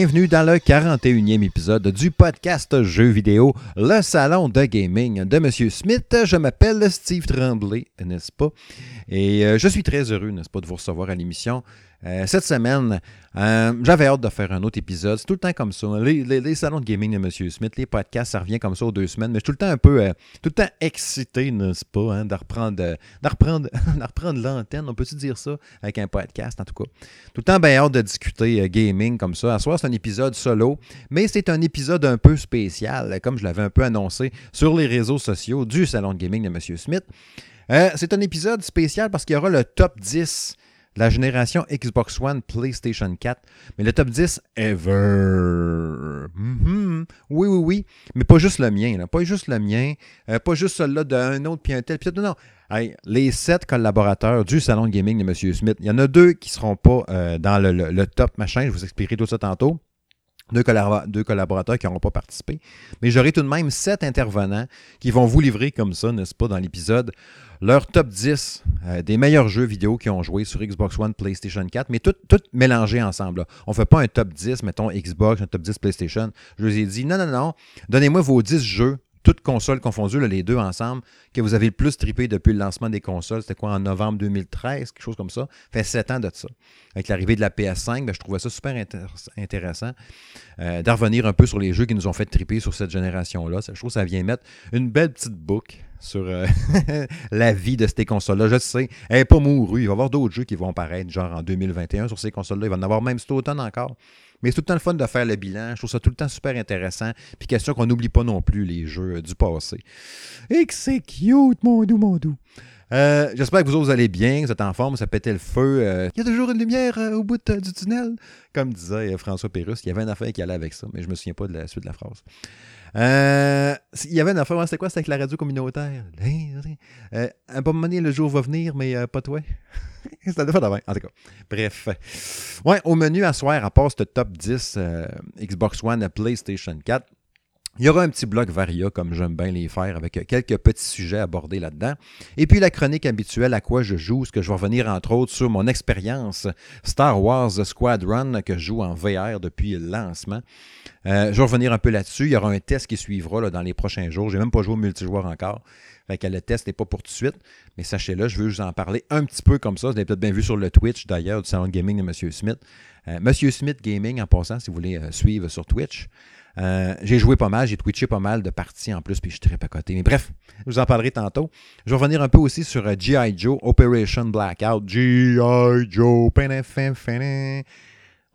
Bienvenue dans le 41e épisode du podcast Jeux vidéo, le salon de gaming de Monsieur Smith. Je m'appelle Steve Tremblay, n'est-ce pas? Et euh, je suis très heureux, n'est-ce pas, de vous recevoir à l'émission. Euh, cette semaine, euh, j'avais hâte de faire un autre épisode. C'est tout le temps comme ça. Les, salons de gaming de M. Smith, les podcasts, ça revient comme ça aux deux semaines. Mais je suis tout le temps un peu, euh, tout le temps excité, n'est-ce pas, hein, de reprendre, de reprendre, de reprendre l'antenne. On peut-tu dire ça avec un podcast, en tout cas. Tout le temps bien hâte de discuter gaming comme ça. À soir, c'est un épisode solo, mais c'est un épisode un peu spécial, comme je l'avais un peu annoncé sur les réseaux sociaux du salon de gaming de M. Smith. c'est un épisode spécial parce qu'il y aura le top 10 la génération Xbox One, PlayStation 4, mais le top 10 ever. Mm-hmm. Oui, oui, oui, mais pas juste le mien, pas juste le mien, euh, pas juste celui-là d'un autre puis un tel. Puis, non, non. les sept collaborateurs du salon de gaming de M. Smith, il y en a deux qui ne seront pas euh, dans le, top machin, je vous expliquerai tout ça tantôt. Deux, collaborateurs qui n'auront pas participé. Mais j'aurai tout de même sept intervenants qui vont vous livrer comme ça, n'est-ce pas, dans l'épisode, leur top 10 euh, des meilleurs jeux vidéo qui ont joué sur Xbox One, PlayStation 4, mais tout, tout mélangé ensemble. On ne fait pas un top 10, mettons Xbox, un top 10 PlayStation. Je vous ai dit, non, non, non, donnez-moi vos 10 jeux toutes consoles confondues, les deux ensemble, que vous avez le plus trippé depuis le lancement des consoles. C'était quoi, en novembre 2013, quelque chose comme ça. Fait sept ans de ça. Avec l'arrivée de la PS5, ben, je trouvais ça super intéressant euh, revenir un peu sur les jeux qui nous ont fait tripper sur cette génération-là. Je trouve que ça vient mettre une belle petite boucle sur euh, la vie de ces consoles-là. Je sais, elle n'est pas mourue. Il va y avoir d'autres jeux qui vont apparaître, genre en 2021 sur ces consoles-là. Il va en avoir même cet automne encore. Mais c'est tout le temps le fun de faire le bilan. Je trouve ça tout le temps super intéressant. Puis question qu'on n'oublie pas non plus les jeux euh, du passé. Et que cute, mon doux, mon doux. Euh, j'espère que vous autres allez bien, vous êtes en forme, ça pétait le feu. Euh, il y a toujours une lumière au bout du tunnel. Comme disait François Pérusse, il y avait une affaire qui allait avec ça, mais je me souviens pas de la suite de la phrase. Il y avait une affaire, c'était quoi? C'était avec la radio communautaire. Euh, un moment le jour va venir, mais pas toi. C'était le d'avant, en tout cas. Bref. Ouais, au menu à soir, à part ce top 10 euh, Xbox One, PlayStation 4, il y aura un petit bloc Varia, comme j'aime bien les faire, avec quelques petits sujets abordés là-dedans. Et puis la chronique habituelle à quoi je joue, ce que je vais revenir entre autres sur mon expérience Star Wars Squadron que je joue en VR depuis le lancement. Euh, je vais revenir un peu là-dessus. Il y aura un test qui suivra dans les prochains jours. Je n'ai même pas joué au multijoueur encore. Le test n'est pas pour tout de suite. Mais sachez-le, je veux vous en parler un petit peu comme ça. Vous l'avez peut-être bien vu sur le Twitch d'ailleurs du salon de gaming de M. Smith. Euh, M. Smith Gaming, en passant, si vous voulez euh, suivre sur Twitch. Euh, j'ai joué pas mal, j'ai twitché pas mal de parties en plus, puis je suis très pas côté. Mais bref, je vous en parlerai tantôt. Je vais revenir un peu aussi sur G.I. Joe Operation Blackout. G.I. Joe.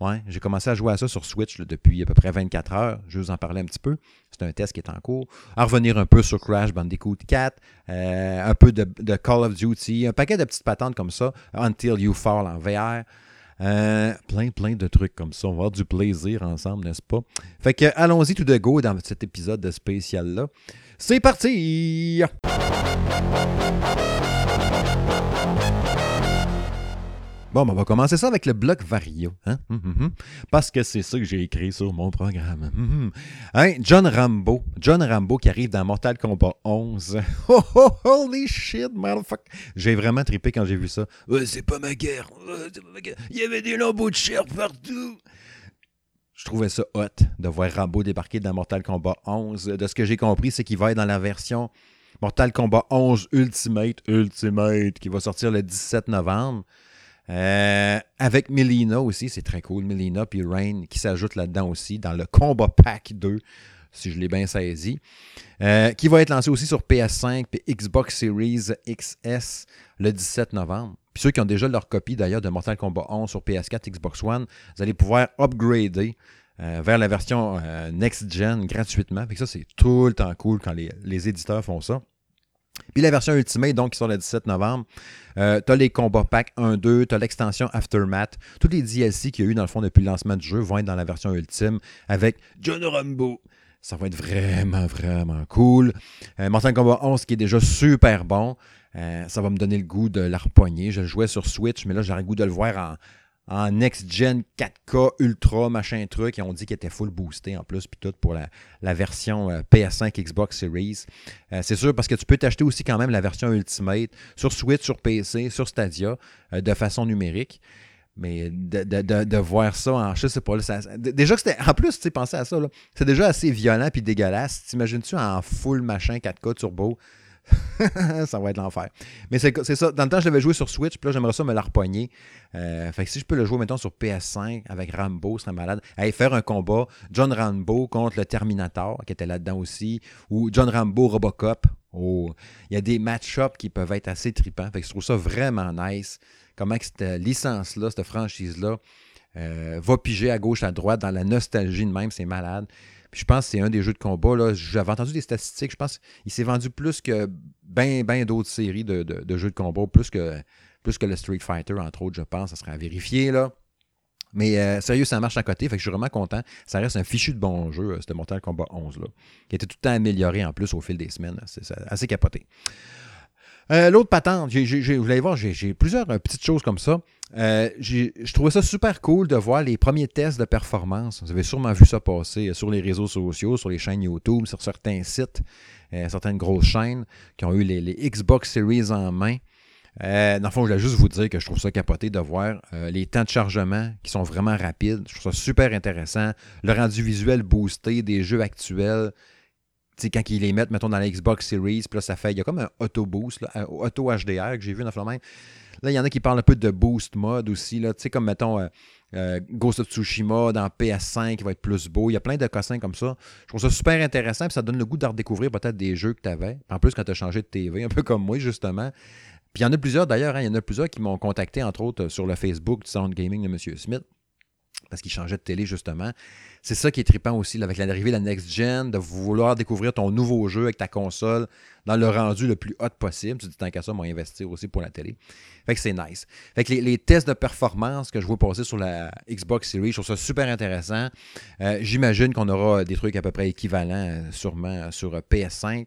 Ouais, j'ai commencé à jouer à ça sur Switch depuis à peu près 24 heures. Je vais vous en parler un petit peu. C'est un test qui est en cours. À revenir un peu sur Crash Bandicoot 4, euh, un peu de, Call of Duty, un paquet de petites patentes comme ça, Until You Fall en VR. Euh, plein, plein de trucs comme ça. On va avoir du plaisir ensemble, n'est-ce pas? Fait que allons-y tout de go dans cet épisode de spécial-là. C'est parti! Bon, ben, on va commencer ça avec le bloc Vario. Hein? Hum, hum, hum. Parce que c'est ça que j'ai écrit sur mon programme. Hein? John Rambo. John Rambo qui arrive dans Mortal Kombat 11. Oh, holy shit, motherfucker. J'ai vraiment trippé quand j'ai vu ça. c'est pas ma guerre. Il y avait des lambeaux de chair partout. Je trouvais ça hot de voir Rambo débarquer dans Mortal Kombat 11. De ce que j'ai compris, c'est qu'il va être dans la version Mortal Kombat 11 Ultimate, Ultimate, qui va sortir le 17 novembre. Euh, avec Melina aussi, c'est très cool. Melina puis Rain qui s'ajoute là-dedans aussi dans le Combat Pack 2, si je l'ai bien saisi. Euh, qui va être lancé aussi sur PS5 et Xbox Series XS le 17 novembre. Puis ceux qui ont déjà leur copie d'ailleurs de Mortal Kombat 11 sur PS4, Xbox One, vous allez pouvoir upgrader euh, vers la version Next Gen gratuitement. Ça, c'est tout le temps cool quand les éditeurs font ça. Puis la version Ultimate, donc, qui sort le 17 novembre, euh, tu les combats pack 1-2, tu l'extension Aftermath. Tous les DLC qu'il y a eu, dans le fond, depuis le lancement du jeu vont être dans la version Ultime avec John Rambo. Ça va être vraiment, vraiment cool. Euh, Mortal Kombat 11 qui est déjà super bon. Euh, ça va me donner le goût de la repogner. Je jouais sur Switch, mais là, j'aurais le goût de le voir en, en next-gen 4K ultra, machin truc. Et on dit qu'il était full boosté en plus, puis tout pour la, version euh, PS5 Xbox Series. Euh, c'est sûr parce que tu peux t'acheter aussi quand même la version Ultimate sur Switch, sur PC, sur Stadia, euh, de façon numérique. Mais de, voir ça en je sais pas. Là, ça, déjà que c'était. En plus, tu sais, penser à ça. C'est déjà assez violent puis dégueulasse. T'imagines-tu en full machin 4K turbo? ça va être l'enfer. Mais c'est ça. Dans le temps, je l'avais joué sur Switch, puis là, j'aimerais ça me la repogner. Euh, fait que si je peux le jouer, mettons, sur PS5 avec Rambo, ce serait malade. Allez, faire un combat John Rambo contre le Terminator, qui était là-dedans aussi, ou John Rambo Robocop. Oh, il y a des match-ups qui peuvent être assez tripants. Fait que je trouve ça vraiment nice. Comment cette licence-là, cette franchise-là, euh, va piger à gauche, à droite, dans la nostalgie de même, c'est malade. Je pense que c'est un des jeux de combat. J'avais entendu des statistiques. Je pense qu'il s'est vendu plus que bien ben, d'autres séries de, jeux de combat, plus que, le Street Fighter, entre autres, je pense. Ça serait à vérifier. là. Mais euh, sérieux, ça marche à côté. Je suis vraiment content. Ça reste un fichu de bon jeu, euh, ce Mortal Kombat 11, là, qui a été tout le temps amélioré en plus au fil des semaines. C'est assez capoté. Euh, l'autre patente, vous allez voir, j'ai plusieurs petites choses comme ça. Euh, je trouvais ça super cool de voir les premiers tests de performance. Vous avez sûrement vu ça passer sur les réseaux sociaux, sur les chaînes YouTube, sur certains sites, euh, certaines grosses chaînes qui ont eu les, Xbox Series en main. Euh, dans le fond, je voulais juste vous dire que je trouve ça capoté de voir les temps de chargement qui sont vraiment rapides. Je trouve ça super intéressant. Le rendu visuel boosté des jeux actuels. quand ils les mettent, mettons, dans la Xbox Series, puis là, ça fait. Il y a comme un auto boost, un auto HDR que j'ai vu dans le. Là, il y en a qui parlent un peu de boost mode aussi. Tu sais, comme mettons euh, euh, Ghost of Tsushima dans PS5 qui va être plus beau. Il y a plein de cossins comme ça. Je trouve ça super intéressant. Puis ça donne le goût de redécouvrir peut-être des jeux que tu avais. En plus, quand tu as changé de TV, un peu comme moi, justement. Puis il y en a plusieurs d'ailleurs. Hein, il y en a plusieurs qui m'ont contacté, entre autres, sur le Facebook du Sound Gaming de M. Smith parce qu'il changeait de télé, justement. C'est ça qui est trippant aussi, avec l'arrivée de la next gen, de vouloir découvrir ton nouveau jeu avec ta console dans le rendu le plus haut possible. Tu dis, tant qu'à ça, moi, investir aussi pour la télé. Fait que c'est nice. Fait que les, tests de performance que je vois passer sur la Xbox Series, je trouve ça super intéressant. Euh, j'imagine qu'on aura des trucs à peu près équivalents, euh, sûrement, sur euh, PS5.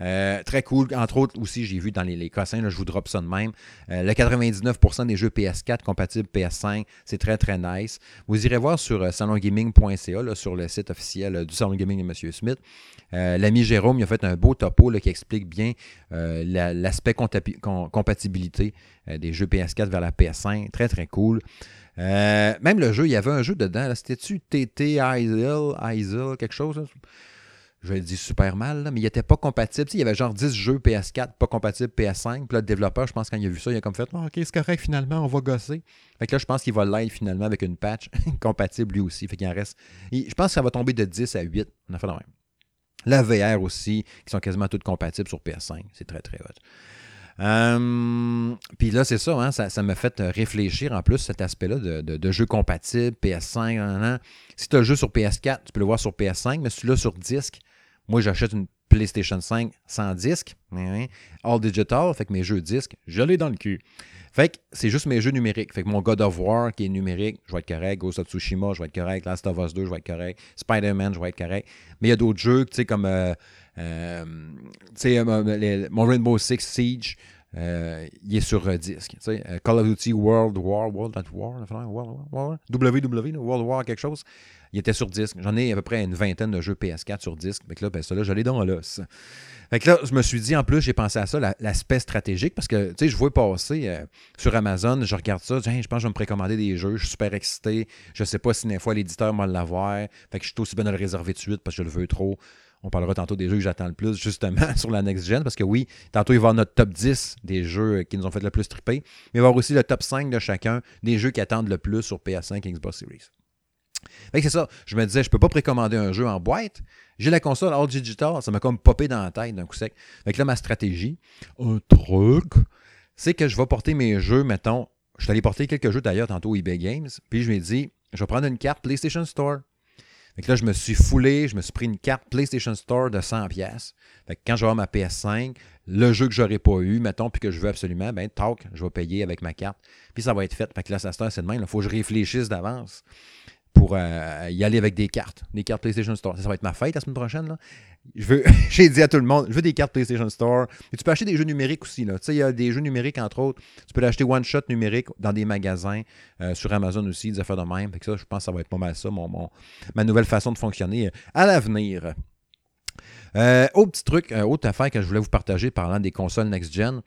Euh, très cool. Entre autres, aussi, j'ai vu dans les, les cossins, je vous drop ça de même. Euh, le 99% des jeux PS4 compatibles PS5, c'est très, très nice. Vous irez voir sur euh, salongaming.ca, sur le site officiel du Salon Gaming de M. Smith. L'ami Jérôme il a fait un beau topo qui explique bien l'aspect compatibilité des jeux PS4 vers la PS5. Très, très cool. même le jeu, il y avait un jeu dedans. C'était-tu TT Isle, quelque chose? Je le dis super mal, mais il n'était pas compatible. il y avait genre 10 jeux PS4 pas compatibles PS5. Puis là, le développeur, je pense, quand il a vu ça, il a comme fait ah, OK, c'est correct, finalement, on va gosser. Fait que là, je pense qu'il va live finalement avec une patch compatible lui aussi. Fait qu'il en reste. je pense que ça va tomber de 10 à 8. On a fait la même. La VR aussi, qui sont quasiment toutes compatibles sur PS5. C'est très, très hot. Hum, puis là, c'est ça, hein, ça, m'a fait réfléchir en plus cet aspect-là de, de, jeux compatibles, PS5. Si tu as le jeu sur PS4, tu peux le voir sur PS5, mais si tu sur disque, moi, j'achète une PlayStation 5 sans disque, all digital, fait que mes jeux disques, je l'ai dans le cul. Fait que c'est juste mes jeux numériques. Fait que mon God of War qui est numérique, je vais être correct. Ghost of Tsushima, je vais être correct. Last of Us 2, je vais être correct. Spider-Man, je vais être correct. Mais il y a d'autres jeux, tu sais, comme euh, euh, euh mon Rainbow Six Siege, euh, il est sur disque. Call of Duty World War, World at War, World War, WW, World War, quelque chose il était sur disque. J'en ai à peu près une vingtaine de jeux PS4 sur disque. Fait que là, ben, là, je l'ai dans l'os. Fait que là, je me suis dit, en plus, j'ai pensé à ça, l'aspect stratégique, parce que, tu sais, je vois passer euh, sur Amazon, je regarde ça, je pense que je vais me précommander des jeux, je suis super excité, je sais pas si des fois l'éditeur va l'avoir, fait que je suis aussi bien de le réserver de suite parce que je le veux trop. On parlera tantôt des jeux que j'attends le plus, justement, sur la next gen, parce que oui, tantôt, il va y avoir notre top 10 des jeux qui nous ont fait le plus triper, mais il va y avoir aussi le top 5 de chacun des jeux qui attendent le plus sur PS5 et Xbox Series c'est ça. Je me disais, je peux pas précommander un jeu en boîte. J'ai la console all digital. Ça m'a comme popé dans la tête d'un coup sec. Fait là, ma stratégie, un truc, c'est que je vais porter mes jeux, mettons. Je suis allé porter quelques jeux d'ailleurs tantôt eBay Games. Puis je me dis, je vais prendre une carte PlayStation Store. Fait là, je me suis foulé, je me suis pris une carte PlayStation Store de 100$. Fait que quand je vais ma PS5, le jeu que j'aurais pas eu, mettons, puis que je veux absolument, ben, talk, je vais payer avec ma carte. Puis ça va être fait. Fait que là, ça c'est de même. Il faut que je réfléchisse d'avance pour euh, y aller avec des cartes, des cartes PlayStation Store. Ça, va être ma fête la semaine prochaine. Là. j'ai dit à tout le monde, je veux des cartes PlayStation Store. Et tu peux acheter des jeux numériques aussi. Tu sais, il y a des jeux numériques, entre autres. Tu peux l'acheter one shot numérique dans des magasins, euh, sur Amazon aussi, des affaires de même. ça, je pense que ça va être pas mal ça, mon, ma nouvelle façon de fonctionner euh, à l'avenir. Euh, autre petit truc, euh, autre affaire que je voulais vous partager parlant des consoles next-gen.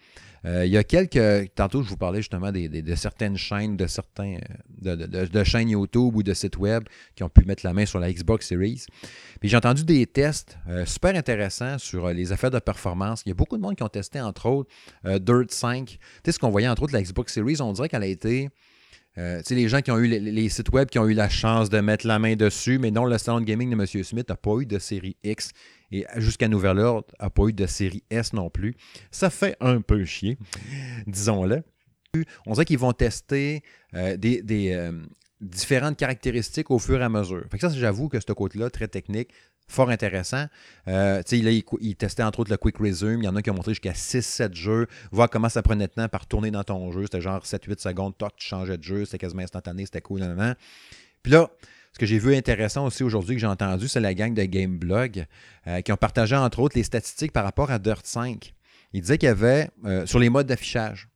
Euh, il y a quelques. Tantôt, je vous parlais justement des, de certaines chaînes, de certains. De, chaînes YouTube ou de sites web qui ont pu mettre la main sur la Xbox Series. Puis j'ai entendu des tests super intéressants sur les affaires de performance. Il y a beaucoup de monde qui ont testé, entre autres, Dirt 5. Tu sais, ce qu'on voyait, entre autres, la Xbox Series, on dirait qu'elle a été euh, les gens qui ont eu les, sites web qui ont eu la chance de mettre la main dessus, mais non, le salon de gaming de M. Smith n'a pas eu de série X et jusqu'à nouvel ordre, n'a pas eu de série S non plus. Ça fait un peu chier, disons-le. On dirait qu'ils vont tester euh, des, euh, différentes caractéristiques au fur et à mesure. Fait que ça, j'avoue que ce côté-là, très technique, fort intéressant. Euh, il, il, testait entre autres le Quick Resume. Il y en a qui ont montré jusqu'à 6-7 jeux. Voir comment ça prenait de temps par tourner dans ton jeu. C'était genre 7-8 secondes, toc, tu changeais de jeu. C'était quasiment instantané, c'était cool. Puis là, ce que j'ai vu intéressant aussi aujourd'hui que j'ai entendu, c'est la gang de Gameblog euh, qui ont partagé entre autres les statistiques par rapport à Dirt 5. Ils disaient qu'il y avait euh, sur les modes d'affichage.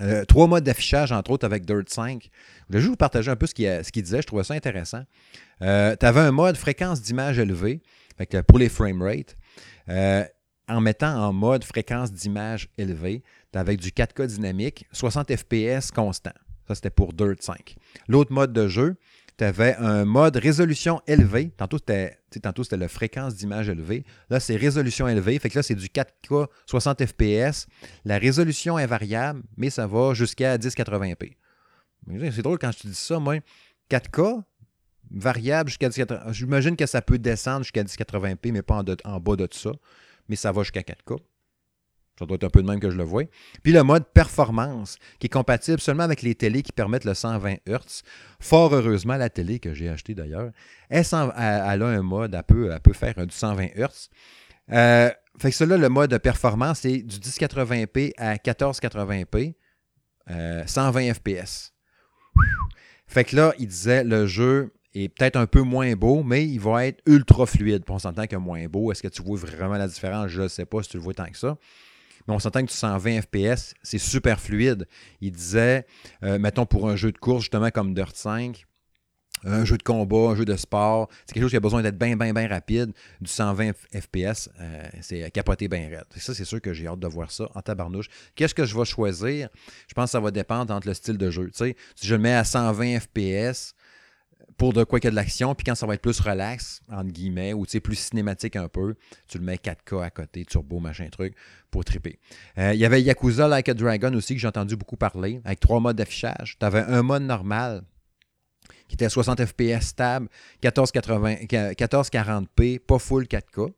Euh, trois modes d'affichage, entre autres, avec Dirt 5. Je voulais juste vous partager un peu ce qu'il disait. Je trouvais ça intéressant. Euh, tu avais un mode fréquence d'image élevée pour les frame rates. Euh, en mettant en mode fréquence d'image élevée, avais du 4K dynamique, 60 FPS constant. Ça, c'était pour Dirt 5. L'autre mode de jeu, tu avais un mode résolution élevée. Tantôt, c'était, la fréquence d'image élevée. Là, c'est résolution élevée. Fait que là, c'est du 4K 60 FPS. La résolution est variable, mais ça va jusqu'à 1080p. C'est drôle quand je te dis ça, moi. 4K, variable jusqu'à 1080. J'imagine que ça peut descendre jusqu'à 1080p, mais pas en, en bas de ça. Mais ça va jusqu'à 4K. Ça doit être un peu de même que je le vois. Puis le mode performance, qui est compatible seulement avec les télés qui permettent le 120 Hz. Fort heureusement, la télé que j'ai achetée d'ailleurs, elle, a un mode, elle peut, peut faire du 120 Hz. Euh, fait que cela, le mode performance, c'est du 1080p à 1480p, 120 fps. Fait que là, il disait le jeu est peut-être un peu moins beau, mais il va être ultra fluide. on s'entend que moins beau. Est-ce que tu vois vraiment la différence? Je ne sais pas si tu le vois tant que ça on s'entend que tu 120 FPS, c'est super fluide. Il disait, euh, mettons pour un jeu de course, justement comme Dirt 5, un jeu de combat, un jeu de sport, c'est quelque chose qui a besoin d'être bien, bien, bien rapide. Du 120 FPS, euh, c'est capoté bien raide. Ça, c'est sûr que j'ai hâte de voir ça en tabarnouche. Qu'est-ce que je vais choisir? Je pense que ça va dépendre entre le style de jeu. si je le mets à 120 FPS, pour de quoi qu'il y a de l'action, puis quand ça va être plus relax, entre guillemets, ou plus cinématique un peu, tu le mets 4K à côté, turbo, machin truc, pour triper. Euh, il y avait Yakuza Like a Dragon aussi, que j'ai entendu beaucoup parler, avec trois modes d'affichage. Tu avais un mode normal, qui était 60 FPS stable, 1440p, pas full 4K.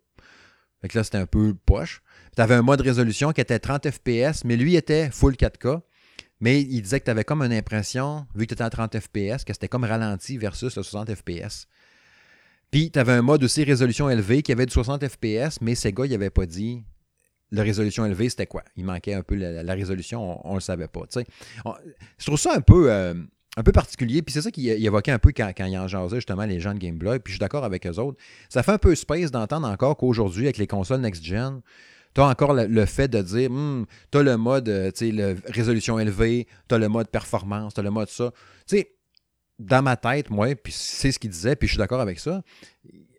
Fait que là, c'était un peu poche. Tu avais un mode résolution qui était 30 FPS, mais lui était full 4K. Mais il disait que tu avais comme une impression, vu que tu étais à 30 FPS, que c'était comme ralenti versus le 60 FPS. Puis tu avais un mode aussi résolution élevée qui avait du 60 FPS, mais Sega, il n'avait pas dit la résolution élevée, c'était quoi? Il manquait un peu la, résolution, on ne le savait pas. je trouve ça un peu, euh, un peu particulier, puis c'est ça qu'il évoquait un peu quand, quand il en jasait justement les gens de Gameblog, puis je suis d'accord avec eux autres. Ça fait un peu space d'entendre encore qu'aujourd'hui, avec les consoles next-gen, tu as encore le, fait de dire, hmm, tu as le mode euh, résolution élevée, tu as le mode performance, tu as le mode ça. Sais, dans ma tête, moi, puis c'est ce qu'il disait, puis je suis d'accord avec ça.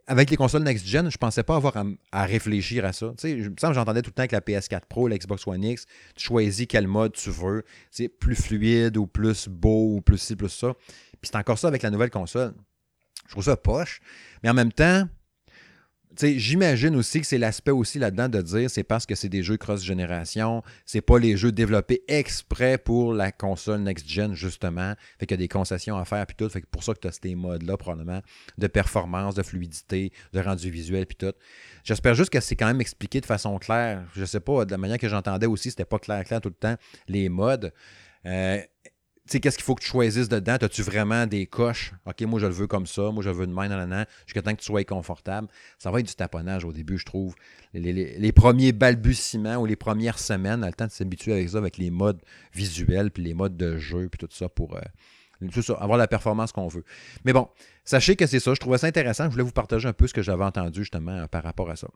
Avec les consoles next-gen, je pensais pas avoir à, réfléchir à ça. Tu sais, semble j'entendais tout le temps avec la PS4 Pro, l'Xbox One X, tu choisis quel mode tu veux, tu plus fluide ou plus beau ou plus ci, plus ça. Puis c'est encore ça avec la nouvelle console. Je trouve ça poche. Mais en même temps, J'imagine aussi que c'est l'aspect aussi là-dedans de dire c'est parce que c'est des jeux cross-génération, c'est pas les jeux développés exprès pour la console next-gen, justement. Fait qu'il y a des concessions à faire, puis tout. Fait que pour ça que tu as ces modes-là, probablement, de performance, de fluidité, de rendu visuel, puis tout. J'espère juste que c'est quand même expliqué de façon claire. Je sais pas, de la manière que j'entendais aussi, c'était pas clair, clair tout le temps, les modes. Euh, sais, qu'est-ce qu'il faut que tu choisisses dedans? As-tu vraiment des coches? OK, moi, je le veux comme ça. Moi, je veux de main, nan, jusqu'à temps que tu sois confortable. Ça va être du taponnage au début, je trouve. Les, premiers balbutiements ou les premières semaines, le temps de s'habituer avec ça, avec les modes visuels, puis les modes de jeu, puis tout ça pour euh, tout ça, avoir la performance qu'on veut. Mais bon, sachez que c'est ça. Je trouvais ça intéressant. Je voulais vous partager un peu ce que j'avais entendu justement par rapport à ça.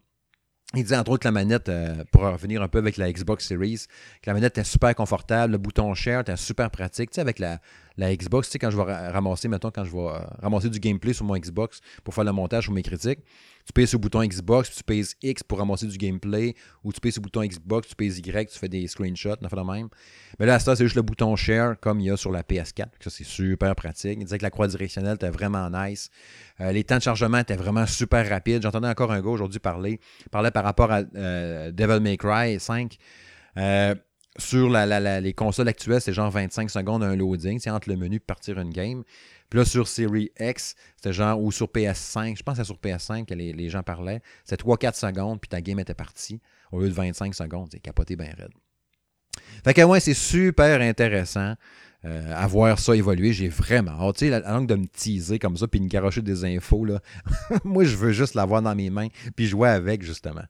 Il disait entre autres que la manette, euh, pour revenir un peu avec la Xbox Series, que la manette était super confortable, le bouton share était super pratique. Tu sais, avec la, la Xbox, tu sais, quand je vais ramasser, mettons, quand je vais euh, ramasser du gameplay sur mon Xbox pour faire le montage sur mes critiques, tu payes sur le bouton Xbox, tu payes X pour ramasser du gameplay, ou tu payes sur le bouton Xbox, tu payes Y, tu fais des screenshots, on fait de même. Mais là, ça, c'est juste le bouton Share, comme il y a sur la PS4. Ça, c'est super pratique. Il disait que la croix directionnelle était vraiment nice. Euh, les temps de chargement étaient vraiment super rapides. J'entendais encore un gars aujourd'hui parler, parlait par rapport à euh, Devil May Cry 5. Euh, sur les consoles actuelles, c'est genre 25 secondes un loading. C'est entre le menu et partir une game. Puis là, sur Series X, c'était genre, ou sur PS5, je pense que c'est sur PS5 que les, gens parlaient, c'était 3-4 secondes, puis ta game était partie, au lieu de 25 secondes. C'est capoté bien raide. Fait que ouais, c'est super intéressant euh, à voir ça évoluer. J'ai vraiment. Tu sais, la langue de me teaser comme ça, puis me garocher des infos, moi, je veux juste l'avoir dans mes mains, puis jouer avec, justement.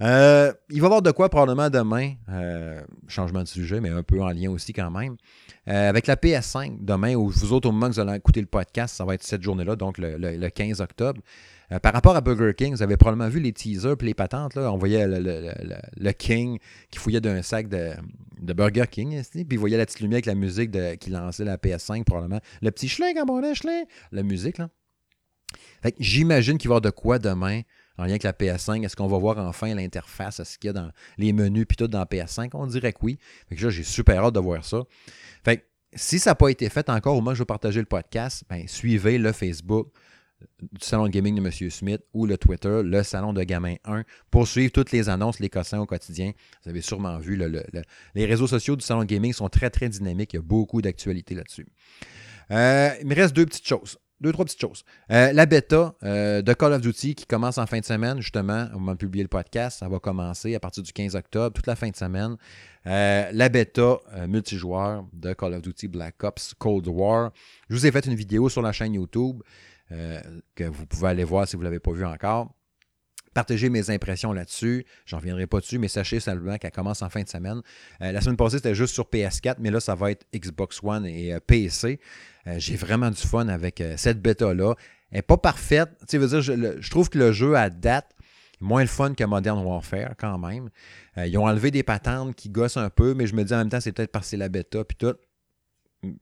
Euh, il va y avoir de quoi probablement demain. Euh, changement de sujet, mais un peu en lien aussi quand même. Euh, avec la PS5, demain, ou vous autres, au moment que vous allez écouter le podcast, ça va être cette journée-là, donc le, 15 octobre. par rapport à Burger King, vous avez probablement vu les teasers et les patentes. Là. On voyait le, King qui fouillait d'un sac de, Burger King, puis il voyait la petite lumière avec la musique qui lançait la PS5, probablement. Le petit schling en bon schling, la musique. là. j'imagine qu'il va y avoir de quoi demain en lien avec la PS5. Est-ce qu'on va voir enfin l'interface? Est-ce qu'il y a dans les menus puis tout dans la PS5? On dirait que oui. J'ai super hâte de voir ça. Fait que si ça n'a pas été fait encore au moment où je vais partager le podcast, ben, suivez le Facebook du Salon de Gaming de M. Smith ou le Twitter, le Salon de Gamin 1, pour suivre toutes les annonces, les cossins au quotidien. Vous avez sûrement vu, les réseaux sociaux du Salon de Gaming sont très, très dynamiques. Il y a beaucoup d'actualités là-dessus. Euh, il me reste deux petites choses deux, trois petites choses. Euh, la bêta euh, de Call of Duty qui commence en fin de semaine, justement, on va publier le podcast, ça va commencer à partir du 15 octobre, toute la fin de semaine. Euh, la bêta multijoueur de Call of Duty Black Ops Cold War. Je vous ai fait une vidéo sur la chaîne YouTube que vous pouvez aller voir si vous ne l'avez pas vu encore partager mes impressions là-dessus. J'en reviendrai pas dessus, mais sachez simplement qu'elle commence en fin de semaine. la semaine passée, c'était juste sur PS4, mais là, ça va être Xbox One et PC. Euh, j'ai vraiment du fun avec euh, cette bêta-là. Elle n'est pas parfaite. Je, trouve que le jeu à date moins le fun que Modern Warfare quand même. Euh, ils ont enlevé des patentes qui gossent un peu, mais je me dis en même temps, c'est peut-être parce que c'est la bêta puis tout.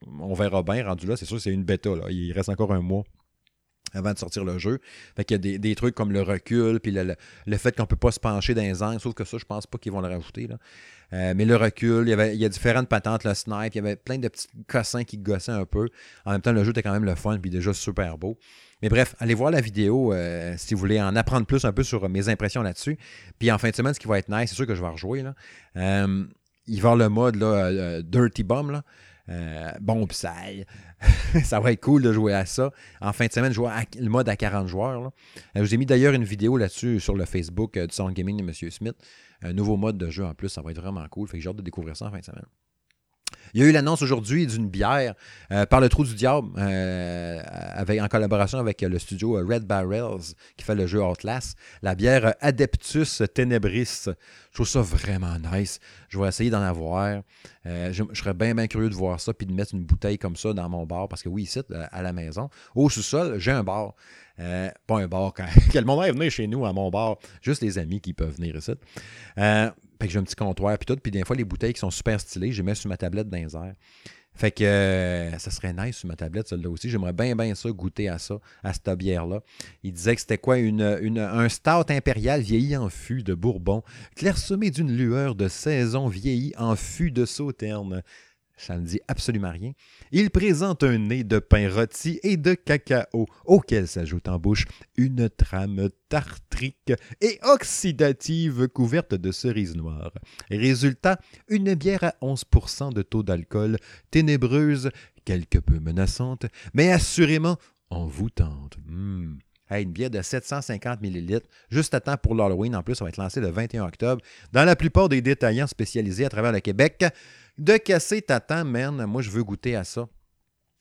On verra bien rendu là. C'est sûr, c'est une bêta. Là. Il reste encore un mois avant de sortir le jeu. Fait qu'il y a des, trucs comme le recul, puis le, fait qu'on ne peut pas se pencher dans les angles, sauf que ça, je pense pas qu'ils vont le rajouter. Euh, mais le recul, il y, avait, il y a différentes patentes, le snipe, il y avait plein de petits cossins qui gossaient un peu. En même temps, le jeu était quand même le fun, puis déjà super beau. Mais bref, allez voir la vidéo euh, si vous voulez en apprendre plus un peu sur mes impressions là-dessus. Puis en fin de semaine, ce qui va être nice, c'est sûr que je vais rejouer. Là. Euh, il va y avoir le mode Dirty Bomb. Euh, bon, ça, ça va être cool de jouer à ça. En fin de semaine, je joue le mode à 40 joueurs. Je vous ai mis d'ailleurs une vidéo là-dessus sur le Facebook euh, du Sound Gaming de M. Smith. Un nouveau mode de jeu en plus, ça va être vraiment cool. Fait que j'ai hâte de découvrir ça en fin de semaine. Il y a eu l'annonce aujourd'hui d'une bière euh, par le Trou du Diable euh, avec, en collaboration avec le studio Red Barrels qui fait le jeu Outlast. La bière Adeptus Tenebris. Je trouve ça vraiment nice. Je vais essayer d'en avoir. Euh, je, serais bien, bien curieux de voir ça puis de mettre une bouteille comme ça dans mon bar parce que oui, ici, à la maison, au sous-sol, j'ai un bar. pas un bar, quand, quel moment est venir chez nous à mon bar, juste les amis qui peuvent venir ici. Fait que j'ai un petit comptoir, puis tout. Puis des fois, les bouteilles qui sont super stylées, je les mets sur ma tablette airs. Fait que euh, ça serait nice sur ma tablette, celle-là aussi. J'aimerais bien, bien ça, goûter à ça, à cette bière-là. Il disait que c'était quoi une, un stout impérial vieilli en fût de Bourbon, clairsemé d'une lueur de saison vieilli en fût de sauterne. Ça ne dit absolument rien. Il présente un nez de pain rôti et de cacao, auquel s'ajoute en bouche une trame tartrique et oxydative couverte de cerises noires. Résultat, une bière à 11% de taux d'alcool, ténébreuse, quelque peu menaçante, mais assurément envoûtante. Mmh. une bière de 750 ml, juste à temps pour l'Halloween. En plus, ça va être lancé le 21 octobre dans la plupart des détaillants spécialisés à travers le Québec de casser ta temps, man. Moi, je veux goûter à ça.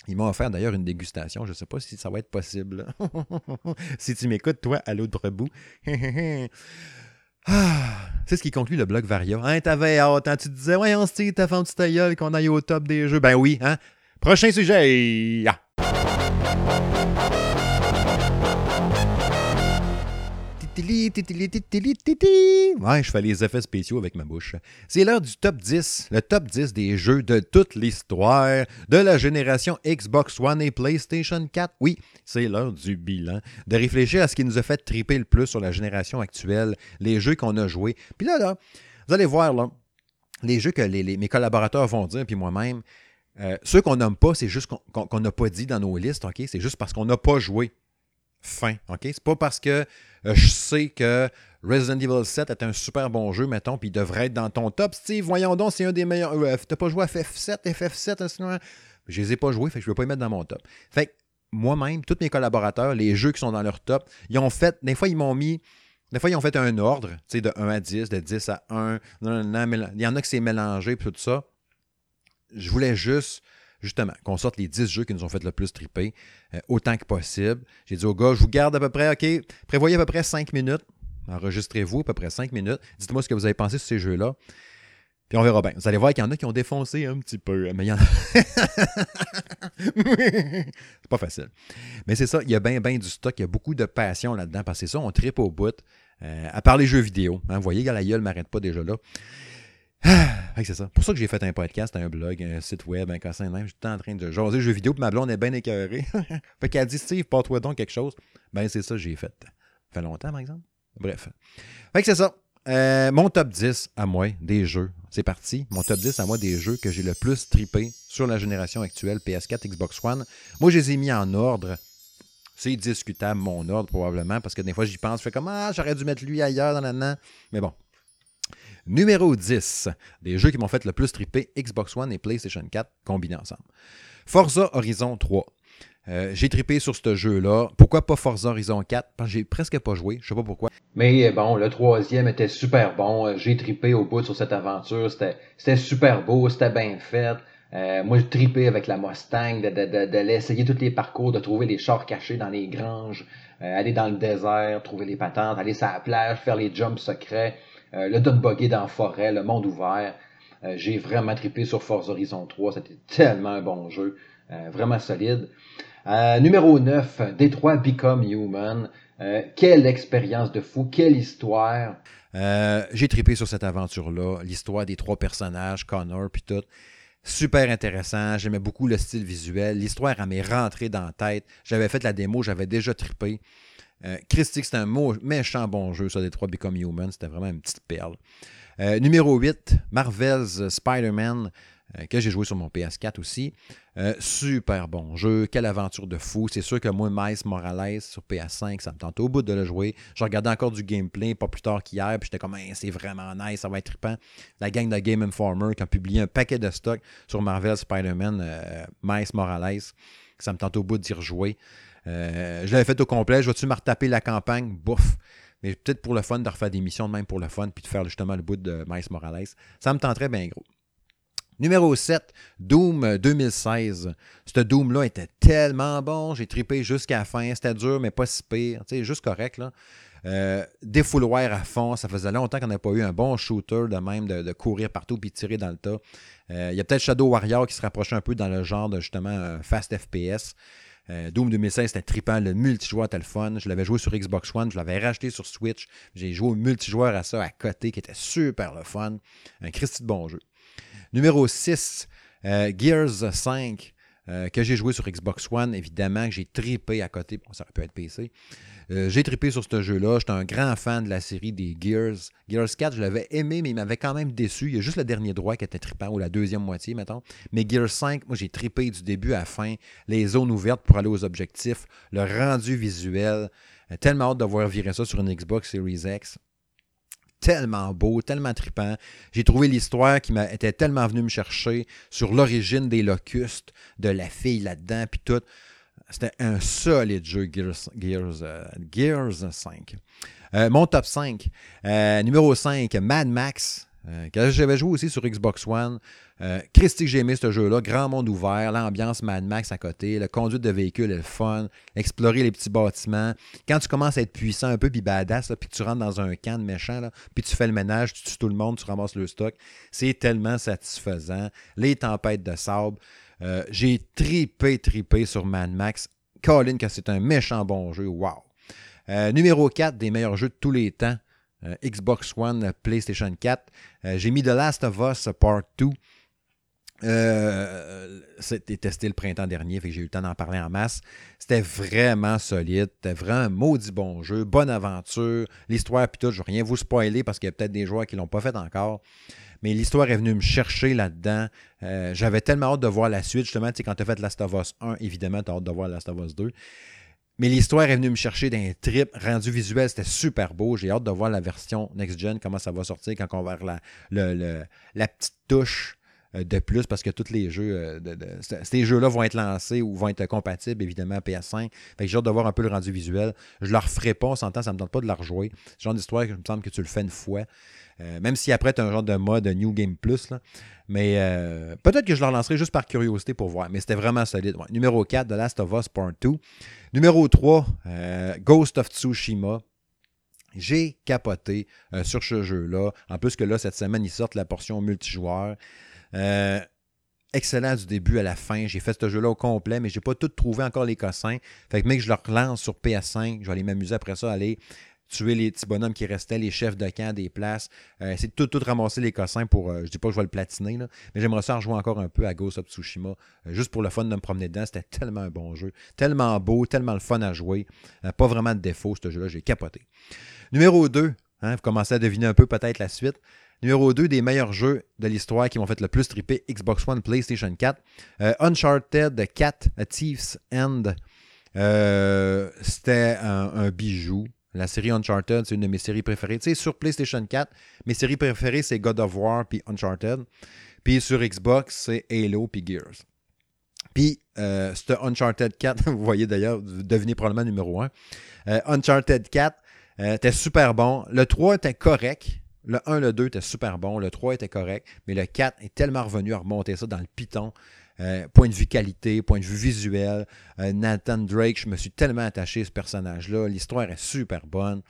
Il m'a offert d'ailleurs une dégustation. Je ne sais pas si ça va être possible. si tu m'écoutes, toi, à l'autre bout. ah, c'est ce qui conclut le blog Varia. Hein, t'avais hâte. Hein? Tu te disais, voyons, Steve, t'as fait un petit qu'on aille au top des jeux. Ben oui, hein? Prochain sujet. Ouais, je fais les effets spéciaux avec ma bouche. C'est l'heure du top 10, le top 10 des jeux de toute l'histoire de la génération Xbox One et PlayStation 4. Oui, c'est l'heure du bilan, de réfléchir à ce qui nous a fait triper le plus sur la génération actuelle, les jeux qu'on a joués. Puis là, là, vous allez voir, là, les jeux que mes collaborateurs vont dire, puis moi-même, euh, ceux qu'on nomme pas, c'est juste qu'on n'a pas dit dans nos listes, OK? C'est juste parce qu'on n'a pas joué. Fin, OK? C'est pas parce que euh, je sais que Resident Evil 7 est un super bon jeu, mettons, puis il devrait être dans ton top. Steve, voyons donc, c'est un des meilleurs. Euh, t'as pas joué à FF7, FF7, sinon, je les ai pas joués, fait que je vais pas les mettre dans mon top. Fait que moi-même, tous mes collaborateurs, les jeux qui sont dans leur top, ils ont fait, des fois, ils m'ont mis. Des fois, ils ont fait un ordre, tu sais, de 1 à 10, de 10 à 1. il y en a qui s'est mélangé, puis tout ça je voulais juste, justement, qu'on sorte les 10 jeux qui nous ont fait le plus triper, euh, autant que possible. J'ai dit au gars, je vous garde à peu près, OK, prévoyez à peu près 5 minutes. Enregistrez-vous à peu près 5 minutes. Dites-moi ce que vous avez pensé sur ces jeux-là. Puis on verra bien. Vous allez voir qu'il y en a qui ont défoncé un petit peu. Mais il y en a. c'est pas facile. Mais c'est ça, il y a bien, bien du stock. Il y a beaucoup de passion là-dedans. Parce que c'est ça, on tripe au bout. Euh, à part les jeux vidéo. Hein, vous voyez, la gueule ne m'arrête pas déjà là. Ah, c'est ça. Pour ça que j'ai fait un podcast, un blog, un site web, un cassin même. J'étais en train de jaser jeux vidéo, puis ma blonde est bien écœurée. fait qu'elle dit Steve, porte-toi donc quelque chose. Ben, c'est ça que j'ai fait. Ça fait longtemps, par exemple? Bref. Fait que c'est ça. Euh, mon top 10 à moi des jeux. C'est parti. Mon top 10 à moi des jeux que j'ai le plus tripé sur la génération actuelle PS4, Xbox One. Moi, je les ai mis en ordre. C'est discutable, mon ordre, probablement, parce que des fois, j'y pense. Je fais comme Ah, j'aurais dû mettre lui ailleurs dans la Mais bon, Numéro 10, des jeux qui m'ont fait le plus triper Xbox One et PlayStation 4 combinés ensemble. Forza Horizon 3. Euh, j'ai trippé sur ce jeu-là. Pourquoi pas Forza Horizon 4? Parce que j'ai presque pas joué. Je sais pas pourquoi. Mais bon, le troisième était super bon. Euh, j'ai trippé au bout sur cette aventure. C'était super beau, c'était bien fait. Euh, moi, je tripé avec la Mustang, de, de, tous les parcours, de trouver les chars cachés dans les granges, aller dans le désert, trouver les patentes, aller sur la plage, faire les jumps secrets. Euh, le dog buggy dans forêt, le monde ouvert. Euh, j'ai vraiment trippé sur Forza Horizon 3. C'était tellement un bon jeu. Euh, vraiment solide. numéro 9, Détroit Become Human. quelle expérience de fou, quelle histoire. j'ai trippé sur cette aventure-là, l'histoire des trois personnages, Connor puis tout. Super intéressant, j'aimais beaucoup le style visuel, l'histoire elle m'est rentrée dans la tête. J'avais fait la démo, j'avais déjà trippé. Euh, Christique, c'était un méchant bon jeu, ça, Détroit Become Human. C'était vraiment une petite perle. Euh, numéro 8, Marvel's Spider-Man, euh, que j'ai joué sur mon PS4 aussi. super bon jeu, quelle aventure de fou. C'est sûr que moi, Miles Morales sur PS5, ça me tente au bout de le jouer. Je regardais encore du gameplay pas plus tard qu'hier, puis j'étais comme, c'est vraiment nice, ça va être trippant. La gang de Game Informer qui a publié un paquet de stocks sur Marvel's Spider-Man, Miles Morales, ça me tente au bout d'y rejouer. Euh, je l'avais fait au complet. Je vais-tu me retaper la campagne? Bouf. Mais peut-être pour le fun de refaire des missions de même pour le fun, puis de faire justement le bout de Miles Morales. Ça me tenterait bien gros. Numéro 7, Doom 2016. Ce Doom-là était tellement bon. J'ai tripé jusqu'à la fin. C'était dur, mais pas si pire. Tu juste correct, là. Euh, défouloir à fond. Ça faisait longtemps qu'on n'a pas eu un bon shooter de même, de, courir partout puis tirer dans le tas. Euh, il y a peut-être Shadow Warrior qui se rapprochait un peu dans le genre de justement Fast FPS. Euh, Doom 2016, c'était trippant. Le multijoueur était le fun. Je l'avais joué sur Xbox One. Je l'avais racheté sur Switch. J'ai joué au multijoueur à ça à côté, qui était super le fun. Un Christy de bon jeu. Numéro 6, euh, Gears 5. Euh, que j'ai joué sur Xbox One, évidemment, que j'ai trippé à côté. Bon, ça aurait pu être PC. Euh, j'ai trippé sur ce jeu-là. J'étais un grand fan de la série des Gears. Gears 4, je l'avais aimé, mais il m'avait quand même déçu. Il y a juste le dernier droit qui était trippant, ou la deuxième moitié, mettons. Mais Gears 5, moi, j'ai trippé du début à fin. Les zones ouvertes pour aller aux objectifs, le rendu visuel. Euh, tellement hâte de voir virer ça sur une Xbox Series X tellement beau, tellement trippant. J'ai trouvé l'histoire qui était tellement venue me chercher sur l'origine des locustes, de la fille là-dedans, puis tout. C'était un solide jeu, Gears, Gears, 5. Euh, euh, mon top 5. Euh, numéro 5, Mad Max. que j'avais joué aussi sur Xbox One. Christy, j'ai aimé ce jeu-là. Grand monde ouvert, l'ambiance Mad Max à côté, le conduite de véhicule est fun, explorer les petits bâtiments. Quand tu commences à être puissant un peu, puis badass, puis que tu rentres dans un camp de méchants, puis tu fais le ménage, tu tues tout le monde, tu ramasses le stock, c'est tellement satisfaisant. Les tempêtes de sable. Euh, j'ai tripé, tripé sur Mad Max. Colin, que c'est un méchant bon jeu. Wow! Euh, numéro 4 des meilleurs jeux de tous les temps. Euh, Xbox One, PlayStation 4. Euh, j'ai mis The Last of Us Part 2. C'était testé le printemps dernier, fait que j'ai eu le temps d'en parler en masse. C'était vraiment solide, c'était vraiment un maudit bon jeu, bonne aventure, l'histoire puis tout, je ne vais rien vous spoiler parce qu'il y a peut-être des joueurs qui ne l'ont pas fait encore. Mais l'histoire est venue me chercher là-dedans. J'avais tellement hâte de voir la suite. Justement, tu sais, quand tu as fait Last of Us 1, évidemment, tu as hâte de voir Last of Us 2. Mais l'histoire est venue me chercher d'un trip rendu visuel. C'était super beau. J'ai hâte de voir la version next-gen, comment ça va sortir quand on va avoir la, petite touche euh, de plus parce que tous les jeux, euh, ces jeux-là vont être lancés ou vont être compatibles évidemment à PS5. Fait que j'ai hâte de voir un peu le rendu visuel. Je ne le referai pas, on s'entend, ça ne me donne pas de la rejouer. Ce genre d'histoire, il me semble que tu le fais une fois. Euh, même si après, tu as un genre de mode New Game Plus. Mais peut-être que je le relancerai juste par curiosité pour voir. Mais c'était vraiment solide. Numéro 4, The Last of Us Part 2. Numéro 3, euh, Ghost of Tsushima. J'ai capoté euh, sur ce jeu-là. En plus que là, cette semaine, ils sortent la portion multijoueur. Euh, excellent du début à la fin. J'ai fait ce jeu-là au complet, mais je n'ai pas tout trouvé encore les cossins. Fait que mec, je le relance sur PS5. Je vais aller m'amuser après ça, aller tuer les petits bonhommes qui restaient, les chefs de camp des places. Euh, c'est tout, tout ramasser les cossins pour. Euh, je dis pas que je vais le platiner, mais j'aimerais ça en jouer encore un peu à Ghost of Tsushima. Euh, juste pour le fun de me promener dedans. C'était tellement un bon jeu. Tellement beau, tellement le fun à jouer. pas vraiment de défaut, ce jeu-là. J'ai capoté. Numéro 2, hein, vous commencez à deviner un peu peut-être la suite. Numéro 2 des meilleurs jeux de l'histoire qui m'ont fait le plus triper Xbox One, PlayStation 4. Uncharted 4, A End. C'était un, bijou. La série Uncharted, c'est une de mes séries préférées. Tu sais, sur PlayStation 4, mes séries préférées, c'est God of War puis Uncharted. Puis sur Xbox, c'est Halo puis Gears. Puis, euh, Uncharted 4, vous voyez d'ailleurs, vous devinez probablement numéro 1. Euh, Uncharted 4 euh, était super bon. Le 3 était correct. Le 1, le 2 était super bon. Le 3 était correct. Mais le 4 est tellement revenu à remonter ça dans le piton. Euh, point de vue qualité, point de vue visuel. Euh, Nathan Drake, je me suis tellement attaché à ce personnage-là. L'histoire est super bonne.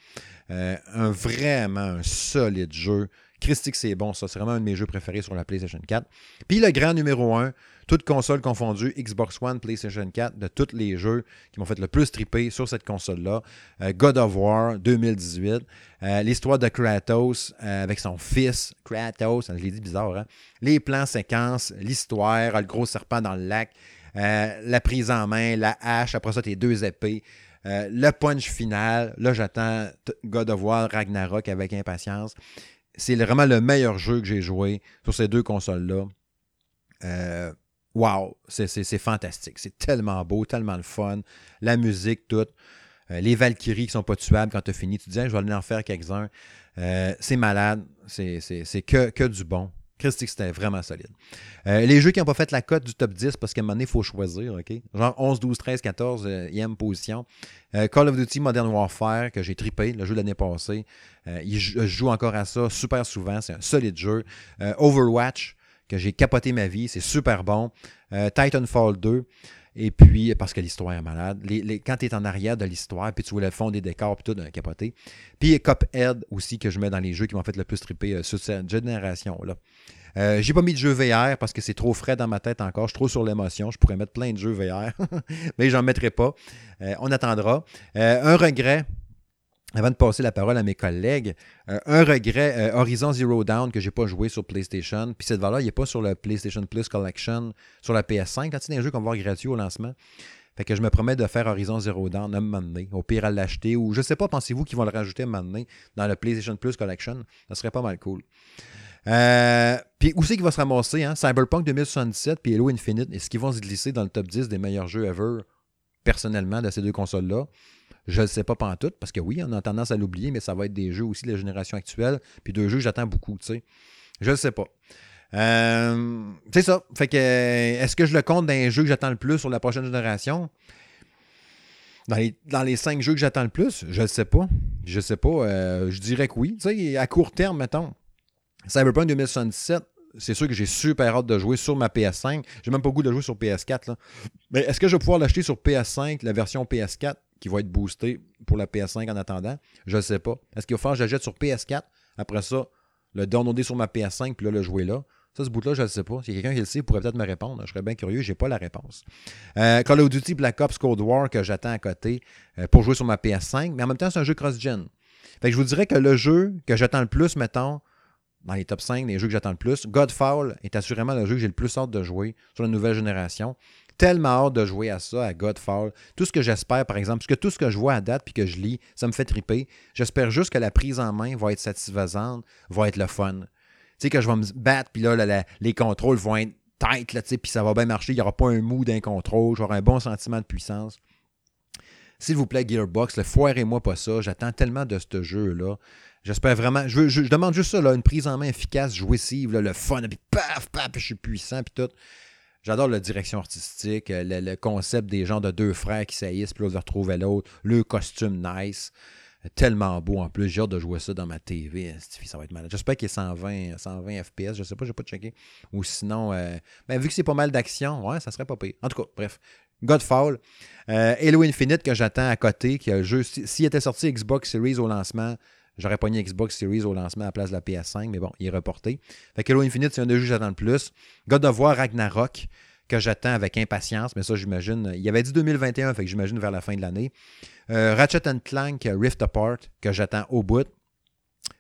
Euh, un vraiment un solide jeu. Christique, c'est bon, ça. C'est vraiment un de mes jeux préférés sur la PlayStation 4. Puis le grand numéro 1, toutes consoles confondues, Xbox One, PlayStation 4, de tous les jeux qui m'ont fait le plus triper sur cette console-là. Euh, God of War 2018. Euh, l'histoire de Kratos euh, avec son fils, Kratos, je l'ai dit bizarre, hein? Les plans séquences, l'histoire, le gros serpent dans le lac, la prise en main, la hache, après ça, tes deux épées. le punch final, là j'attends God of War Ragnarok avec impatience. C'est vraiment le meilleur jeu que j'ai joué sur ces deux consoles-là. Euh, wow, c'est fantastique. C'est tellement beau, tellement le fun. La musique, tout. Euh, les Valkyries qui sont pas tuables quand tu as fini. Tu dis, je vais aller en faire quelques-uns. Euh, c'est malade. C'est que, que du bon. Christique, c'était vraiment solide. Euh, les jeux qui n'ont pas fait la cote du top 10, parce qu'à un moment donné, il faut choisir, OK? Genre 11, 12, 13, 14, e position. Call of Duty Modern Warfare, que j'ai tripé, le jeu de l'année passée. je joue encore à ça super souvent. C'est un solide jeu. Overwatch, que j'ai capoté ma vie. C'est super bon. Euh, Titanfall 2. Et puis, parce que l'histoire est malade. Les, quand tu es en arrière de l'histoire, puis tu vois le fond des décors, puis tout, d'un capoté. Puis Cuphead aussi, que je mets dans les jeux qui m'ont fait le plus triper euh, sur cette génération-là. Euh, j'ai pas mis de jeu VR parce que c'est trop frais dans ma tête encore. Je suis trop sur l'émotion. Je pourrais mettre plein de jeux VR, mais j'en mettrai pas. on attendra. un regret, avant de passer la parole à mes collègues, euh, un regret, euh, Horizon Zero Down que j'ai pas joué sur PlayStation. Puis cette valeur, il n'est pas sur le PlayStation Plus Collection, sur la PS5. Quand c'est un jeu qu'on va voir gratuit au lancement. Fait que je me promets de faire Horizon Zero Dawn un moment. Au pire, à l'acheter. Ou je sais pas, pensez-vous qu'ils vont le rajouter un moment dans le PlayStation Plus Collection? Ça serait pas mal cool. Euh, puis où c'est qu'il va se ramasser? Hein? Cyberpunk 2077 puis Halo Infinite. Est-ce qu'ils vont se glisser dans le top 10 des meilleurs jeux ever, personnellement, de ces deux consoles-là? Je ne sais pas tout, parce que oui, on a tendance à l'oublier, mais ça va être des jeux aussi de la génération actuelle, puis deux jeux j'attends beaucoup, tu sais. Je ne sais pas. Euh, c'est ça. Fait que est-ce que je le compte dans les jeux que j'attends le plus sur la prochaine génération? Dans les, cinq jeux que j'attends le plus, je ne sais pas. Je sais pas. Euh, je dirais que oui. Tu sais, à court terme, mettons. Cyberpunk 2077, c'est sûr que j'ai super hâte de jouer sur ma PS5. J'ai même pas goût de jouer sur PS4. Là. Mais est-ce que je vais pouvoir l'acheter sur PS5, la version PS4? Qui va être boosté pour la PS5 en attendant. Je ne sais pas. Est-ce qu'il va falloir que je jette sur PS4? Après ça, le downloader sur ma PS5 puis là, le jouer là. Ça, ce bout-là, je ne sais pas. A quelqu'un qui le sait, il pourrait peut-être me répondre. Je serais bien curieux, je n'ai pas la réponse. Euh, Call of Duty Black Ops Cold War que j'attends à côté euh, pour jouer sur ma PS5, mais en même temps, c'est un jeu cross-gen. Fait je vous dirais que le jeu que j'attends le plus, mettons, dans les top 5 des jeux que j'attends le plus, Godfall est assurément le jeu que j'ai le plus hâte de jouer sur la nouvelle génération. Tellement hâte de jouer à ça, à Godfall. Tout ce que j'espère, par exemple, parce que tout ce que je vois à date puis que je lis, ça me fait triper. J'espère juste que la prise en main va être satisfaisante, va être le fun. Tu sais, que je vais me battre, puis là, les contrôles vont être tight, là, puis ça va bien marcher. Il n'y aura pas un mou d'un contrôle. J'aurai un bon sentiment de puissance. S'il vous plaît, Gearbox, le foirez-moi pas ça. J'attends tellement de ce jeu-là. J'espère vraiment. Je, demande juste ça, là, une prise en main efficace, jouissive, là, le fun, puis paf, paf, je suis puissant, puis tout. J'adore la direction artistique, euh, le, concept des gens de deux frères qui saillissent, puis l'autre retrouver l'autre, le costume nice. Tellement beau en plus. J'ai hâte de jouer ça dans ma TV. Ça va être malade. J'espère qu'il est 120, 120 FPS. Je sais pas, je n'ai pas checké. Ou sinon, euh, ben, vu que c'est pas mal d'action, ouais, ça serait pas pire. En tout cas, bref. Godfall. Euh, Halo Infinite que j'attends à côté, qui a le jeu. S'il était sorti Xbox Series au lancement, J'aurais pogné Xbox Series au lancement à la place de la PS5, mais bon, il est reporté. Fait que Halo Infinite, c'est un des jeux que j'attends le plus. God of War Ragnarok, que j'attends avec impatience, mais ça, j'imagine. Il avait dit 2021, fait que j'imagine vers la fin de l'année. Euh, Ratchet Clank Rift Apart, que j'attends au bout.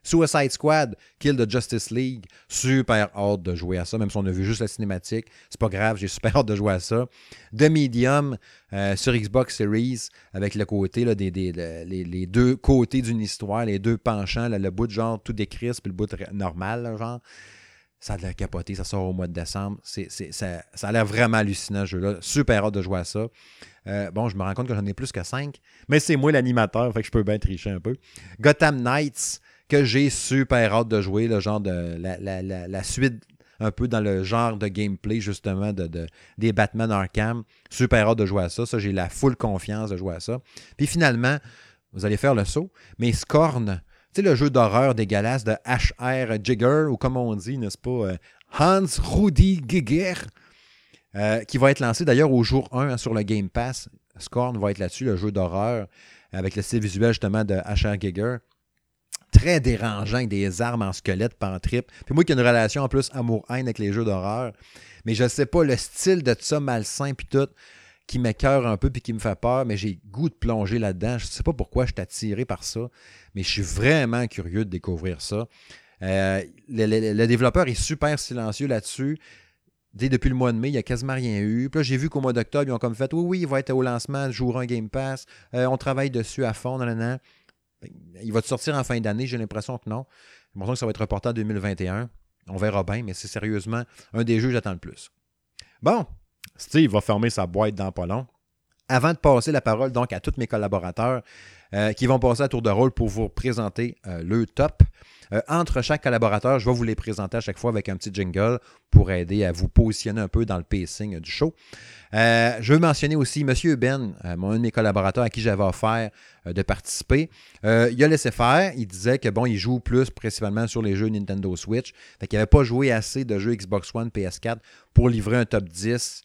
Suicide Squad, Kill the Justice League, super hâte de jouer à ça, même si on a vu juste la cinématique, c'est pas grave, j'ai super hâte de jouer à ça. The Medium euh, sur Xbox Series, avec le côté, là, des, les, deux côtés d'une histoire, les deux penchants, le bout de genre tout décrit, puis le bout normal, genre. Ça a de la capoter, ça sort au mois de décembre. C'est, ça, ça, a l'air vraiment hallucinant, ce jeu-là. Super hâte de jouer à ça. Euh, bon, je me rends compte que j'en ai plus que 5, mais c'est moi l'animateur, fait que je peux bien tricher un peu. Gotham Knights, que j'ai super hâte de jouer, le genre de la, suite un peu dans le genre de gameplay justement de, des Batman Arkham. Super hâte de jouer à ça. Ça, j'ai la full confiance de jouer à ça. Puis finalement, vous allez faire le saut, mais Scorn, tu sais, le jeu d'horreur dégueulasse de HR Jigger, ou comme on dit, n'est-ce pas, euh, Hans Rudi Giger, euh, qui va être lancé d'ailleurs au jour 1 hein, sur le Game Pass. Scorn va être là-dessus, le jeu d'horreur, avec le style visuel justement de HR Giger très dérangeant des armes en squelette, pas trip. Puis moi qui ai une relation en plus amour-haine avec les jeux d'horreur, mais je sais pas, le style de ça malsain puis tout, qui m'écœure un peu puis qui me fait peur, mais j'ai goût de plonger là-dedans. Je sais pas pourquoi je suis attiré par ça, mais je suis vraiment curieux de découvrir ça. Euh, le, développeur est super silencieux là-dessus. Dès depuis le mois de mai, il n'y a quasiment rien eu. Puis là, j'ai vu qu'au mois d'octobre, ils ont comme fait Oui, oui, il va être au lancement, jour 1 Game Pass. Euh, on travaille dessus à fond. Nan, il va sortir en fin d'année? J'ai l'impression que non. J'ai l'impression que ça va être reporté en 2021. On verra bien, mais c'est sérieusement un des jeux que j'attends le plus. Bon, Steve va fermer sa boîte dans pas. Avant de passer la parole donc à tous mes collaborateurs euh, qui vont passer à tour de rôle pour vous présenter euh, le top, euh, entre chaque collaborateur, je vais vous les présenter à chaque fois avec un petit jingle pour aider à vous positionner un peu dans le pacing du show. Je veux mentionner aussi M. Ben, euh, un de mes collaborateurs à qui j'avais offert de participer. il a laissé faire. Il disait que bon, il joue plus principalement sur les jeux Nintendo Switch. Fait qu'il n'avait pas joué assez de jeux Xbox One, PS4 pour livrer un top 10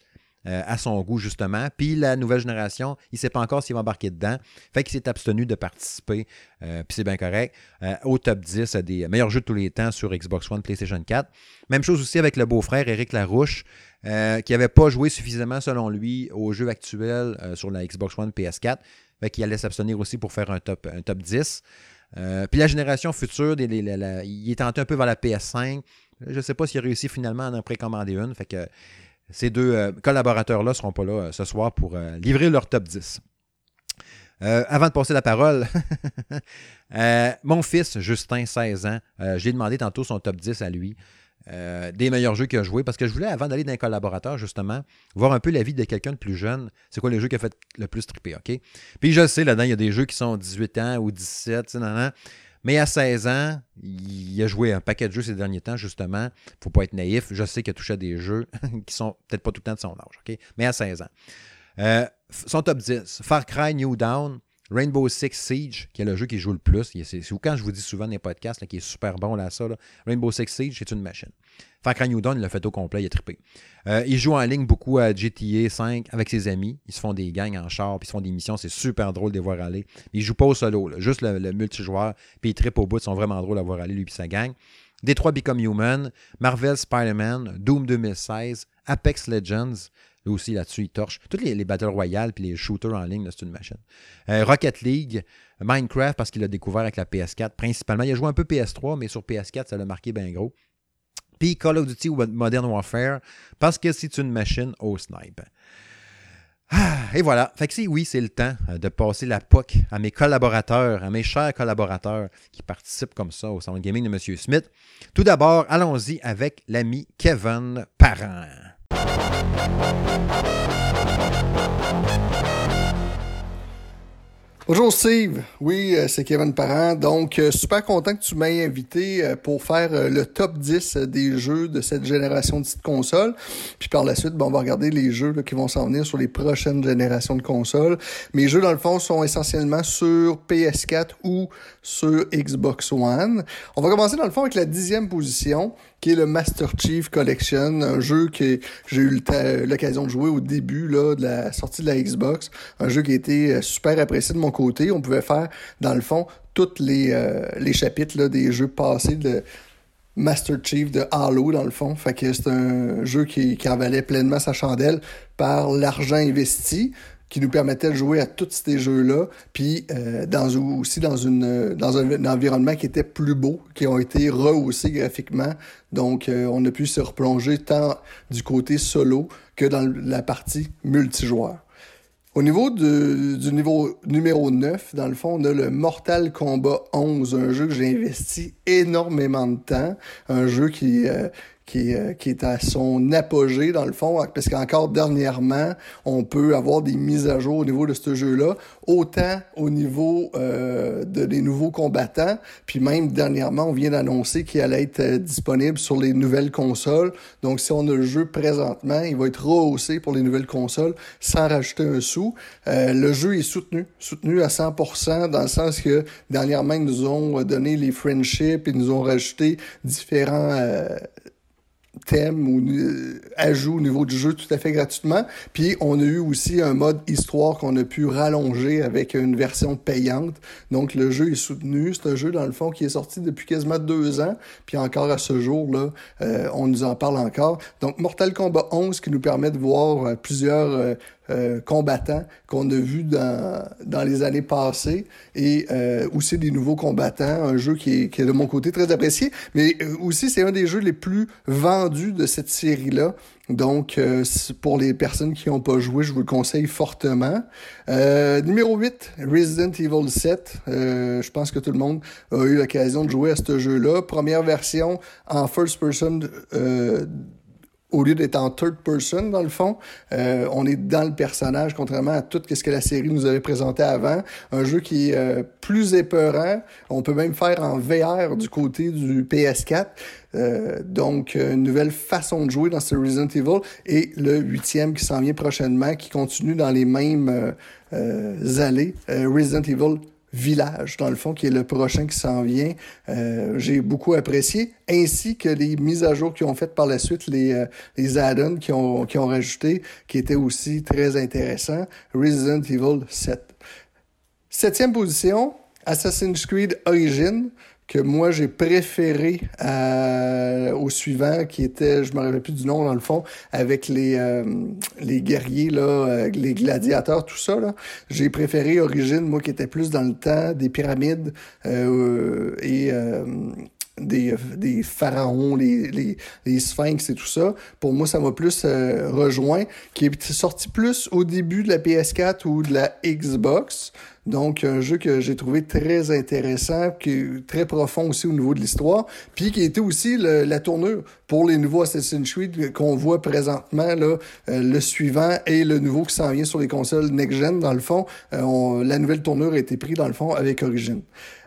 euh, à son goût, justement. Puis la nouvelle génération, il ne sait pas encore s'il va embarquer dedans. Fait qu'il s'est abstenu de participer, euh, puis c'est bien correct, euh, au top 10 des meilleurs jeux de tous les temps sur Xbox One, PlayStation 4. Même chose aussi avec le beau-frère Eric Larouche, qui n'avait pas joué suffisamment, selon lui, aux jeux actuels sur la Xbox One, PS4. Fait qu'il allait s'abstenir aussi pour faire un top, un top 10. puis la génération future, il est tenté un peu vers la PS5. Je ne sais pas s'il a réussi finalement à en précommander une. Fait que ces deux euh, collaborateurs-là ne seront pas là euh, ce soir pour euh, livrer leur top 10. avant de passer la parole, mon fils, Justin, 16 ans, j'ai demandé tantôt son top 10 à lui. des meilleurs jeux qu'il a joué parce que je voulais, avant d'aller dans un collaborateur, justement, voir un peu la vie de quelqu'un de plus jeune. C'est quoi les jeux qui a fait le plus triper, OK? Puis je sais, là-dedans, il y a des jeux qui sont 18 ans ou 17, non, non. Mais à 16 ans, il a joué un paquet de jeux ces derniers temps, justement. Il ne faut pas être naïf. Je sais qu'il a touché à des jeux qui sont peut-être pas tout le temps de son âge, OK? Mais à 16 ans. Euh, son top 10, Far Cry New Down, Rainbow Six Siege, qui est le jeu qui joue le plus. C'est quand je vous dis souvent dans les podcasts, qui est super bon là, ça. Rainbow Six Siege, c'est une machine. Far Cry New Dawn, il l'a fait au complet, il est trippé. Euh, il joue en ligne beaucoup à GTA 5 avec ses amis. Ils se font des gangs en char, puis ils se font des missions. C'est super drôle de les voir aller. Il joue pas au solo, juste le, multijoueur. Puis il trippe au bout, ils sont vraiment drôles à voir aller, lui et sa gang. Detroit Become Human, Marvel Spider-Man, Doom 2016, Apex Legends, Là aussi, là-dessus, il torche. Toutes les, Battle Royale puis les shooters en ligne, c'est une machine. Euh, Rocket League, Minecraft, parce qu'il a découvert avec la PS4, principalement. Il a joué un peu PS3, mais sur PS4, ça l'a marqué bien gros. Puis Call of Duty ou Modern Warfare, parce que c'est une machine au snipe. Ah, et voilà. Fait que si oui, c'est le temps euh, de passer la POC à mes collaborateurs, à mes chers collaborateurs qui participent comme ça au salon gaming de M. Smith. Tout d'abord, allons-y avec l'ami Kevin Parent. Bonjour Steve, oui, euh, c'est Kevin Parent. Donc, euh, super content que tu m'aies invité euh, pour faire le top 10 des jeux de cette génération de consoles. Puis par la suite, bon, on va regarder les jeux qui vont s'en venir sur les prochaines générations de consoles. Mes jeux, dans le fond, sont essentiellement sur PS4 ou sur Xbox One. On va commencer, dans le fond, avec la dixième position qui est le Master Chief Collection, un jeu que j'ai eu l'occasion de jouer au début là, de la sortie de la Xbox, un jeu qui a été euh, super apprécié de mon côté. On pouvait faire, dans le fond, tous les, euh, les chapitres là, des jeux passés de Master Chief de Halo, dans le fond. Fait que c'est un jeu qui, qui en valait pleinement sa chandelle par l'argent investi qui nous permettait de jouer à tous ces jeux-là, puis euh, dans, aussi dans, une, dans un, environnement qui était plus beau, qui ont été rehaussés graphiquement. Donc, euh, on a pu se replonger tant du côté solo que dans la partie multijoueur. Au niveau du niveau numéro 9, dans le fond, on a le Mortal Kombat 11, un jeu que j'ai investi énormément de temps, un jeu qui, euh, qui, euh, qui, est à son apogée dans le fond, parce qu'encore dernièrement, on peut avoir des mises à jour au niveau de ce jeu-là, autant au niveau euh, de des nouveaux combattants, puis même dernièrement, on vient d'annoncer qu'il allait être euh, disponible sur les nouvelles consoles. Donc, si on a le jeu présentement, il va être rehaussé pour les nouvelles consoles sans rajouter un sou. Euh, le jeu est soutenu, soutenu à 100% dans le sens que dernièrement, ils nous ont donné les friendships, ils nous ont rajouté différents thème ou euh, ajout au niveau du jeu tout à fait gratuitement. Puis on a eu aussi un mode histoire qu'on a pu rallonger avec une version payante. Donc le jeu est soutenu. C'est un jeu dans le fond qui est sorti depuis quasiment deux ans. Puis encore à ce jour-là, euh, on nous en parle encore. Donc Mortal Kombat 11 qui nous permet de voir euh, plusieurs euh, combattants qu'on a vus dans, dans les années passées et euh, aussi des nouveaux combattants, un jeu qui est, qui est de mon côté très apprécié, mais euh, aussi c'est un des jeux les plus vendus de cette série-là. Donc, pour les personnes qui n'ont pas joué, je vous le conseille fortement. numéro 8, Resident Evil 7. je pense que tout le monde a eu l'occasion de jouer à ce jeu-là. Première version en first person au lieu d'être en third person, dans le fond, euh, on est dans le personnage, contrairement à tout ce que la série nous avait présenté avant. Un jeu qui est euh, plus épeurant. On peut même faire en VR du côté du PS4. Euh, donc, une nouvelle façon de jouer dans ce Resident Evil. Et le huitième qui s'en vient prochainement, qui continue dans les mêmes allées. Resident Evil Village, dans le fond, qui est le prochain qui s'en vient. Euh, j'ai beaucoup apprécié, ainsi que les mises à jour qui ont fait par la suite, les, euh, les add-ons qui ont, qui ont rajouté, qui étaient aussi très intéressants. Resident Evil 7. Septième position, Assassin's Creed Origin que moi j'ai préféré euh, au suivant qui était je me rappelle plus du nom dans le fond avec les euh, les guerriers là euh, les gladiateurs tout ça là j'ai préféré Origine moi qui était plus dans le temps des pyramides et des, des pharaons, les, les, les, sphinx et tout ça. Pour moi, ça m'a plus rejoint, qui est sorti plus au début de la PS4 ou de la Xbox. Donc, un jeu que j'ai trouvé très intéressant, qui est très profond aussi au niveau de l'histoire, puis qui était aussi la tournure pour les nouveaux Assassin's Creed qu'on voit présentement, là, euh, le suivant et le nouveau qui s'en vient sur les consoles next-gen, dans le fond. Euh, la nouvelle tournure a été prise, dans le fond, avec Origin.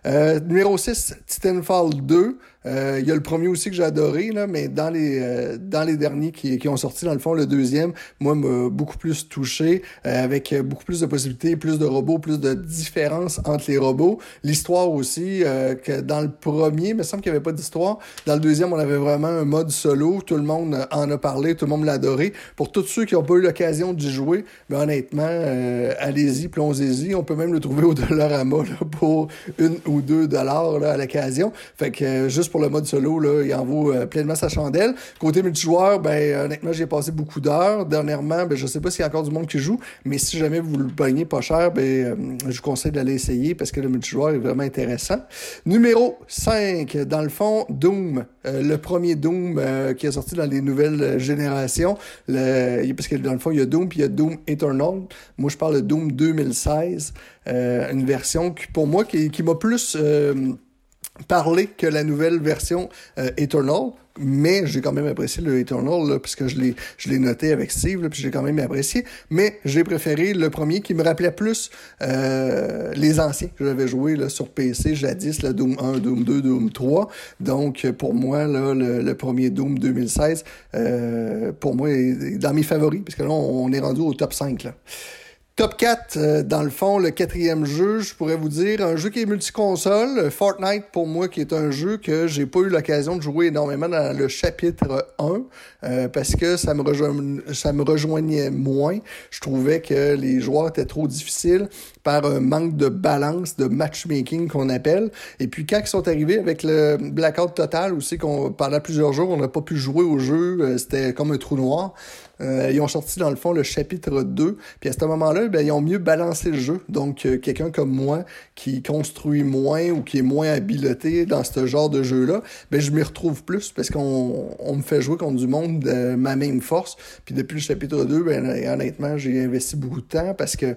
Euh, numéro 6, Titanfall 2. Euh, il y a le premier aussi que j'ai adoré, là, mais dans les euh, dans les derniers qui, qui ont sorti, dans le fond, le deuxième, moi, m'a beaucoup plus touché, euh, avec beaucoup plus de possibilités, plus de robots, plus de différences entre les robots. L'histoire aussi, que dans le premier, il me semble qu'il n'y avait pas d'histoire. Dans le deuxième, on avait vraiment un mode solo. Tout le monde en a parlé, tout le monde l'a adoré. Pour tous ceux qui n'ont pas eu l'occasion d'y jouer, mais honnêtement, allez-y, plongez-y. On peut même le trouver au Dollarama là, pour une ou deux dollars là, à l'occasion. Fait que juste pour le mode solo, là, il en vaut euh, pleinement sa chandelle. Côté multijoueur, ben honnêtement, j'ai passé beaucoup d'heures. Dernièrement, ben je sais pas s'il y a encore du monde qui joue, mais si jamais vous le pognez pas cher, ben euh, je vous conseille d'aller essayer parce que le multijoueur est vraiment intéressant. Numéro 5, dans le fond, Doom. le premier Doom qui est sorti dans les nouvelles générations. Parce que dans le fond, il y a Doom puis il y a Doom Eternal. Moi, je parle de Doom 2016. une version qui, pour moi, qui, qui m'a plus parler que la nouvelle version euh, Eternal, mais j'ai quand même apprécié le Eternal, là, puisque je l'ai, je l'ai noté avec Steve, là, puis j'ai quand même apprécié. Mais j'ai préféré le premier qui me rappelait plus euh, les anciens que j'avais joués là, sur PC jadis, le Doom 1, Doom 2, Doom 3. Donc pour moi, là, le, premier Doom 2016, euh, pour moi, est dans mes favoris, parce que là, on, on est rendu au top 5. Là. Top 4, euh, dans le fond, le quatrième jeu, je pourrais vous dire, un jeu qui est multiconsole, Fortnite pour moi, qui est un jeu que j'ai pas eu l'occasion de jouer énormément dans le chapitre 1, euh, parce que ça me, rejoignait moins. Je trouvais que les joueurs étaient trop difficiles par un manque de balance, de matchmaking qu'on appelle. Et puis quand ils sont arrivés avec le blackout total aussi, qu'on pendant plusieurs jours, on n'a pas pu jouer au jeu, euh, c'était comme un trou noir. Euh, ils ont sorti dans le fond le chapitre 2. Puis à ce moment-là, ben, ils ont mieux balancé le jeu. Donc euh, quelqu'un comme moi qui construit moins ou qui est moins habileté dans ce genre de jeu-là, ben je m'y retrouve plus parce qu'on on me fait jouer contre du monde de ma même force. Puis depuis le chapitre 2, ben honnêtement, j'ai investi beaucoup de temps parce que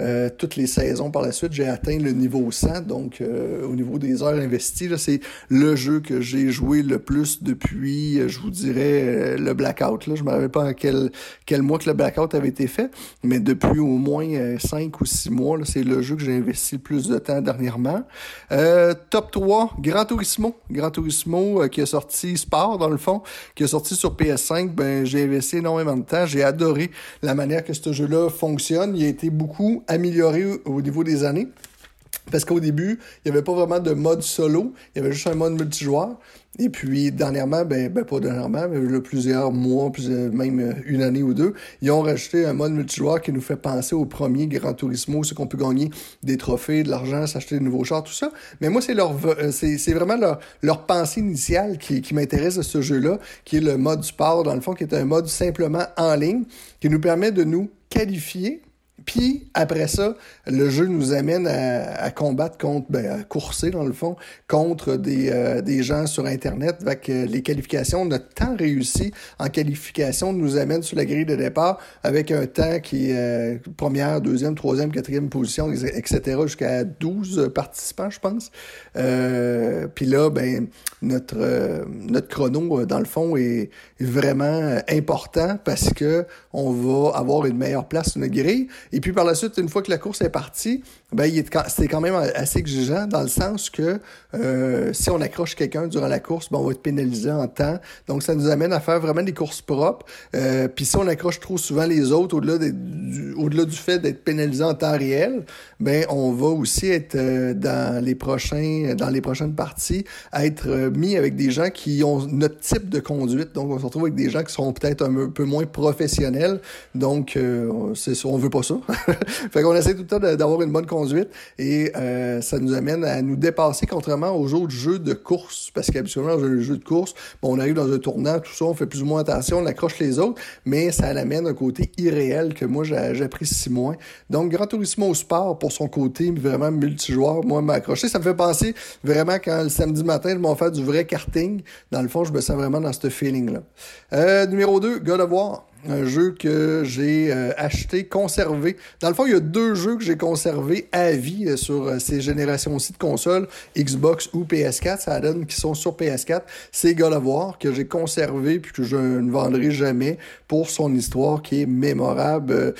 euh, toutes les saisons par la suite, j'ai atteint le niveau 100. Donc, euh, au niveau des heures investies, c'est le jeu que j'ai joué le plus depuis, euh, je vous dirais, le Blackout. Là. Je ne me rappelle pas à quel, quel mois que le Blackout avait été fait, mais depuis au moins 5 ou 6 mois, c'est le jeu que j'ai investi le plus de temps dernièrement. top 3, Gran Turismo. Gran Turismo qui a sorti Sport, dans le fond, qui a sorti sur PS5. Ben, j'ai investi énormément de temps. J'ai adoré la manière que ce jeu-là fonctionne. Il a été beaucoup amélioré au niveau des années. Parce qu'au début, il n'y avait pas vraiment de mode solo, il y avait juste un mode multijoueur. Et puis, dernièrement, ben, ben pas dernièrement, mais là, plusieurs mois, même une année ou deux, ils ont rajouté un mode multijoueur qui nous fait penser au premier Gran Turismo, ce qu'on peut gagner des trophées, de l'argent, s'acheter de nouveaux chars, tout ça. Mais moi, c'est leur, euh, c'est, vraiment leur, pensée initiale qui, qui m'intéresse de ce jeu-là, qui est le mode sport, dans le fond, qui est un mode simplement en ligne, qui nous permet de nous qualifier puis après ça, le jeu nous amène à, combattre contre, ben, à courser dans le fond, contre des, euh, des gens sur Internet avec les qualifications. Notre temps réussi en qualification nous amène sur la grille de départ avec un temps qui est euh, première, deuxième, troisième, quatrième position, etc. jusqu'à 12 participants, je pense. Euh, puis là, ben notre notre chrono, dans le fond, est, vraiment important parce que on va avoir une meilleure place sur notre grille. Et puis par la suite, une fois que la course est partie, ben c'est quand même assez exigeant dans le sens que euh, si on accroche quelqu'un durant la course, ben on va être pénalisé en temps. Donc ça nous amène à faire vraiment des courses propres. Euh, puis si on accroche trop souvent les autres au-delà du au-delà du fait d'être pénalisé en temps réel, ben on va aussi être euh, dans les prochains dans les prochaines parties à être mis avec des gens qui ont notre type de conduite. Donc on se retrouve avec des gens qui sont peut-être un peu moins professionnels. Donc c'est on veut pas ça. fait qu'on essaie tout le temps d'avoir une bonne conduite et euh, ça nous amène à nous dépasser contrairement aux autres jeux de course. Parce qu'habituellement, dans un jeu de course, bon, on arrive dans un tournant, tout ça, on fait plus ou moins attention, on accroche les autres, mais ça amène un côté irréel que moi j'apprécie moins. Donc, Grand Turismo Sport, pour son côté vraiment multijoueur, moi m'a accroché. Ça me fait penser vraiment quand le samedi matin, je m'en faire du vrai karting. Dans le fond, je me sens vraiment dans ce feeling-là. Euh, numéro 2, God of War un jeu que j'ai euh, acheté, conservé. Dans le fond, il y a deux jeux que j'ai conservés à vie euh, sur euh, ces générations-ci de consoles, Xbox ou PS4. Ça donne qui sont sur PS4. C'est God of War que j'ai conservé puis que je ne vendrai jamais pour son histoire qui est mémorable,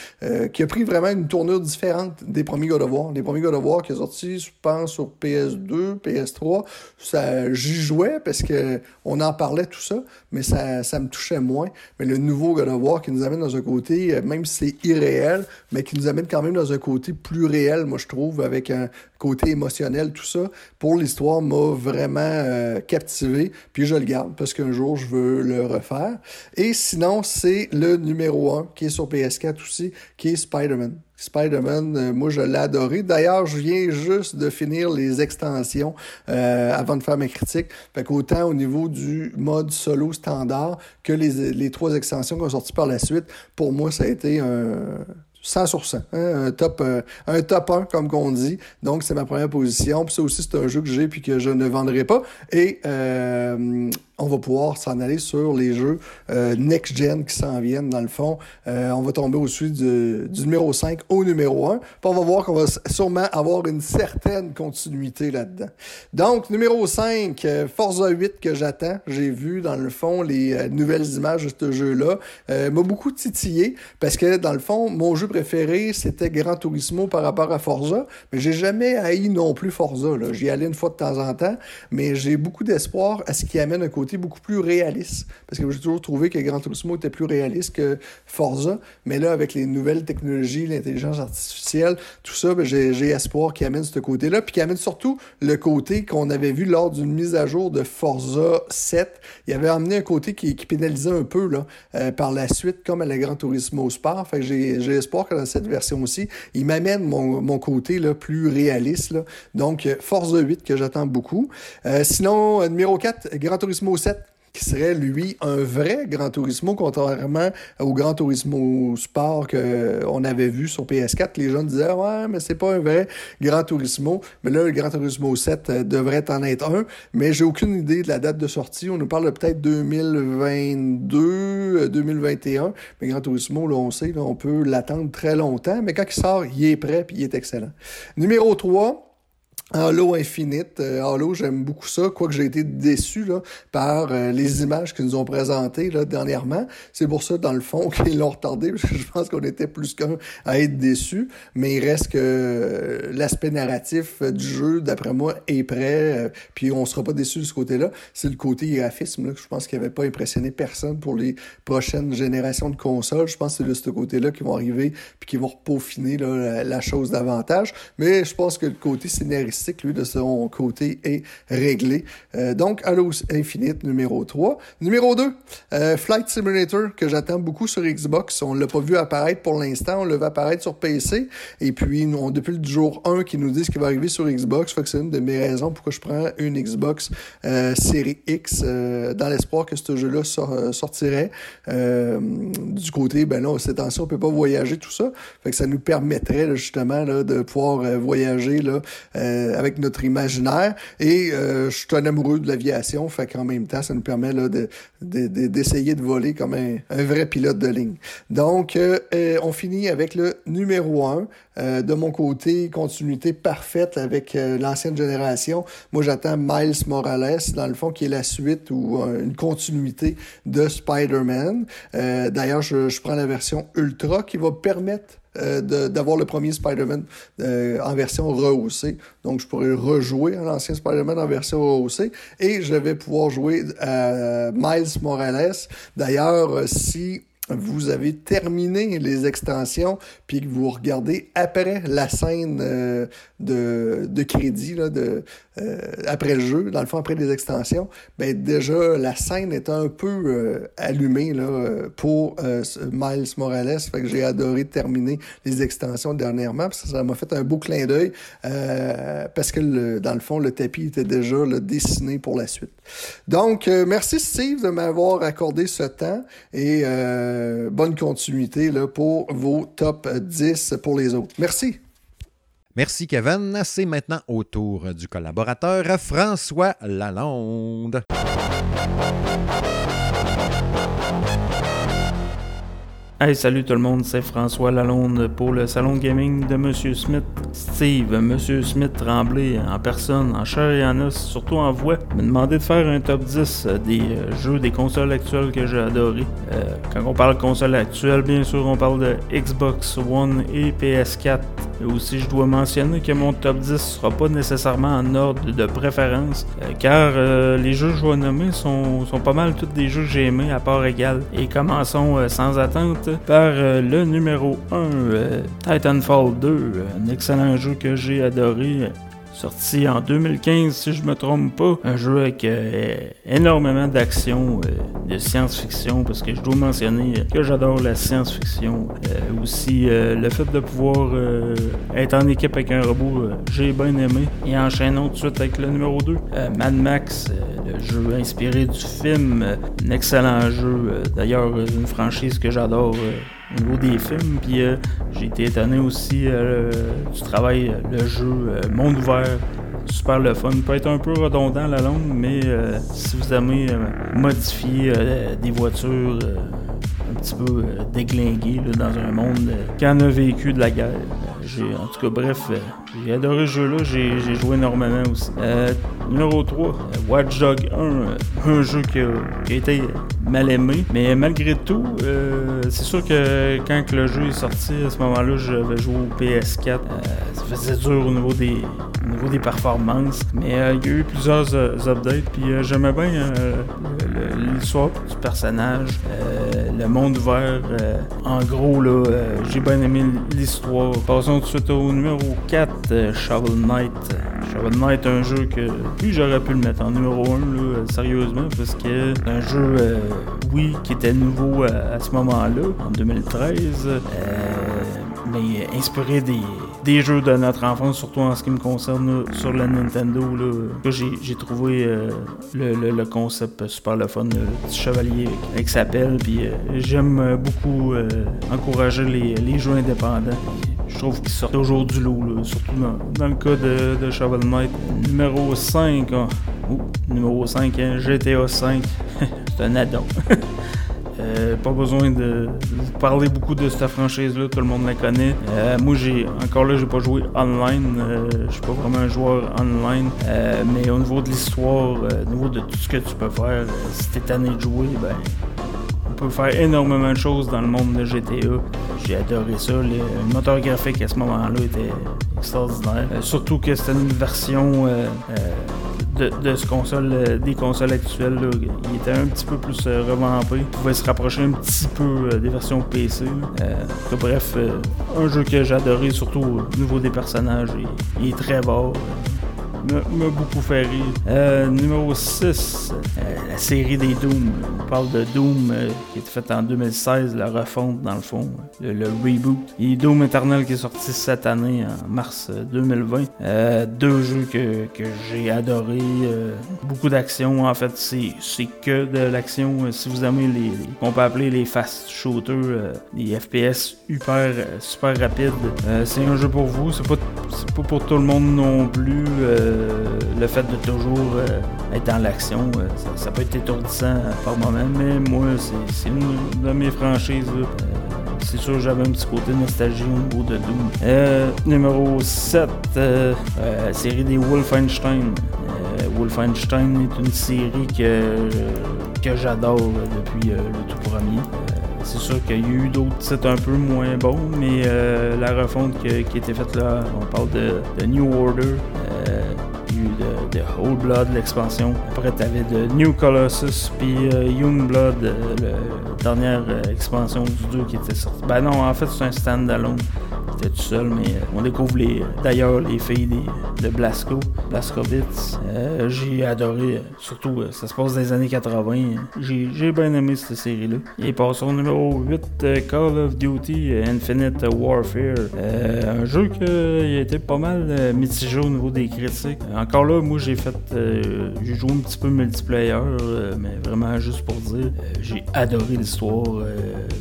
qui a pris vraiment une tournure différente des premiers God of War. Les premiers God of War qui sont sortis, je pense, sur PS2, PS3, ça, j'y jouais parce que on en parlait tout ça, mais ça, ça me touchait moins. Mais le nouveau God of War qui nous amène dans un côté, euh, même si c'est irréel, mais qui nous amène quand même dans un côté plus réel, moi je trouve, avec un, côté émotionnel, tout ça, pour l'histoire, m'a vraiment euh, captivé. Puis je le garde parce qu'un jour, je veux le refaire. Et sinon, c'est le numéro 1 qui est sur PS4 aussi, qui est Spider-Man. Spider-Man, euh, moi je l'ai adoré. D'ailleurs, je viens juste de finir les extensions euh, avant de faire ma critique. Fait qu'autant au niveau du mode solo standard que les, les trois extensions qui ont sorti par la suite, pour moi ça a été un 100 sur 100. Hein, un, top, euh, un top 1, comme qu'on dit. Donc, c'est ma première position. Puis ça aussi, c'est un jeu que j'ai puis que je ne vendrai pas. Et euh, on va pouvoir s'en aller sur les jeux euh, next-gen qui s'en viennent, dans le fond. Euh, on va tomber au-dessus du, du, numéro 5 au numéro 1. Puis on va voir qu'on va sûrement avoir une certaine continuité là-dedans. Donc, numéro 5, euh, Forza 8 que j'attends. J'ai vu, dans le fond, les nouvelles images de ce jeu-là. m'a beaucoup titillé parce que, dans le fond, mon jeu préféré, c'était Gran Turismo par rapport à Forza. Mais j'ai jamais haï non plus Forza. J'y allais une fois de temps en temps. Mais j'ai beaucoup d'espoir à ce qui amène un côté beaucoup plus réaliste. Parce que j'ai toujours trouvé que Gran Turismo était plus réaliste que Forza. Mais là, avec les nouvelles technologies, l'intelligence artificielle, tout ça, ben, j'ai espoir qu'il amène ce côté-là. Puis qu'il amène surtout le côté qu'on avait vu lors d'une mise à jour de Forza 7. Il avait amené un côté qui, pénalisait un peu là, euh, par la suite, comme à la Gran Turismo Sport. Fait que j'ai espoir que dans cette version aussi, il m'amène mon, mon, côté là, plus réaliste. Donc, Forza 8 que j'attends beaucoup. Euh, sinon, numéro 4, Gran Turismo 7 qui serait, lui, un vrai Gran Turismo, contrairement au Gran Turismo Sport qu'on avait vu sur PS4. Les gens disaient, ouais, mais c'est pas un vrai Gran Turismo. Mais là, le Gran Turismo 7 euh, devrait en être un. Mais j'ai aucune idée de la date de sortie. On nous parle peut-être 2022, 2021. Euh, mais Gran Turismo, là, on sait, là, on peut l'attendre très longtemps. Mais quand il sort, il est prêt puis il est excellent. Numéro 3, Halo Infinite. Euh, Halo, j'aime beaucoup ça, quoique j'ai été déçu là, par euh, les images qu'ils nous ont présentées là, dernièrement. C'est pour ça, dans le fond, qu'ils l'ont retardé, parce que je pense qu'on était plus qu'un à être déçus. Mais il reste que euh, l'aspect narratif du jeu, d'après moi, est prêt. puis on sera pas déçu de ce côté-là. C'est le côté graphisme là, que je pense qu'il avait pas impressionné personne pour les prochaines générations de consoles. Je pense que c'est de ce côté-là qu'ils vont arriver puis qu'ils vont peaufiner la, la chose davantage. Mais je pense que le côté lui, de son côté, est réglé. Euh, donc, Halo Infinite, numéro 3. Numéro 2, euh, Flight Simulator, que j'attends beaucoup sur Xbox. On l'a pas vu apparaître pour l'instant. On le va apparaître sur PC. Et puis, nous, depuis le jour 1 qui nous disent qu'il va arriver sur Xbox, fait que c'est une de mes raisons pourquoi je prends une Xbox euh, série X dans l'espoir que ce jeu-là sortirait. du côté, ben là, c'est temps on peut pas voyager, tout ça. Fait que ça nous permettrait justement là, de pouvoir voyager là, euh, avec notre imaginaire. Et euh, je suis un amoureux de l'aviation, fait qu'en même temps, ça nous permet là, de, d'essayer de, voler comme un, vrai pilote de ligne. Donc, euh, on finit avec le numéro 1. de mon côté, continuité parfaite avec l'ancienne génération. Moi, j'attends Miles Morales, dans le fond, qui est la suite ou une continuité de Spider-Man. D'ailleurs, je, je prends la version Ultra qui va permettre euh, d'avoir le premier Spider-Man euh, en version rehaussée. Donc, je pourrais rejouer l'ancien Spider-Man en version rehaussée et je vais pouvoir jouer à Miles Morales. D'ailleurs, si vous avez terminé les extensions, puis que vous regardez après la scène euh, de, de crédit, là, de, euh, après le jeu, dans le fond, après les extensions, ben déjà, la scène est un peu euh, allumée là, pour Miles Morales. Fait que j'ai adoré terminer les extensions dernièrement, parce que ça m'a fait un beau clin d'œil, parce que, le, dans le fond, le tapis était déjà le dessiné pour la suite. Donc, merci Steve de m'avoir accordé ce temps, et... Euh, bonne continuité là, pour vos top 10 pour les autres. Merci. Merci Kevin. C'est maintenant au tour du collaborateur François Lalonde. Hey, salut tout le monde, c'est François Lalonde pour le salon gaming de Monsieur Smith. Steve, Monsieur Smith Tremblay en personne, en chair et en os, surtout en voix, m'a demandé de faire un top 10 des euh, jeux des consoles actuelles que j'ai adoré. Euh, quand on parle de consoles actuelles, bien sûr, on parle de Xbox One et PS4. Et aussi, je dois mentionner que mon top 10 sera pas nécessairement en ordre de préférence, euh, car les jeux que je vais nommer sont, sont pas mal tous des jeux que j'ai aimés à part égale. Et commençons sans attente par euh, le numéro 1, euh, Titanfall 2, un excellent jeu que j'ai adoré. Sorti en 2015 si je me trompe pas. Un jeu avec euh, énormément d'action, euh, de science-fiction, parce que je dois mentionner que j'adore la science-fiction. Euh, aussi, le fait de pouvoir être en équipe avec un robot, j'ai bien aimé. Et enchaînons tout de suite avec le numéro 2, Mad Max, le jeu inspiré du film. un excellent jeu, d'ailleurs une franchise que j'adore au niveau des films. Puis j'ai été étonné aussi du travail, le jeu monde ouvert super le fun. peut être un peu redondant la longue, mais euh, si vous aimez euh, modifier euh, des voitures un petit peu déglinguées dans un monde qui en a vécu de la guerre. en tout cas, bref, j'ai adoré ce jeu-là, j'ai, joué énormément aussi. numéro 3, Watch Dog 1, un jeu qui a, été mal aimé, mais malgré tout, c'est sûr que quand le jeu est sorti, à ce moment-là, je vais jouer au PS4. ça faisait dur au niveau des, au niveau des performances. Mais euh, il y a eu plusieurs euh, updates, puis euh, j'aimais bien l'histoire du personnage, le monde ouvert. en gros, là, j'ai bien aimé l'histoire. Passons tout de suite au numéro 4, Shovel Knight. Shovel Knight, un jeu que oui, j'aurais pu le mettre en numéro 1, là, sérieusement, parce que c'est un jeu, oui, qui était nouveau à, ce moment-là, en 2013, mais inspiré des des jeux de notre enfance, surtout en ce qui me concerne sur la Nintendo. Là, j'ai, trouvé euh, le, concept super le fun, le petit chevalier avec sa pelle. Euh, j'aime beaucoup euh, encourager les, jeux indépendants. Je trouve qu'ils sortent toujours du lot, surtout dans, le cas de, de Shovel Knight. Numéro 5, numéro 5, hein, GTA 5. C'est un addon. Euh, pas besoin de vous parler beaucoup de cette franchise-là, tout le monde la connaît. Euh, moi, j'ai encore là, j'ai pas joué online. Euh, je suis pas vraiment un joueur online. mais au niveau de l'histoire, au niveau de tout ce que tu peux faire, si t'es tanné de jouer, ben on peut faire énormément de choses dans le monde de GTA. J'ai adoré ça. Le moteur graphique à ce moment-là était extraordinaire. surtout que c'était une version de, ce console, euh, des consoles actuelles. Il était un petit peu plus euh, revampé. Il pouvait se rapprocher un petit peu euh, des versions PC. bref, un jeu que j'ai adoré, surtout au niveau des personnages. Il, est très beau m'a beaucoup fait rire. Euh, numéro 6, euh, la série des Doom. On parle de Doom euh, qui été faite en 2016, la refonte dans le fond, le, reboot. Et Doom Eternal qui est sorti cette année en mars 2020. deux jeux que, que j'ai adoré. beaucoup d'action. En fait, c'est que de l'action. Si vous aimez les, qu'on peut appeler les fast shooters, les FPS hyper super rapides, c'est un jeu pour vous. C'est pas, pas pour tout le monde non plus. Le fait de toujours euh, être dans l'action, euh, ça, peut être étourdissant par moment, mais moi, c'est une de mes franchises. c'est sûr, j'avais un petit côté nostalgie au niveau de Doom. numéro 7, série des Wolfenstein. Wolfenstein est une série que, que j'adore depuis le tout premier. C'est sûr qu'il y a eu d'autres titres un peu moins bons, mais la refonte qui, a été faite là, on parle de, New Order, de, Old Blood, l'expansion. Après, t'avais de New Colossus, puis euh, Young Blood, euh, la dernière euh, expansion du 2 qui était sortie. Ben non, en fait, c'est un stand-alone. J'étais tout seul, mais on découvre les, d'ailleurs les filles de Blasco, Blaskowitz. j'ai adoré, surtout, ça se passe dans les années 80. J'ai, bien aimé cette série-là. Et passons au numéro 8, Call of Duty Infinite Warfare. un jeu qui a été pas mal mitigé au niveau des critiques. Encore là, moi j'ai fait. Euh, j'ai joué un petit peu multiplayer, euh, mais vraiment juste pour dire, euh, j'ai adoré l'histoire.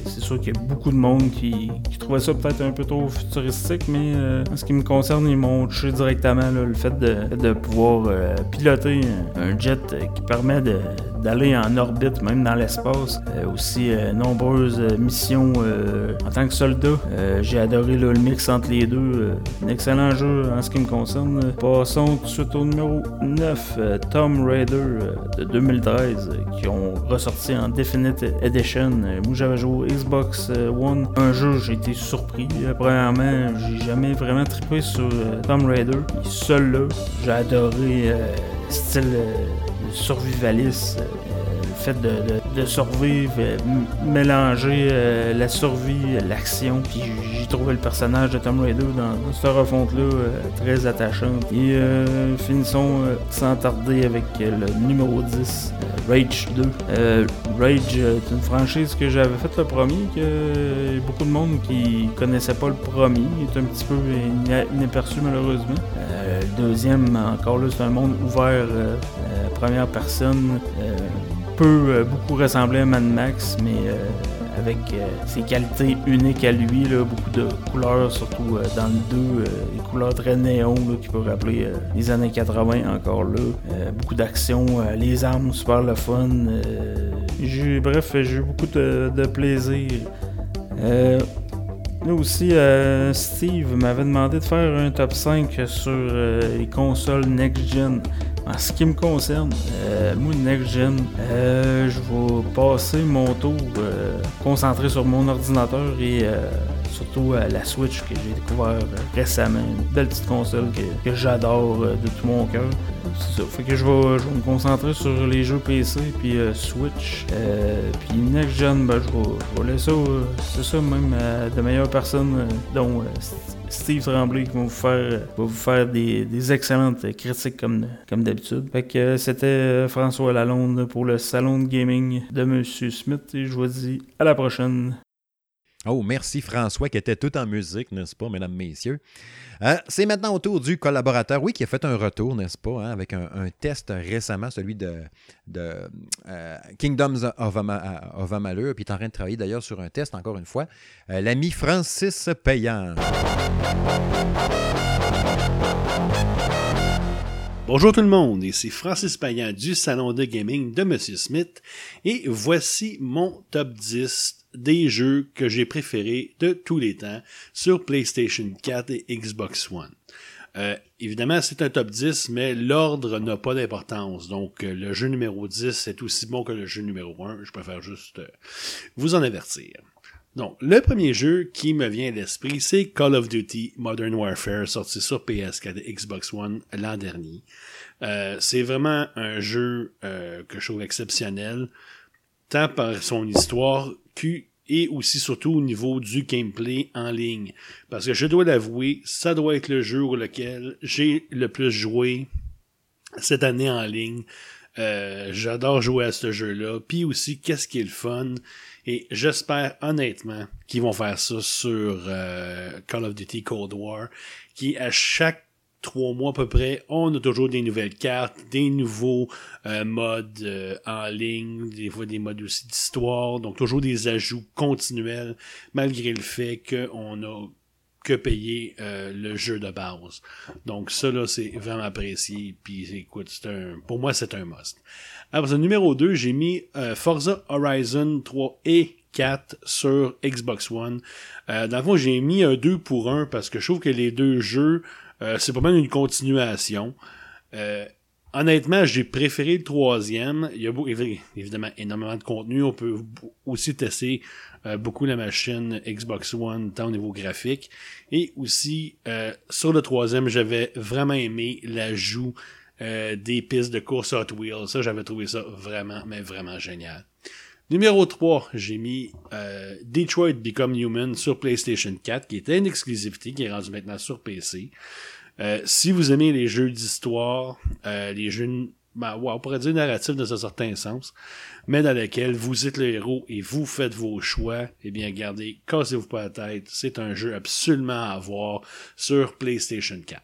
c'est sûr qu'il y a beaucoup de monde qui, qui trouvait ça peut-être un peu trop futuristique, mais en ce qui me concerne, ils m'ont touché directement le fait de, de pouvoir piloter un, jet qui permet d'aller en orbite, même dans l'espace. aussi, nombreuses missions en tant que soldat. j'ai adoré le mix entre les deux. un excellent jeu en ce qui me concerne. Passons tout de suite au numéro 9, euh, Tom Raider euh, de 2013, euh, qui ont ressorti en Definite Edition. moi, j'avais joué Xbox One. Un jeu, j'ai été surpris. Premièrement, j'ai jamais vraiment trippé sur Tom Raider. Seul là, j'ai adoré style survivaliste fait de, de, de survivre, euh, mélanger euh, la survie, l'action, puis j'ai trouvé le personnage de Tom Raider dans, cette refonte-là euh, très attachant. Et euh, finissons euh, sans tarder avec euh, le numéro 10, euh, Rage 2. Euh, Rage euh, est une franchise que j'avais fait le premier, que euh, beaucoup de monde qui connaissait pas le premier, est un petit peu ina- inaperçu malheureusement. Euh, le deuxième, encore là, c'est un monde ouvert, euh, euh, première personne, euh, peut beaucoup ressembler à Mad Max, mais avec ses qualités uniques à lui, là, beaucoup de couleurs, surtout dans le 2, euh, des couleurs très néon là, qui peuvent rappeler les années 80 encore là. Beaucoup d'action, les armes super le fun. bref, j'ai eu beaucoup de plaisir. Là aussi, euh, Steve m'avait demandé de faire un top 5 sur euh, les consoles next-gen. En ce qui me concerne, euh, moi, next-gen, euh, je vais passer mon tour concentré sur mon ordinateur et surtout à la Switch que j'ai découvert euh, récemment. Une belle petite console que, j'adore euh, de tout mon cœur. C'est ça. Fait que je vais, je vais me concentrer sur les jeux PC puis euh, Switch. Euh, puis Next Gen, ben, je, vais, laisser ça, euh, c'est ça même de meilleures personnes, euh, dont euh, Steve Tremblay qui va vous faire, euh, vous faire des, excellentes critiques comme, comme d'habitude. Fait que euh, c'était euh, François Lalonde pour le salon de gaming de Monsieur Smith et je vous dis à la prochaine. Oh, merci François qui était tout en musique, n'est-ce pas, mesdames, messieurs? Euh, c'est maintenant au tour du collaborateur, oui, qui a fait un retour, n'est-ce pas, hein, avec un, test récemment, celui de, euh, Kingdoms of, Ama- of Amalur, puis est en train de travailler d'ailleurs sur un test, encore une fois. Euh, L'ami Francis Payan. Bonjour tout le monde, ici Francis Payan du Salon de Gaming de Monsieur Smith et voici mon top 10 des jeux que j'ai préférés de tous les temps sur PlayStation 4 et Xbox One. Euh, évidemment, c'est un top 10, mais l'ordre n'a pas d'importance. Donc, euh, le jeu numéro 10 est aussi bon que le jeu numéro 1. Je préfère juste euh, vous en avertir. Donc, le premier jeu qui me vient à l'esprit, c'est Call of Duty Modern Warfare, sorti sur PS4 et Xbox One l'an dernier. C'est vraiment un jeu que je trouve exceptionnel, par son histoire que et aussi surtout au niveau du gameplay en ligne. Parce que je dois l'avouer, ça doit être le jeu pour lequel j'ai le plus joué cette année en ligne. Euh, J'adore jouer à ce jeu-là. Puis aussi, qu'est-ce qui est le fun? Et j'espère honnêtement qu'ils vont faire ça sur euh, Call of Duty Cold War, qui à chaque trois mois à peu près, on a toujours des nouvelles cartes, des nouveaux euh, modes euh, en ligne, des fois des modes aussi d'histoire, donc toujours des ajouts continuels, malgré le fait qu'on a que payer euh, le jeu de base. Donc ça là, c'est vraiment apprécié. Puis écoute, c'est un, pour moi c'est un must. Après ça, numéro 2, j'ai mis euh, Forza Horizon 3 et 4 sur Xbox One. Euh, dans le fond, j'ai mis un 2 pour 1 parce que je trouve que les deux jeux, euh, c'est pas mal une continuation. Euh, honnêtement, j'ai préféré le troisième. Il y a beau- évi- évidemment énormément de contenu. On peut aussi tester euh, beaucoup la machine Xbox One, tant au niveau graphique. Et aussi, euh, sur le troisième, j'avais vraiment aimé l'ajout des pistes de course Hot Wheels. Ça, j'avais trouvé ça vraiment, mais vraiment génial. Numéro 3, j'ai mis euh, Detroit Become Human sur PlayStation 4, qui était une exclusivité, qui est rendue maintenant sur PC. Euh, si vous aimez les jeux d'histoire, euh, les jeux, ben, ouais, on pourrait dire narratifs dans un certain sens, mais dans lesquels vous êtes le héros et vous faites vos choix, eh bien, regardez, cassez-vous pas la tête, c'est un jeu absolument à avoir sur PlayStation 4.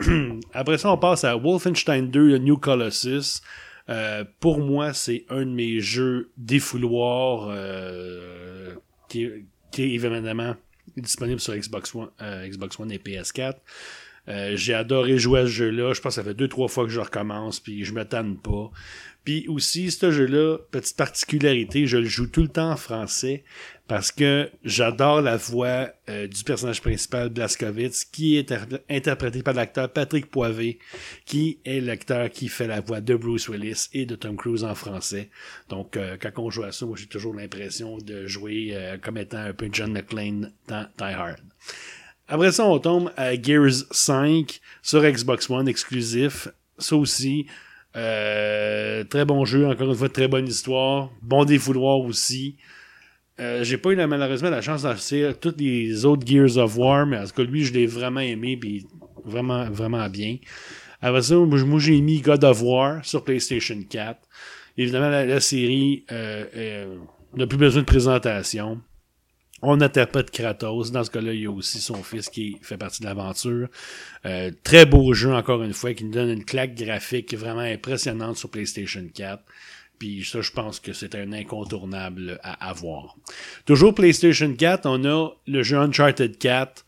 Après ça, on passe à Wolfenstein 2, le New Colossus. Euh, pour moi, c'est un de mes jeux défouloirs euh, qui, qui est évidemment disponible sur Xbox One, euh, Xbox One et PS4. Euh, j'ai adoré jouer à ce jeu-là. Je pense que ça fait deux, trois fois que je recommence, puis je me tanne pas. Puis aussi, ce jeu-là, petite particularité, je le joue tout le temps en français parce que j'adore la voix euh, du personnage principal, Blaskowitz, qui est inter- interprété par l'acteur Patrick Poivet, qui est l'acteur qui fait la voix de Bruce Willis et de Tom Cruise en français. Donc, euh, quand on joue à ça, moi, j'ai toujours l'impression de jouer euh, comme étant un peu John McClane dans Die Hard. Après ça, on tombe à Gears 5 sur Xbox One exclusif. Ça aussi, Euh, très bon jeu, encore une fois, très bonne histoire. Bon défouloir aussi. Euh, j'ai pas eu la, malheureusement la chance d'acheter tous les autres Gears of War, mais en tout cas, lui, je l'ai vraiment aimé, puis vraiment, vraiment bien. Après ça, moi, j'ai mis God of War sur PlayStation 4. Évidemment, la, série euh, n'a plus besoin de présentation. On n'interprète Kratos. Dans ce cas-là, il y a aussi son fils qui fait partie de l'aventure. Euh, très beau jeu, encore une fois, qui nous donne une claque graphique vraiment impressionnante sur PlayStation 4. Puis ça, je pense que c'est un incontournable à avoir. Toujours PlayStation 4, on a le jeu Uncharted 4.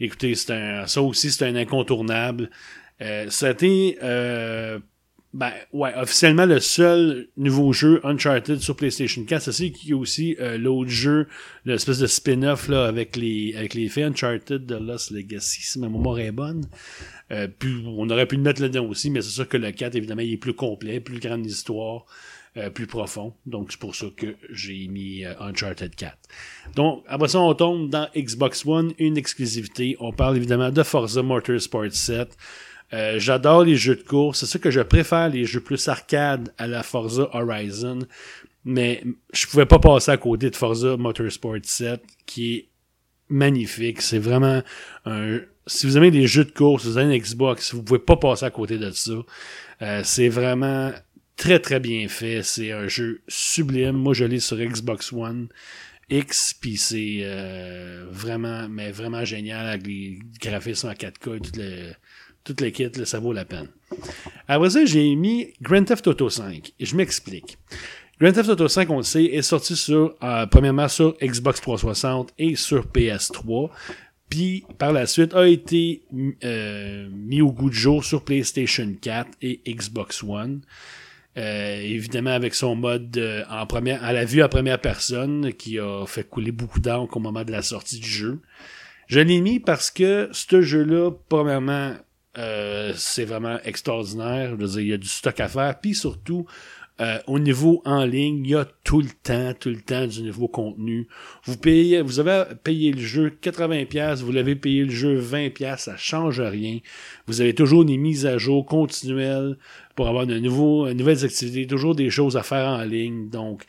Écoutez, c'est un, ça aussi, c'est un incontournable. Euh, été euh, ben, ouais, officiellement le seul nouveau jeu Uncharted sur PlayStation 4. C'est sais qu'il y a aussi l'autre jeu, l'espèce de spin-off là, avec les avec les faits Uncharted de Lost Legacy, si ma mémoire est bonne. Euh, puis on aurait pu le mettre là-dedans aussi, mais c'est sûr que le 4, évidemment, il est plus complet, plus grande histoire, euh, plus profond. Donc c'est pour ça que j'ai mis Uncharted 4. Donc, après ça, on tombe dans Xbox One, une exclusivité. On parle évidemment de Forza Motorsport 7. Euh, j'adore les jeux de course. C'est sûr que je préfère les jeux plus arcade à la Forza Horizon. Mais je pouvais pas passer à côté de Forza Motorsport 7, qui est magnifique. C'est vraiment un. Si vous aimez les jeux de course, vous avez une Xbox, vous pouvez pas passer à côté de ça. Euh, c'est vraiment très très bien fait. C'est un jeu sublime. Moi, je l'ai sur Xbox One. X, puis c'est euh, vraiment, mais vraiment génial avec les graphismes en 4K et toutes les kits, ça vaut la peine. Après ça, j'ai mis Grand Theft Auto 5. Et je m'explique. Grand Theft Auto 5, on le sait, est sorti sur, euh, premièrement sur Xbox 360 et sur PS3. Puis, par la suite, a été euh, mis au goût de jour sur PlayStation 4 et Xbox One. Euh, évidemment, avec son mode en première, à la vue à première personne, qui a fait couler beaucoup d'encre au moment de la sortie du jeu. Je l'ai mis parce que ce jeu-là, premièrement, euh, c'est vraiment extraordinaire. Je veux dire, il y a du stock à faire. Puis surtout, euh, au niveau en ligne, il y a tout le temps, tout le temps du nouveau contenu. Vous payez, vous avez payé le jeu 80$, vous l'avez payé le jeu 20$, ça change rien. Vous avez toujours des mises à jour continuelles pour avoir de nouveaux, nouvelles activités, toujours des choses à faire en ligne. Donc,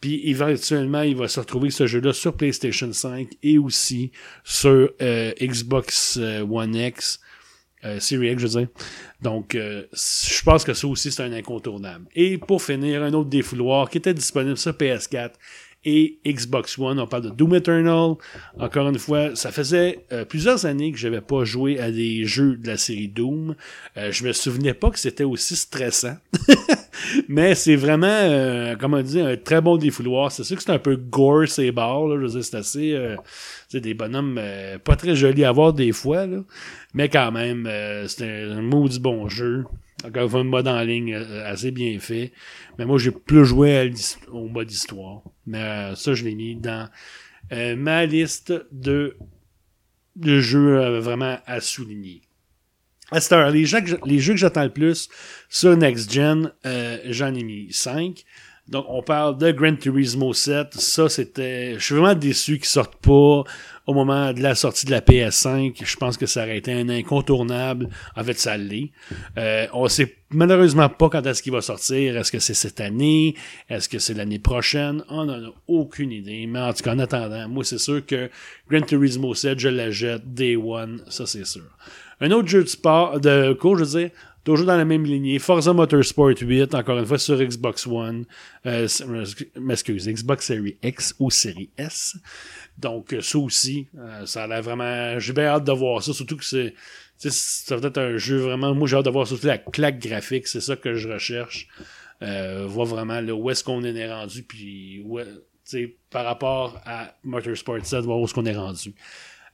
puis éventuellement, il va se retrouver ce jeu-là sur PlayStation 5 et aussi sur euh, Xbox One X. Euh, Series X, je veux dire. Donc, euh, je pense que ça aussi, c'est un incontournable. Et pour finir, un autre défouloir qui était disponible sur PS4 et Xbox One. On parle de Doom Eternal. Encore une fois, ça faisait euh, plusieurs années que je n'avais pas joué à des jeux de la série Doom. Euh, je me souvenais pas que c'était aussi stressant. Mais c'est vraiment, euh, comme on dit, un très bon défouloir. C'est sûr que c'est un peu gore, ces barres. Là. Je dire, c'est assez... c'est des bonhommes pas très jolis à voir des fois. Là. Mais quand même, c'est un, maudit bon jeu. Encore une fois, un mode en ligne assez bien fait. Mais moi, j'ai plus joué au mode histoire. Mais euh, ça, je l'ai mis dans euh, ma liste de, de jeux euh, vraiment à souligner. Les jeux que, les jeux que j'attends le plus sur Next Gen, j'en ai mis 5. Donc, on parle de Gran Turismo 7. Ça, c'était. Je suis vraiment déçu qu'ils sortent pas au moment de la sortie de la PS5. Je pense que ça aurait été un incontournable. En fait, ça l'est. Euh, on sait malheureusement pas quand est-ce qu'il va sortir. Est-ce que c'est cette année? Est-ce que c'est l'année prochaine? On n'en a aucune idée. Mais en tout cas, en attendant, moi, c'est sûr que Gran Turismo 7, je la jette Day One. Ça, c'est sûr. Un autre jeu de sport, de cours, je veux dire, Toujours dans la même lignée. Forza Motorsport 8, encore une fois sur Xbox One. Euh, Xbox Series X ou Series S. Donc, ça aussi, euh, ça a l'air vraiment. J'ai bien hâte de voir ça, surtout que c'est. Ça va être un jeu vraiment. Moi, j'ai hâte de voir surtout la claque graphique, c'est ça que je recherche. Euh, voir vraiment là, où est-ce qu'on est rendu, puis où, par rapport à Motorsport 7, voir où est-ce qu'on est rendu.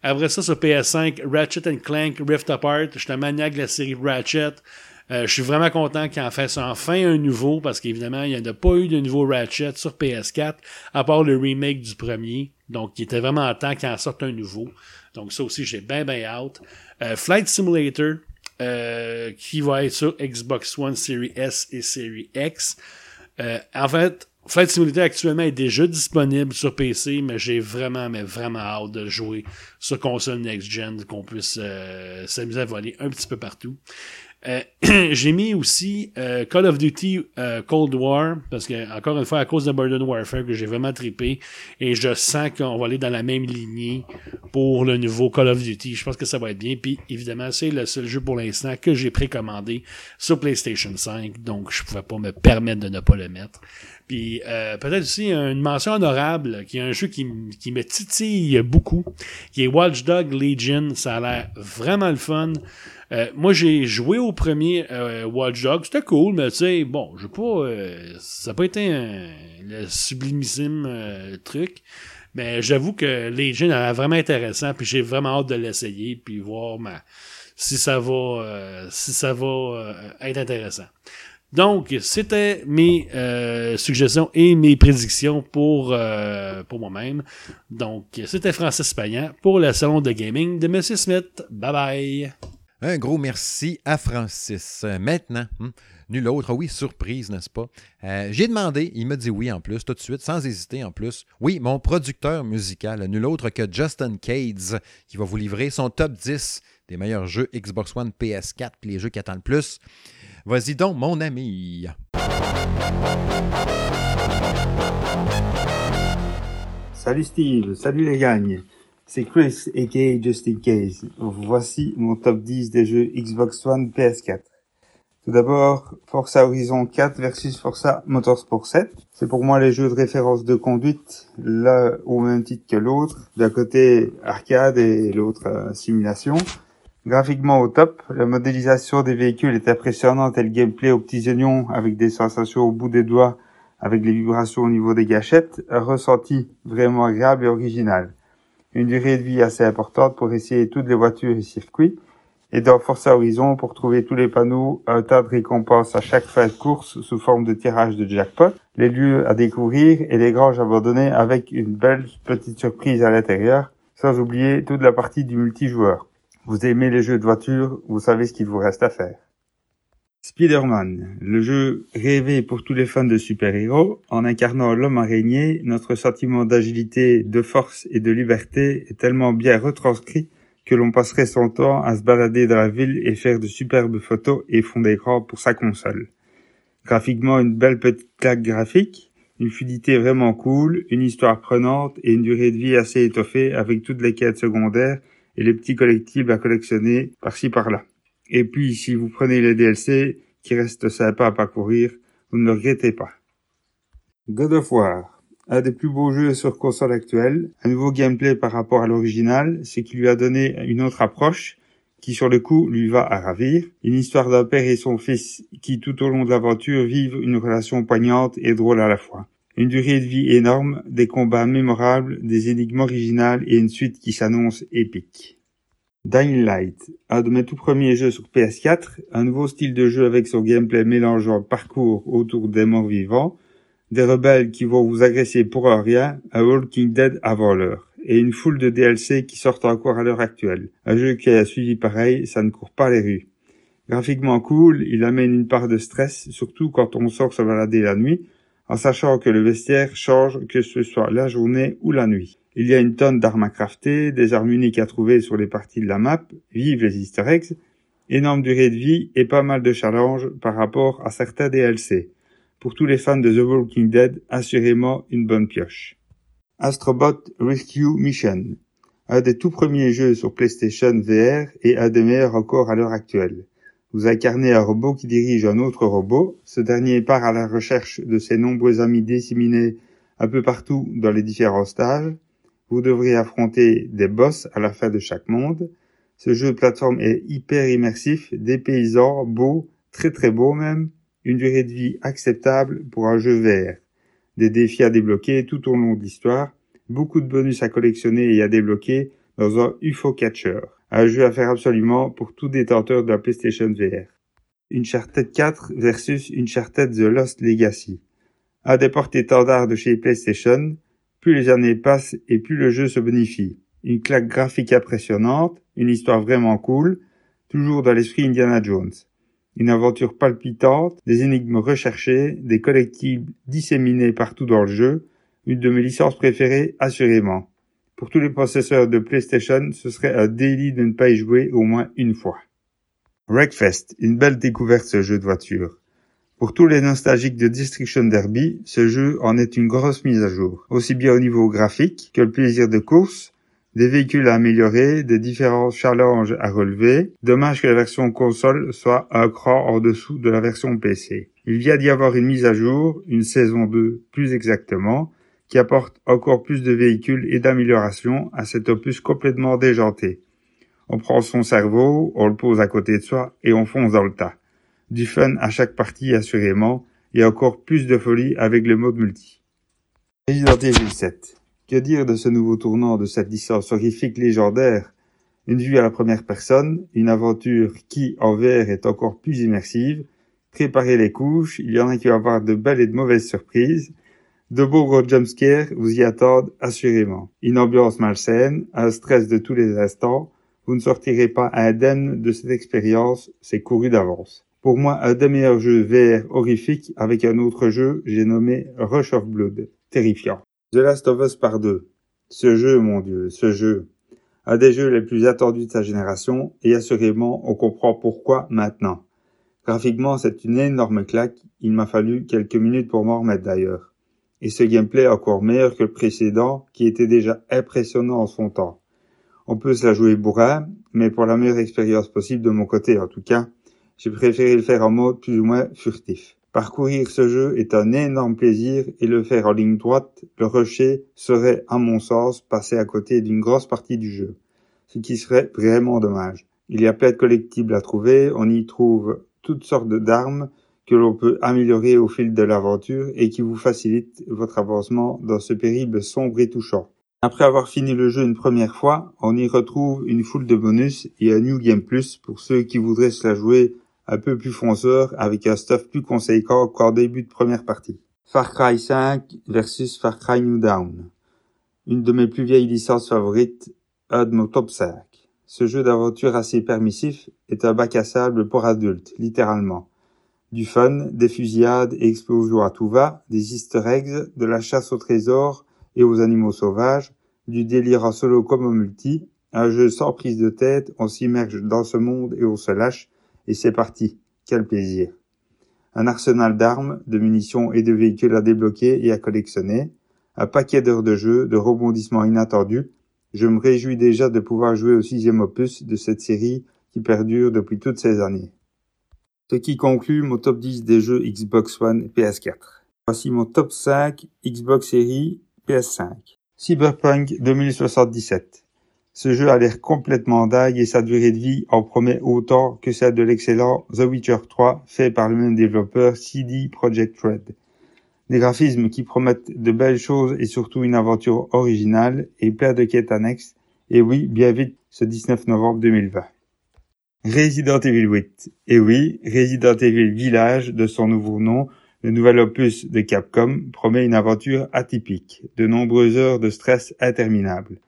Après ça, sur PS5, Ratchet Clank Rift Apart. Je suis un maniaque de la série Ratchet. Euh, je suis vraiment content qu'il en fasse enfin un nouveau, parce qu'évidemment, il n'y a pas eu de nouveau Ratchet sur PS4, à part le remake du premier. Donc, il était vraiment en temps qu'il en sorte un nouveau. Donc, ça aussi, j'ai bien, bien hâte. Euh, Flight Simulator, euh, qui va être sur Xbox One Series S et Series X. en fait, Flight Simulator actuellement est déjà disponible sur PC, mais j'ai vraiment, mais vraiment hâte de jouer sur console next-gen, qu'on puisse euh, s'amuser à voler un petit peu partout. Euh, j'ai mis aussi euh, Call of Duty euh, Cold War, parce que, encore une fois, à cause de Modern Warfare, que j'ai vraiment trippé, et je sens qu'on va aller dans la même lignée pour le nouveau Call of Duty. Je pense que ça va être bien. Puis, évidemment, c'est le seul jeu pour l'instant que j'ai précommandé sur PlayStation 5, donc je pouvais pas me permettre de ne pas le mettre. Puis euh, peut-être aussi une mention honorable, qui est un jeu qui, qui me titille beaucoup, qui est Watch Dog Legion. Ça a l'air vraiment le fun. Euh, moi, j'ai joué au premier euh, Watch Dogs. C'était cool, mais tu sais, bon, je pas. Euh, ça n'a pas été un, le sublimissime truc. Mais j'avoue que Legion a vraiment intéressant. Puis j'ai vraiment hâte de l'essayer. Puis voir si ça va, si ça va être intéressant. Donc, c'était mes suggestions et mes prédictions pour, pour moi-même. Donc, c'était Francis Payan pour le salon de gaming de Monsieur Smith. Bye bye! Un gros merci à Francis. Maintenant, hmm, nul autre, oui, surprise, n'est-ce pas? Euh, j'ai demandé, il m'a dit oui en plus, tout de suite, sans hésiter en plus. Oui, mon producteur musical, nul autre que Justin Cades, qui va vous livrer son top 10 des meilleurs jeux Xbox One, PS4, puis les jeux qui attendent le plus. Vas-y donc, mon ami. Salut Steve, salut les gagnes. C'est Chris, aka Just in Case. Voici mon top 10 des jeux Xbox One PS4. Tout d'abord, Forza Horizon 4 versus Forza Motorsport 7. C'est pour moi les jeux de référence de conduite, l'un au même titre que l'autre. D'un côté arcade et l'autre euh, simulation. Graphiquement au top, la modélisation des véhicules est impressionnante et le gameplay aux petits oignons avec des sensations au bout des doigts avec les vibrations au niveau des gâchettes, un ressenti vraiment agréable et original une durée de vie assez importante pour essayer toutes les voitures et circuits, et dans Forza Horizon pour trouver tous les panneaux, un tas de récompenses à chaque fin de course sous forme de tirage de jackpot, les lieux à découvrir et les granges abandonnées avec une belle petite surprise à l'intérieur, sans oublier toute la partie du multijoueur. Vous aimez les jeux de voiture, vous savez ce qu'il vous reste à faire. Spider-Man, le jeu rêvé pour tous les fans de super-héros, en incarnant l'homme araignée, notre sentiment d'agilité, de force et de liberté est tellement bien retranscrit que l'on passerait son temps à se balader dans la ville et faire de superbes photos et fond d'écran pour sa console. Graphiquement, une belle petite claque graphique, une fluidité vraiment cool, une histoire prenante et une durée de vie assez étoffée avec toutes les quêtes secondaires et les petits collectibles à collectionner par-ci par-là. Et puis, si vous prenez les DLC qui restent sympas à parcourir, vous ne le regrettez pas. God of War, un des plus beaux jeux sur console actuelle, un nouveau gameplay par rapport à l'original, ce qui lui a donné une autre approche, qui sur le coup lui va à ravir, une histoire d'un père et son fils qui tout au long de l'aventure vivent une relation poignante et drôle à la fois. Une durée de vie énorme, des combats mémorables, des énigmes originales et une suite qui s'annonce épique. Dying Light, un de mes tout premiers jeux sur PS4, un nouveau style de jeu avec son gameplay mélangeant parcours autour des morts vivants, des rebelles qui vont vous agresser pour rien, un Walking Dead avant l'heure, et une foule de DLC qui sortent encore à l'heure actuelle. Un jeu qui a suivi pareil, ça ne court pas les rues. Graphiquement cool, il amène une part de stress, surtout quand on sort se balader la nuit, en sachant que le vestiaire change que ce soit la journée ou la nuit. Il y a une tonne d'armes à crafter, des armes uniques à trouver sur les parties de la map, vive les easter eggs, énorme durée de vie et pas mal de challenges par rapport à certains DLC. Pour tous les fans de The Walking Dead, assurément une bonne pioche. Astrobot Rescue Mission, un des tout premiers jeux sur PlayStation VR et un des meilleurs encore à l'heure actuelle. Vous incarnez un robot qui dirige un autre robot. Ce dernier part à la recherche de ses nombreux amis disséminés un peu partout dans les différents stages. Vous devrez affronter des boss à la fin de chaque monde. Ce jeu de plateforme est hyper immersif, des paysans beaux, très très beaux même, une durée de vie acceptable pour un jeu vert, des défis à débloquer tout au long de l'histoire, beaucoup de bonus à collectionner et à débloquer dans un UFO Catcher, un jeu à faire absolument pour tout détenteur de la PlayStation VR. Uncharted 4 versus Uncharted The Lost Legacy. Un des porte-étendards de chez PlayStation, plus les années passent et plus le jeu se bonifie. Une claque graphique impressionnante, une histoire vraiment cool, toujours dans l'esprit Indiana Jones. Une aventure palpitante, des énigmes recherchées, des collectibles disséminés partout dans le jeu, une de mes licences préférées assurément. Pour tous les possesseurs de PlayStation, ce serait un délit de ne pas y jouer au moins une fois. Wreckfest, une belle découverte ce jeu de voiture. Pour tous les nostalgiques de Destruction Derby, ce jeu en est une grosse mise à jour, aussi bien au niveau graphique que le plaisir de course, des véhicules à améliorer, des différents challenges à relever. Dommage que la version console soit un cran en dessous de la version PC. Il vient d'y avoir une mise à jour, une saison 2 plus exactement, qui apporte encore plus de véhicules et d'améliorations à cet opus complètement déjanté. On prend son cerveau, on le pose à côté de soi et on fonce dans le tas. Du fun à chaque partie assurément, et encore plus de folie avec le mode multi. Resident Evil 7. Que dire de ce nouveau tournant de cette licence horrifique légendaire? Une vue à la première personne, une aventure qui, en VR, est encore plus immersive. Préparez les couches, il y en a qui vont avoir de belles et de mauvaises surprises. De beaux gros jumpscares vous y attendent assurément. Une ambiance malsaine, un stress de tous les instants, vous ne sortirez pas indemne de cette expérience, c'est couru d'avance. Pour moi, un des meilleurs jeux VR horrifiques avec un autre jeu, j'ai nommé Rush of Blood. Terrifiant. The Last of Us par deux. Ce jeu, mon dieu, ce jeu. Un des jeux les plus attendus de sa génération, et assurément, on comprend pourquoi maintenant. Graphiquement, c'est une énorme claque, il m'a fallu quelques minutes pour m'en remettre d'ailleurs. Et ce gameplay encore meilleur que le précédent, qui était déjà impressionnant en son temps. On peut se la jouer bourrin, mais pour la meilleure expérience possible de mon côté en tout cas, j'ai préféré le faire en mode plus ou moins furtif. Parcourir ce jeu est un énorme plaisir et le faire en ligne droite, le rusher serait, à mon sens, passer à côté d'une grosse partie du jeu. Ce qui serait vraiment dommage. Il y a plein de collectibles à trouver, on y trouve toutes sortes d'armes que l'on peut améliorer au fil de l'aventure et qui vous facilitent votre avancement dans ce périple sombre et touchant. Après avoir fini le jeu une première fois, on y retrouve une foule de bonus et un New Game Plus pour ceux qui voudraient se la jouer un peu plus fonceur avec un stuff plus conséquent qu'en début de première partie. Far Cry 5 versus Far Cry New Dawn. Une de mes plus vieilles licences favorites, un de mon top 5. Ce jeu d'aventure assez permissif est un bac à sable pour adultes, littéralement. Du fun, des fusillades et explosions à tout va, des easter eggs, de la chasse au trésor et aux animaux sauvages, du délire en solo comme en multi, un jeu sans prise de tête, on s'immerge dans ce monde et on se lâche, et c'est parti. Quel plaisir. Un arsenal d'armes, de munitions et de véhicules à débloquer et à collectionner, un paquet d'heures de jeu, de rebondissements inattendus. Je me réjouis déjà de pouvoir jouer au sixième opus de cette série qui perdure depuis toutes ces années. Ce qui conclut mon top 10 des jeux Xbox One et PS4. Voici mon top 5 Xbox Series PS5. Cyberpunk 2077. Ce jeu a l'air complètement dingue et sa durée de vie en promet autant que celle de l'excellent The Witcher 3 fait par le même développeur CD Projekt Red. Des graphismes qui promettent de belles choses et surtout une aventure originale et plein de quêtes annexes. Et oui, bien vite ce 19 novembre 2020. Resident Evil 8. Et oui, Resident Evil Village de son nouveau nom, le nouvel opus de Capcom promet une aventure atypique, de nombreuses heures de stress interminables.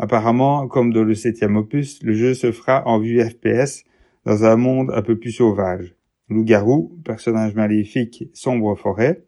Apparemment, comme dans le septième opus, le jeu se fera en vue FPS dans un monde un peu plus sauvage. Loup-garou, personnage maléfique, sombre forêt,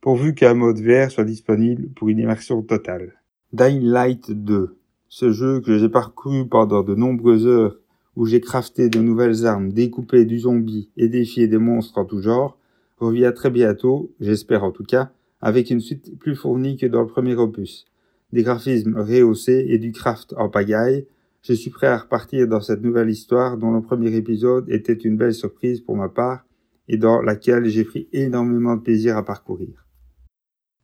pourvu qu'un mode VR soit disponible pour une immersion totale. Dying Light 2. Ce jeu que j'ai parcouru pendant de nombreuses heures où j'ai crafté de nouvelles armes, découpé du zombie et défié des monstres en tout genre, revient très bientôt, j'espère en tout cas, avec une suite plus fournie que dans le premier opus des graphismes rehaussés et du craft en pagaille, je suis prêt à repartir dans cette nouvelle histoire dont le premier épisode était une belle surprise pour ma part et dans laquelle j'ai pris énormément de plaisir à parcourir.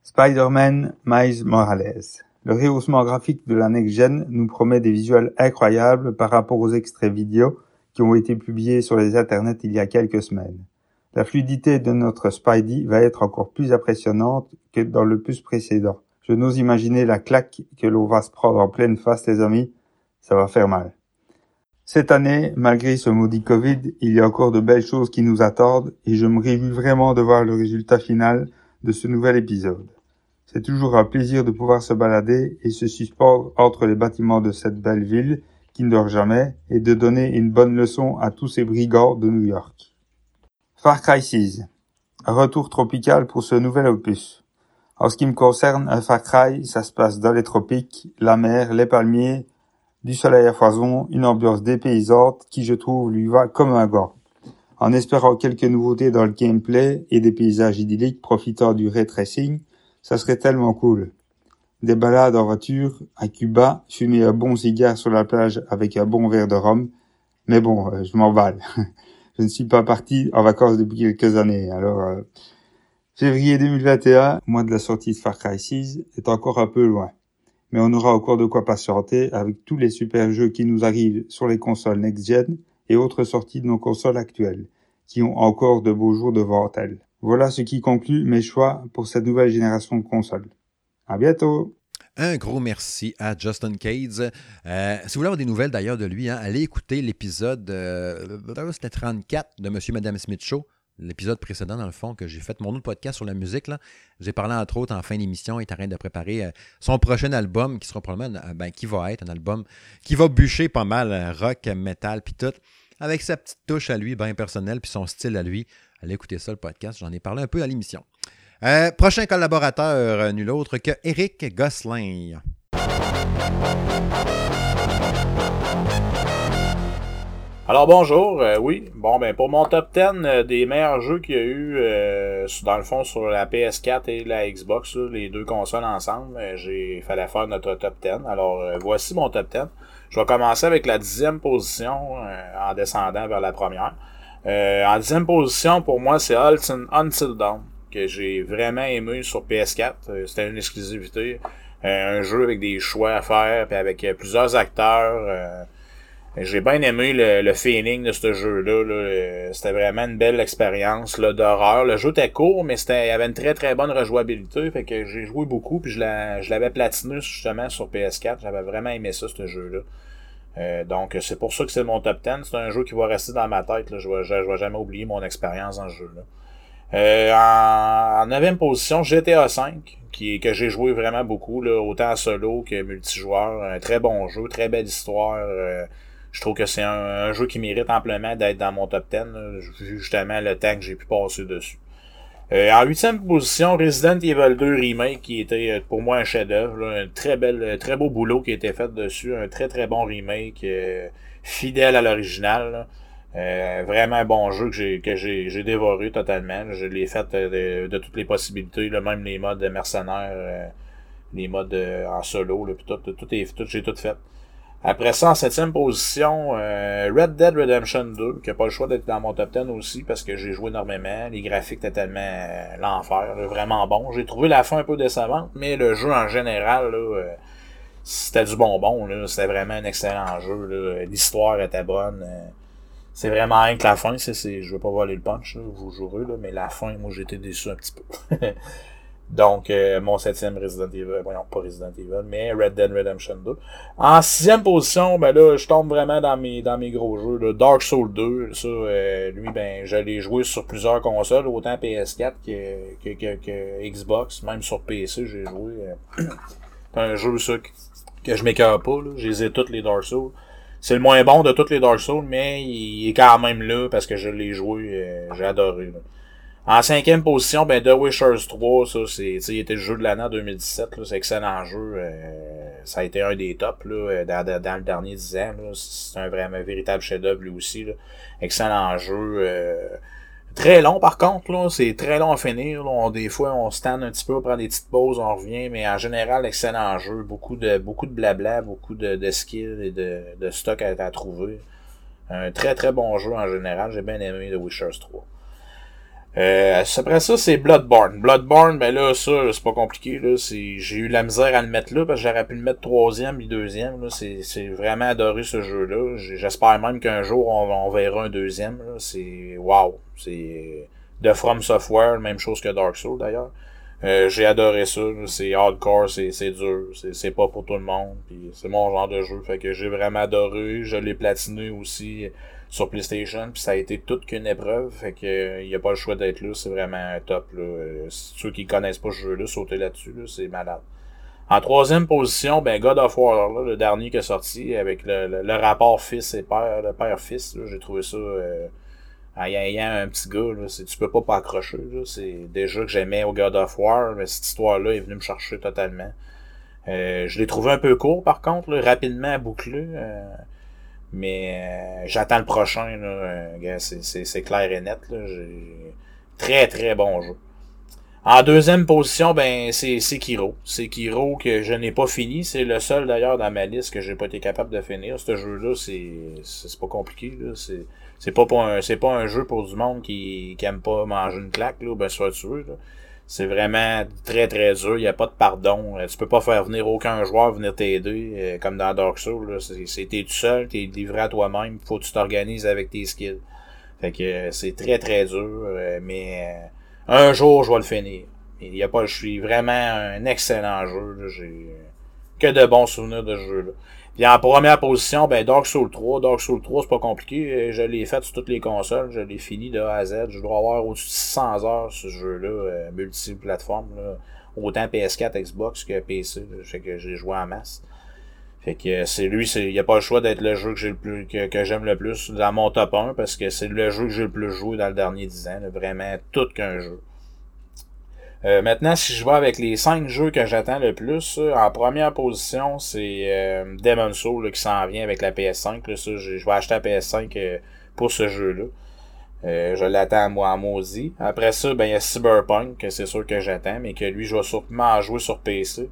Spider-Man Miles Morales. Le rehaussement graphique de la next-gen nous promet des visuels incroyables par rapport aux extraits vidéo qui ont été publiés sur les internets il y a quelques semaines. La fluidité de notre Spidey va être encore plus impressionnante que dans le plus précédent. Je n'ose imaginer la claque que l'on va se prendre en pleine face, les amis. Ça va faire mal. Cette année, malgré ce maudit Covid, il y a encore de belles choses qui nous attendent et je me réjouis vraiment de voir le résultat final de ce nouvel épisode. C'est toujours un plaisir de pouvoir se balader et se suspendre entre les bâtiments de cette belle ville qui ne dort jamais et de donner une bonne leçon à tous ces brigands de New York. Far Cry 6. Un retour tropical pour ce nouvel opus. En ce qui me concerne, un Far Cry, ça se passe dans les tropiques, la mer, les palmiers, Du soleil à foison, une ambiance dépaysante qui je trouve lui va comme un gant. En espérant quelques nouveautés dans le gameplay et des paysages idylliques profitant du ray tracing, ça serait tellement cool. Des balades en voiture à Cuba, fumer un bon cigare sur la plage avec un bon verre de rhum. Mais bon, euh, je m'emballe. je ne suis pas parti en vacances depuis quelques années. Alors, euh, février 2021, mois de la sortie de Far Cry 6, est encore un peu loin. Mais on aura encore de quoi patienter avec tous les super jeux qui nous arrivent sur les consoles next-gen et autres sorties de nos consoles actuelles, qui ont encore de beaux jours devant elles. Voilà ce qui conclut mes choix pour cette nouvelle génération de consoles. À bientôt! Un gros merci à Justin Cades. Euh, si vous voulez avoir des nouvelles d'ailleurs de lui, hein, allez écouter l'épisode euh, 34 de Monsieur Madame Smith Show. L'épisode précédent, dans le fond, que j'ai fait mon autre podcast sur la musique. J'ai parlé entre autres en fin d'émission, il est en train de préparer euh, son prochain album qui sera probablement, euh, ben, qui va être un album qui va bûcher pas mal euh, rock, metal, puis tout, avec sa petite touche à lui, bien personnelle, puis son style à lui. Allez écouter ça, le podcast. J'en ai parlé un peu à l'émission. Prochain collaborateur, nul autre que Eric Gosselin. Alors bonjour, euh, oui. Bon ben pour mon top 10 euh, des meilleurs jeux qu'il y a eu euh, dans le fond sur la PS4 et la Xbox, les deux consoles ensemble, euh, j'ai fallait faire notre top 10. Alors voici mon top 10. Je vais commencer avec la dixième position en descendant vers la première. En dixième position pour moi c'est Until, Dawn que j'ai vraiment aimé sur PS4. Euh, C'était une exclusivité, un jeu avec des choix à faire, puis avec plusieurs acteurs. J'ai bien aimé le, le feeling de ce jeu-là. là. Euh, C'était vraiment une belle expérience là, d'horreur. Le jeu était court, mais c'était, il avait une très très bonne rejouabilité. Fait que j'ai joué beaucoup, puis je, je l'avais platiné justement sur PS4. J'avais vraiment aimé ça, ce jeu-là. Euh, donc c'est pour ça que c'est mon top 10. C'est un jeu qui va rester dans ma tête. Là. Je je vais jamais oublier mon expérience dans ce jeu-là. Euh, en, en 9 position, GTA V, qui, que j'ai joué vraiment beaucoup, là, autant solo que multijoueur. Un très bon jeu, très belle histoire. euh, je trouve que c'est un, un jeu qui mérite amplement d'être dans mon top 10, là, vu justement le temps que j'ai pu passer dessus. Euh, en huitième position, Resident Evil 2 Remake, qui était euh, pour moi un chef-d'œuvre, un très bel, euh, très beau boulot qui a été fait dessus, un très très bon remake, euh, fidèle à l'original. Euh, vraiment un bon jeu que j'ai que j'ai dévoré totalement. Je l'ai fait euh, de, toutes les possibilités, là, même les modes de mercenaires, les modes en solo, là, puis tout, tout, tout est tout, j'ai tout fait. Après ça, en septième position, euh, Red Dead Redemption 2, qui a pas le choix d'être dans mon top 10 aussi, parce que j'ai joué énormément. Les graphiques étaient tellement euh, l'enfer, vraiment bon. J'ai trouvé la fin un peu décevante, mais le jeu en général, là, euh, c'était du bonbon. là. C'était vraiment un excellent jeu. là. L'histoire était bonne. euh, c'est vraiment rien que la fin, c'est, c'est, je veux pas voler le punch, là, vous jouerez, là, mais la fin, moi, j'étais déçu un petit peu. Donc, euh, mon septième Resident Evil, voyons, pas Resident Evil, mais Red Dead Redemption 2. En sixième position, ben là, je tombe vraiment dans mes, dans mes gros jeux. là. Dark Souls 2, ça, euh, lui, ben, je l'ai joué sur plusieurs consoles, autant PS4 que, que, que, que Xbox, même sur PC, j'ai joué. euh, un jeu, ça, que, je m'écœure pas, là. Je les toutes les Dark Souls. C'est le moins bon de toutes les Dark Souls, mais il est quand même là parce que je l'ai joué, euh, j'ai adoré. là. En cinquième position, ben The Wishers 3, ça c'est, il était le jeu de l'année en 2017, là, c'est excellent jeu. euh, ça a été un des tops là, euh, dans, le dernier 10 ans. C'est un vraiment véritable chef-d'œuvre lui aussi. Là. Excellent jeu. euh, très long par contre, là, c'est très long à finir. là. On, des fois, on stand un petit peu, on prend des petites pauses, on revient, mais en général, excellent jeu. Beaucoup de beaucoup de blabla, beaucoup de, de skills et de, de stock à, à trouver. Un très très bon jeu en général. J'ai bien aimé The Wishers 3. Euh, après ça, c'est Bloodborne. Bloodborne, ben là, ça, c'est pas compliqué, là. C'est, j'ai eu la misère à le mettre là, parce que j'aurais pu le mettre troisième et deuxième, là. C'est, vraiment adoré ce jeu-là. J'espère même qu'un jour, on, verra un deuxième, là. C'est, wow. C'est de From Software, même chose que Dark Souls, d'ailleurs. Euh, j'ai adoré ça, c'est hardcore, c'est, c'est dur, c'est, c'est pas pour tout le monde, puis c'est mon genre de jeu, fait que j'ai vraiment adoré, je l'ai platiné aussi sur PlayStation, puis ça a été toute qu'une épreuve, fait que euh, y a pas le choix d'être là, c'est vraiment top là. Euh, ceux qui connaissent pas ce jeu-là, sauter là-dessus, là, c'est malade. En troisième position, ben God of War, là, le dernier qui est sorti, avec le, rapport fils et père, le père-fils, j'ai trouvé ça euh, ayant, un petit gars, là, c'est, tu peux pas pas accrocher. C'est déjà que j'aimais au God of War, mais cette histoire-là est venue me chercher totalement. Euh, je l'ai trouvé un peu court, par contre, rapidement bouclé. Euh, mais j'attends le prochain. c'est clair et net. Très, très bon jeu. En deuxième position, ben c'est Sekiro. Sekiro que je n'ai pas fini. C'est le seul d'ailleurs dans ma liste que j'ai pas été capable de finir. Ce jeu-là, c'est pas compliqué. C'est pas pour un pas un jeu pour du monde qui, qui aime pas manger une claque là, ben soit tué. C'est vraiment très très dur. Il y a pas de pardon. Tu peux pas faire venir aucun joueur venir t'aider euh, comme dans Dark Souls. C'est t'es tout seul, t'es livré à toi-même. Faut que tu t'organises avec tes skills. Fait que euh, c'est très très dur, euh, mais un jour, je vais le finir. Il y a pas, je suis vraiment un excellent jeu. J'ai que de bons souvenirs de ce jeu-là. Puis en première position, ben Dark Souls 3. Dark Souls 3, c'est pas compliqué. Je l'ai fait sur toutes les consoles. Je l'ai fini de A à Z. Je dois avoir au-dessus de 600 heures ce jeu-là, euh, multiplateforme. Là. Autant PS4, Xbox que PC. Fait que j'ai joué en masse. Fait que c'est lui, il y a pas le choix d'être le jeu que j'ai le plus que, que j'aime le plus dans mon top 1 parce que c'est le jeu que j'ai le plus joué dans le dernier 10 ans, vraiment tout qu'un jeu. Euh, maintenant, si je vais avec les 5 jeux que j'attends le plus, en première position, c'est euh, Demon's Soul qui s'en vient avec la PS5. Là, ça, je, vais acheter la PS5 euh, pour ce jeu-là. Euh, je l'attends moi en maudit. Après ça, ben il y a Cyberpunk, que c'est sûr que j'attends, mais que lui, je vais sûrement jouer sur PC.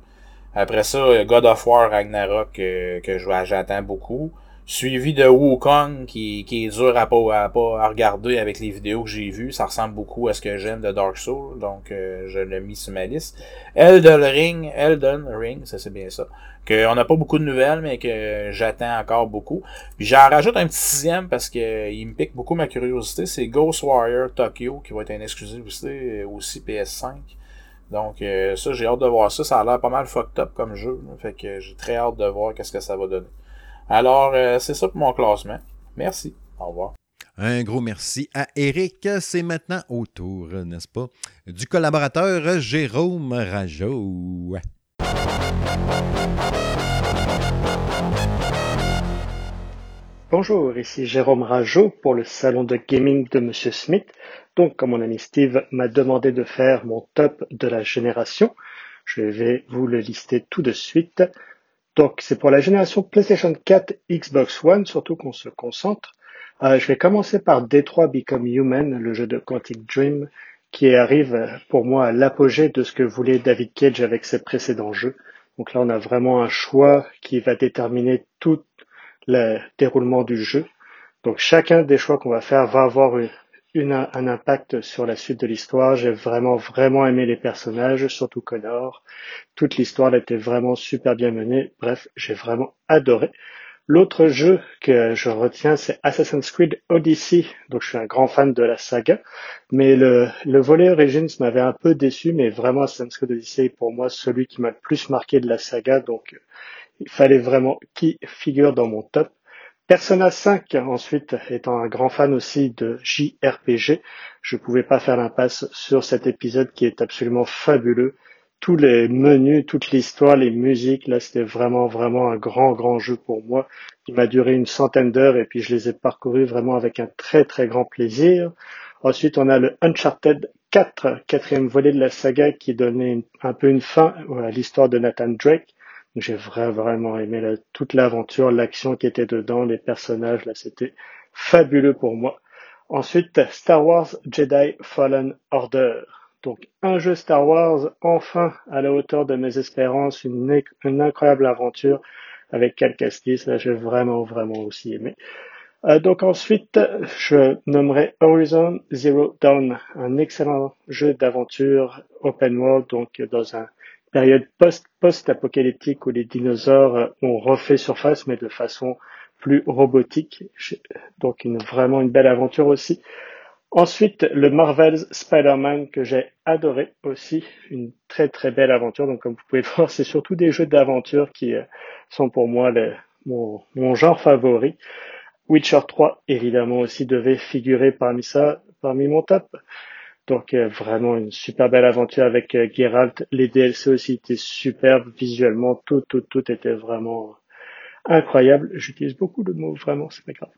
Après ça, God of War Ragnarok euh, que j'attends beaucoup. Suivi de Wukong qui, qui est dur à pas, à pas à regarder avec les vidéos que j'ai vues. Ça ressemble beaucoup à ce que j'aime de Dark Souls, donc euh, je l'ai mis sur ma liste. Elden Ring, Elden Ring, ça c'est bien ça. Que on n'a pas beaucoup de nouvelles, mais que j'attends encore beaucoup. Puis j'en rajoute un petit sixième parce que il me pique beaucoup ma curiosité. C'est Ghost Warrior Tokyo qui va être un exclusivité aussi PS5. Donc euh, ça, j'ai hâte de voir ça. Ça a l'air pas mal fucked up comme jeu. fait que j'ai très hâte de voir qu'est-ce que ça va donner. Alors, euh, c'est ça pour mon classement. Merci. Au revoir. Un gros merci à Eric. C'est maintenant au tour, n'est-ce pas, du collaborateur Jérôme Rajo. Bonjour, ici Jérôme Rajo pour le salon de gaming de Monsieur Smith. Donc, comme mon ami Steve m'a demandé de faire mon top de la génération, je vais vous le lister tout de suite. Donc, c'est pour la génération PlayStation 4, Xbox One, surtout qu'on se concentre. Euh, je vais commencer par Detroit Become Human, le jeu de Quantic Dream, qui arrive pour moi à l'apogée de ce que voulait David Cage avec ses précédents jeux. Donc là, on a vraiment un choix qui va déterminer tout le déroulement du jeu. Donc chacun des choix qu'on va faire va avoir une, un impact sur la suite de l'histoire. J'ai vraiment vraiment aimé les personnages, surtout Connor. Toute l'histoire été vraiment super bien menée. Bref, j'ai vraiment adoré. L'autre jeu que je retiens, c'est Assassin's Creed Odyssey. Donc, je suis un grand fan de la saga. Mais le, le volet Origins m'avait un peu déçu, mais vraiment Assassin's Creed Odyssey est pour moi celui qui m'a le plus marqué de la saga. Donc, il fallait vraiment qu'il figure dans mon top. Persona 5, ensuite, étant un grand fan aussi de JRPG, je ne pouvais pas faire l'impasse sur cet épisode qui est absolument fabuleux. Tous les menus, toute l'histoire, les musiques, là, c'était vraiment, vraiment un grand, grand jeu pour moi. Il m'a duré une centaine d'heures et puis je les ai parcourus vraiment avec un très, très grand plaisir. Ensuite, on a le Uncharted 4, quatrième volet de la saga qui donnait un peu une fin à l'histoire de Nathan Drake. J'ai vraiment aimé toute l'aventure, l'action qui était dedans, les personnages, là, c'était fabuleux pour moi. Ensuite, Star Wars Jedi Fallen Order. Donc, un jeu Star Wars, enfin, à la hauteur de mes espérances, une, incroyable aventure avec Cal Kestis. Là, j'ai vraiment, vraiment aussi aimé. Euh, donc ensuite, je nommerai Horizon Zero Dawn, un excellent jeu d'aventure open world, donc dans un période post-apocalyptique où les dinosaures ont refait surface, mais de façon plus robotique. Donc vraiment une belle aventure aussi. Ensuite, le Marvel's Spider-Man que j'ai adoré aussi, une très très belle aventure. Donc comme vous pouvez voir, c'est surtout des jeux d'aventure qui euh, sont pour moi mon, genre favori. Witcher 3 évidemment aussi devait figurer parmi ça, parmi mon top. Donc euh, vraiment une super belle aventure avec euh, Geralt. Les DLC aussi étaient superbes visuellement, tout, tout, tout était vraiment incroyable. J'utilise beaucoup de mots, vraiment, c'est pas grave.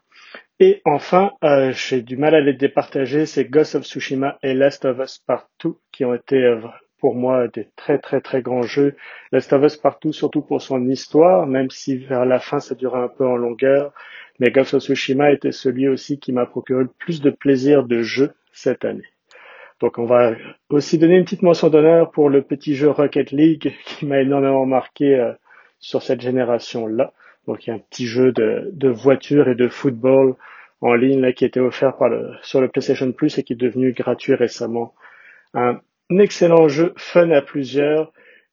Et enfin, euh, j'ai du mal à les départager, c'est Ghost of Tsushima et Last of Us Part 2 qui ont été pour moi des très très très grands jeux. Last of Us partout, surtout pour son histoire, même si vers la fin ça durait un peu en longueur. Mais Ghost of Tsushima était celui aussi qui m'a procuré le plus de plaisir de jeu cette année. Donc on va aussi donner une petite mention d'honneur pour le petit jeu Rocket League qui m'a énormément marqué euh, sur cette génération-là. Donc il y a un petit jeu de, de voiture et de football en ligne là, qui était offert par le, sur le PlayStation Plus et qui est devenu gratuit récemment. Un excellent jeu, fun à plusieurs.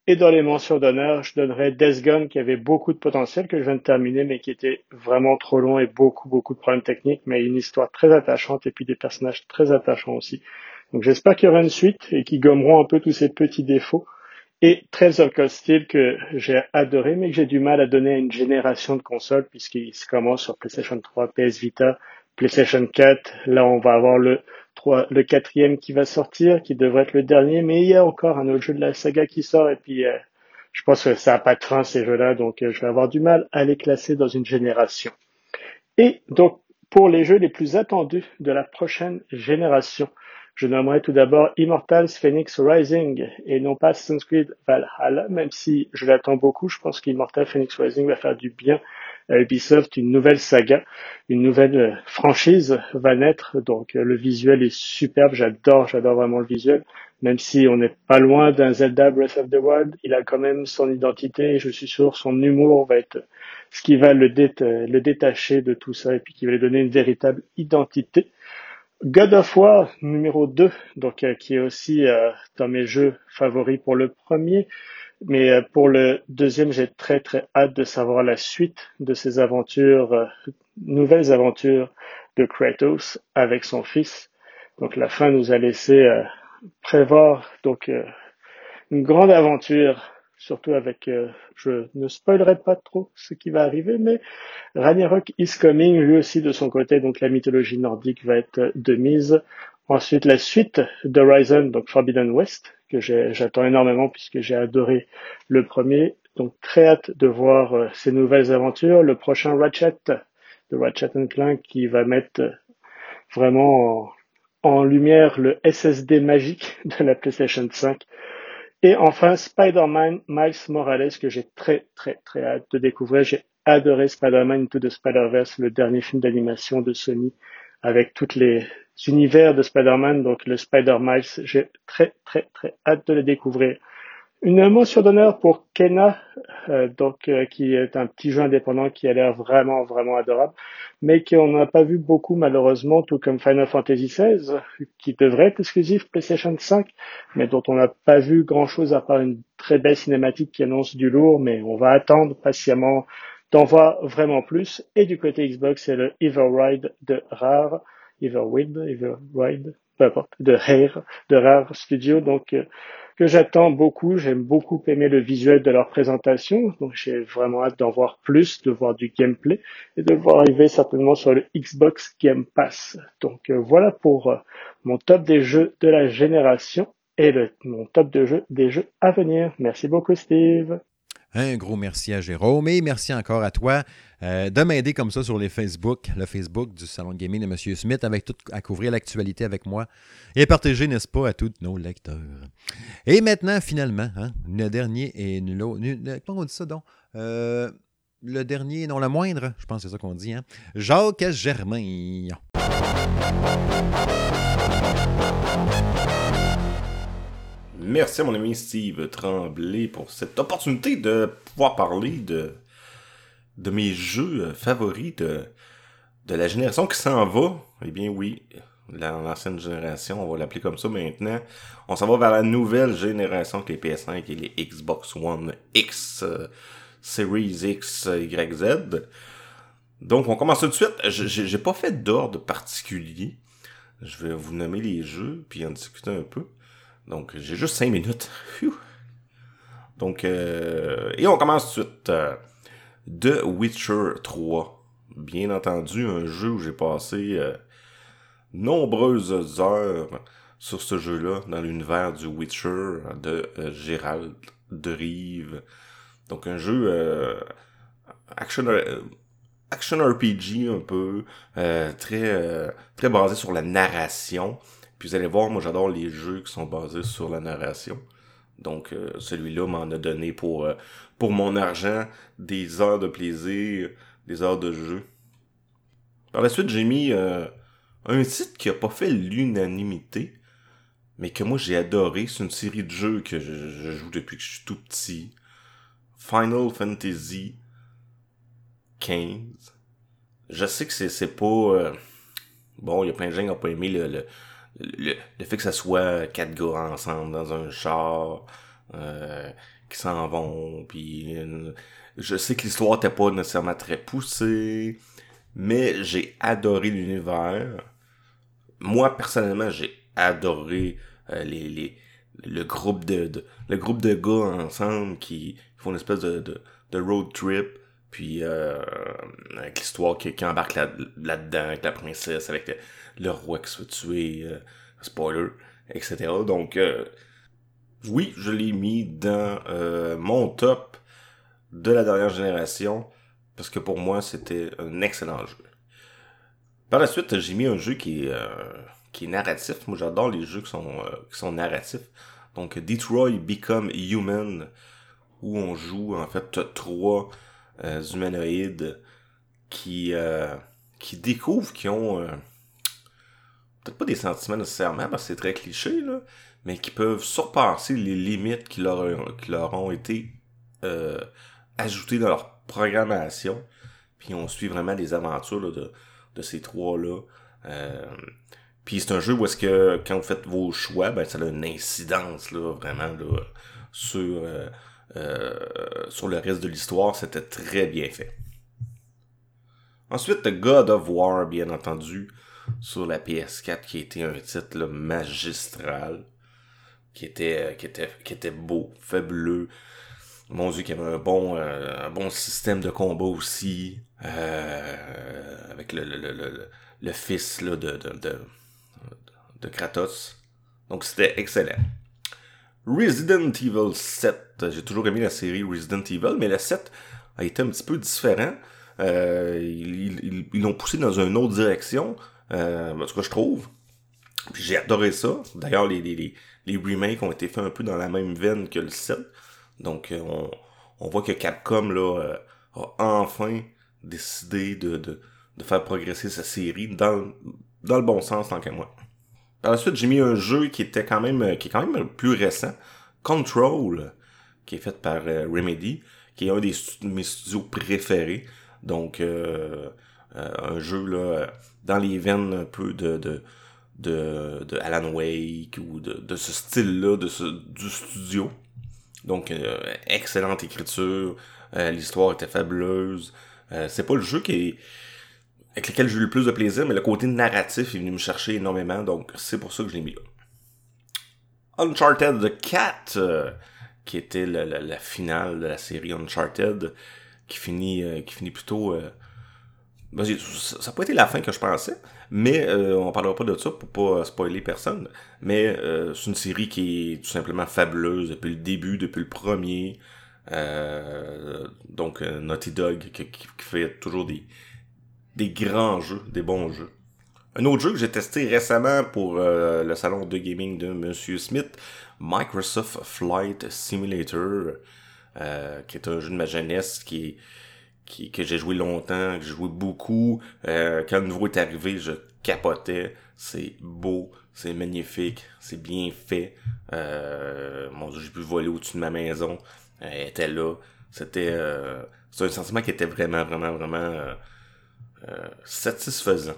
Et dans les mentions d'honneur, je donnerais Death Gun qui avait beaucoup de potentiel que je viens de terminer mais qui était vraiment trop long et beaucoup beaucoup de problèmes techniques mais une histoire très attachante et puis des personnages très attachants aussi. Donc j'espère qu'il y aura une suite et qu'ils gommeront un peu tous ces petits défauts. Et Trails of Cold Steel que j'ai adoré, mais que j'ai du mal à donner à une génération de consoles puisqu'il se commence sur PlayStation 3, PS Vita, PlayStation 4. Là, on va avoir le 3, le quatrième qui va sortir, qui devrait être le dernier, mais il y a encore un autre jeu de la saga qui sort et puis euh, je pense que ça n'a pas de fin ces jeux-là, donc euh, je vais avoir du mal à les classer dans une génération. Et donc pour les jeux les plus attendus de la prochaine génération, je nommerai tout d'abord Immortals Phoenix Rising et non pas Assassin's Valhalla, même si je l'attends beaucoup. Je pense qu'Immortals Phoenix Rising va faire du bien à Ubisoft. Une nouvelle saga, une nouvelle euh, franchise va naître. Donc euh, le visuel est superbe. J'adore, j'adore vraiment le visuel. Même si on n'est pas loin d'un Zelda Breath of the Wild, il a quand même son identité et je suis sûr son humour va être ce qui va le, le détacher de tout ça et puis qui va lui donner une véritable identité. God of War numéro 2, donc euh, qui est aussi euh, dans mes jeux favoris pour le premier, mais euh, pour le deuxième, j'ai très très hâte de savoir la suite de ces aventures, nouvelles aventures de Kratos avec son fils. Donc la fin nous a laissé prévoir donc une grande aventure surtout avec, euh, je ne spoilerai pas trop ce qui va arriver, mais Ragnarok is coming, lui aussi de son côté, donc la mythologie nordique va être de mise. Ensuite, la suite d'Horizon, donc Forbidden West, que j'attends énormément puisque j'ai adoré le premier. Donc très hâte de voir euh, ces nouvelles aventures. Le prochain Ratchet, de Ratchet Clank, qui va mettre vraiment en, en lumière le SSD magique de la PlayStation 5 et enfin, Spider-Man Miles Morales, que j'ai très, très, très hâte de découvrir. J'ai adoré Spider-Man Into the Spider-Verse, le dernier film d'animation de Sony, avec tous les univers de Spider-Man, donc le Spider-Miles. J'ai très, très, très hâte de le découvrir. Une mention d'honneur pour Kena, euh, donc euh, qui est un petit jeu indépendant qui a l'air vraiment vraiment adorable, mais qu'on n'a pas vu beaucoup malheureusement, tout comme Final Fantasy XVI, qui devrait être exclusif PlayStation 5, mais dont on n'a pas vu grand chose à part une très belle cinématique qui annonce du lourd, mais on va attendre patiemment d'en voir vraiment plus. Et du côté Xbox, c'est le Evil Ride de Rare, Evil Ride, Evil Ride, peu importe, de Rare, de Rare Studio, donc euh, que j'attends beaucoup. J'aime beaucoup aimer le visuel de leur présentation, donc j'ai vraiment hâte d'en voir plus, de voir du gameplay et de voir arriver certainement sur le Xbox Game Pass. Donc euh, voilà pour euh, mon top des jeux de la génération et mon top de jeux des jeux à venir. Merci beaucoup Steve. Un gros merci à Jérôme et merci encore à toi euh, de m'aider comme ça sur les Facebook, le Facebook du Salon de Gaming de M. Smith, avec tout à couvrir l'actualité avec moi et partager, n'est-ce pas, à tous nos lecteurs. Et maintenant, finalement, hein, le dernier et le, comment on dit ça donc? Euh, le dernier, non le moindre, je pense que c'est ça qu'on dit, hein? Jacques Germain. Merci à mon ami Steve Tremblay pour cette opportunité de pouvoir parler de, de mes jeux favoris de, de la génération qui s'en va. Eh bien oui, l'ancienne génération, on va l'appeler comme ça maintenant. On s'en va vers la nouvelle génération avec les PS5 et les Xbox One X, euh, Series X, Y, Z. Donc on commence tout de suite. J'ai pas fait d'ordre particulier. Je vais vous nommer les jeux puis en discuter un peu. Donc, j'ai juste 5 minutes. Donc, euh, et on commence tout de suite. Euh, The Witcher 3. Bien entendu, un jeu où j'ai passé euh, nombreuses heures sur ce jeu-là, dans l'univers du Witcher de Gérald de Rive. Donc, un jeu action, RPG un peu, très basé sur la narration. Puis vous allez voir, moi j'adore les jeux qui sont basés sur la narration. Donc euh, celui-là m'en a donné pour, euh, pour mon argent des heures de plaisir, des heures de jeu. Par la suite, j'ai mis euh, un titre qui a pas fait l'unanimité, mais que moi j'ai adoré. C'est une série de jeux que je, je joue depuis que je suis tout petit. Final Fantasy 15. Je sais que c'est pas... Bon, il y a plein de gens qui n'ont pas aimé le, le, le, le fait que ça soit quatre gars ensemble dans un char euh, qui s'en vont. Puis euh, je sais que l'histoire n'était pas nécessairement très poussée, mais j'ai adoré l'univers. Moi personnellement, j'ai adoré euh, les, les le groupe de, de- le groupe de gars ensemble qui font une espèce de, de, de road trip puis euh, avec l'histoire qui, qui embarque là, là-dedans avec la princesse avec le roi qui se fait tuer euh, spoiler etc donc euh, oui je l'ai mis dans euh, mon top de la dernière génération parce que pour moi c'était un excellent jeu. Par la suite j'ai mis un jeu qui est qui est narratif. Moi j'adore les jeux qui sont qui sont narratifs. Donc Detroit Become Human où on joue en fait trois humanoïdes qui qui découvrent qu'ils ont peut-être pas des sentiments nécessairement parce que c'est très cliché là, mais qui peuvent surpasser les limites qui leur qui leur ont été euh, ajoutées dans leur programmation. Puis on suit vraiment les aventures de de ces trois là. puis c'est un jeu où est-ce que quand vous faites vos choix, ben ça a une incidence là vraiment là sur euh, euh, sur le reste de l'histoire, c'était très bien fait. Ensuite, God of War, bien entendu, sur la PS4, qui était un titre magistral, qui était, qui, était, qui était beau, fabuleux. Mon Dieu, qui avait un bon, euh, un bon système de combat aussi, euh, avec le, le, le, le, fils là, de, de, de, de Kratos. Donc c'était excellent. Resident Evil 7. J'ai toujours aimé la série Resident Evil, mais le 7 a été un petit peu différent. Euh, ils, l'ont poussé dans une autre direction, euh, en tout cas je trouve. J'ai adoré ça. D'ailleurs, les, les, les, remakes ont été faits un peu dans la même veine que le 7. Donc euh, on, on voit que Capcom là, euh, a enfin décidé de, de, de faire progresser sa série dans, dans le bon sens tant qu'à moi. Par la suite, j'ai mis un jeu qui était quand même qui est quand même plus récent, Control, qui est fait par euh, Remedy, qui est un des mes studios préférés. Donc euh, euh, un jeu là dans les veines un peu de de, de, Alan Wake ou de, de ce style-là de ce, du studio. Donc euh, excellente écriture, euh, l'histoire était fabuleuse. Euh, c'est pas le jeu qui avec lequel j'ai eu le plus de plaisir, mais le côté narratif est venu me chercher énormément, donc c'est pour ça que je l'ai mis là. Uncharted 4, euh, qui était la, la- finale de la série Uncharted, qui finit, qui finit plutôt... euh, ben, ça n'a pas été la fin que je pensais, mais euh, on parlera pas de ça pour pas spoiler personne. Mais euh, c'est une série qui est tout simplement fabuleuse depuis le début, depuis le premier. Euh, donc euh, Naughty Dog qui, fait toujours des, des grands jeux, des bons jeux. Un autre jeu que j'ai testé récemment pour euh, le salon de gaming de Monsieur Smith, Microsoft Flight Simulator, euh, qui est un jeu de ma jeunesse qui, qui que j'ai joué longtemps, que j'ai joué beaucoup. Euh, quand le nouveau est arrivé, je capotais. C'est beau, c'est magnifique, c'est bien fait. Euh, mon Dieu, j'ai pu voler au-dessus de ma maison. Elle était là. C'était euh, c'est un sentiment qui était vraiment, vraiment, vraiment euh, euh, satisfaisant.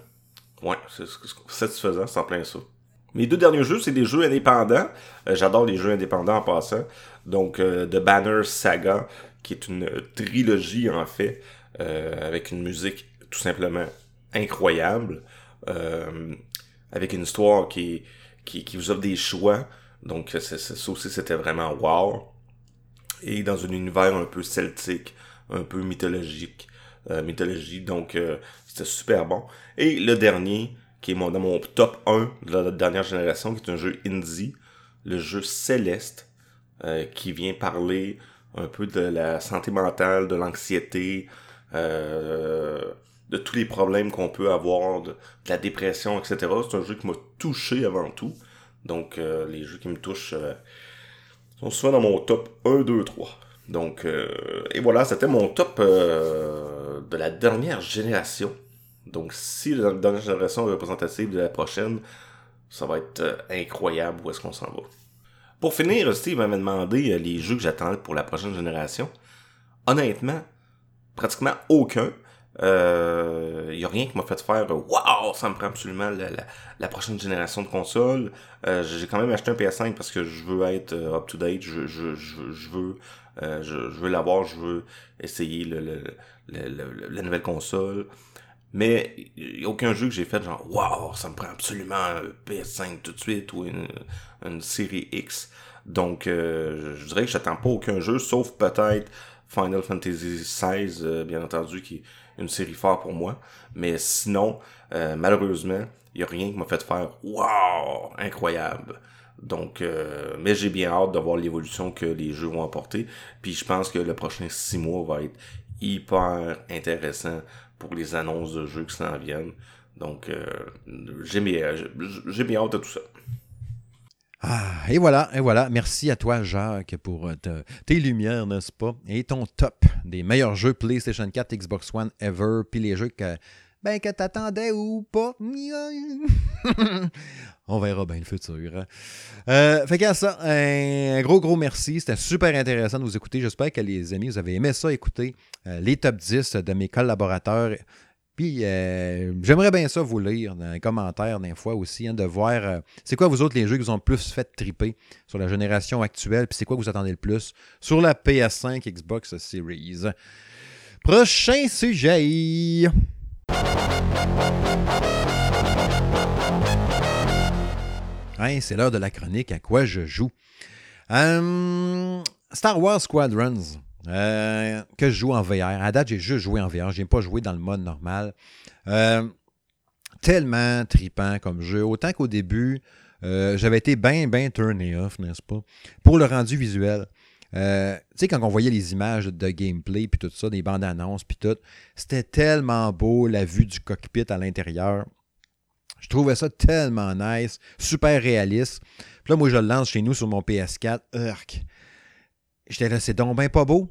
Ouais, c'est satisfaisant, en plein ça. Mes deux derniers jeux, c'est des jeux indépendants. Euh, J'adore les jeux indépendants en passant. Donc, euh, The Banner Saga, qui est une trilogie en fait, euh, avec une musique tout simplement incroyable, euh, avec une histoire qui, qui, qui vous offre des choix. Donc, ça aussi, c'était vraiment wow. Et dans un univers un peu celtique, un peu mythologique, euh, mythologie. Donc, c'était super bon. Et le dernier, qui est mon, dans mon top 1 de la dernière génération, qui est un jeu indie, le jeu Céleste, qui vient parler un peu de la santé mentale, de l'anxiété, euh, de tous les problèmes qu'on peut avoir, de, la dépression, etc. C'est un jeu qui m'a touché avant tout. Donc, euh, les jeux qui me touchent euh, sont souvent dans mon top 1, 2, 3. Donc, euh, et voilà, c'était mon top euh, de la dernière génération. Donc, si la dernière génération est représentative de la prochaine, ça va être incroyable où est-ce qu'on s'en va. Pour finir, Steve m'avait demandé les jeux que j'attendais pour la prochaine génération. Honnêtement, pratiquement aucun. Il euh, y a rien qui m'a fait faire waouh, ça me prend absolument la, prochaine génération de consoles. Euh, j'ai quand même acheté un PS5 parce que je veux être euh, up to date, je, je, veux je, veux l'avoir, je veux essayer la nouvelle console. Mais il n'y a aucun jeu que j'ai fait genre waouh, ça me prend absolument un PS5 tout de suite ou une, une série X. Donc je dirais que j'attends pas aucun jeu, sauf peut-être Final Fantasy XVI, bien entendu, qui une série forte pour moi. Mais sinon, euh, malheureusement, il n'y a rien qui m'a fait faire Waouh! Incroyable! Donc, euh, mais j'ai bien hâte de voir l'évolution que les jeux vont apporter. Puis je pense que le prochain six mois va être hyper intéressant pour les annonces de jeux qui s'en viennent. Donc, euh, j'ai bien, bien hâte de tout ça. Ah, et voilà, et voilà. Merci à toi, Jacques, pour euh, tes lumières, n'est-ce pas? Et ton top des meilleurs jeux PlayStation 4, Xbox One ever, puis les jeux que, ben, que t'attendais ou pas. On verra bien le futur. Hein. Euh, fait qu'à ça, un gros, gros merci. C'était super intéressant de vous écouter. J'espère que les amis, vous avez aimé ça, écouter euh, les top 10 de mes collaborateurs puis euh, j'aimerais bien ça vous lire dans les commentaires des fois aussi, hein, de voir euh, c'est quoi vous autres les jeux qui vous ont plus fait triper sur la génération actuelle, puis c'est quoi que vous attendez le plus sur la PS5 Xbox Series. Prochain sujet. C'est l'heure de la chronique à quoi je joue. Hum, Star Wars Squadrons. Euh, que je joue en VR. À date, j'ai juste joué en VR. Je n'ai pas joué dans le mode normal. Euh, tellement tripant comme jeu. Autant qu'au début, euh, j'avais été bien, bien turné off, n'est-ce pas? Pour le rendu visuel. tu sais, quand on voyait les images de gameplay, puis tout ça, des bandes annonces, puis tout, c'était tellement beau, la vue du cockpit à l'intérieur. Je trouvais ça tellement nice, super réaliste. Puis là, moi, je le lance chez nous sur mon PS4. Urk. J'étais là, c'est donc bien pas beau.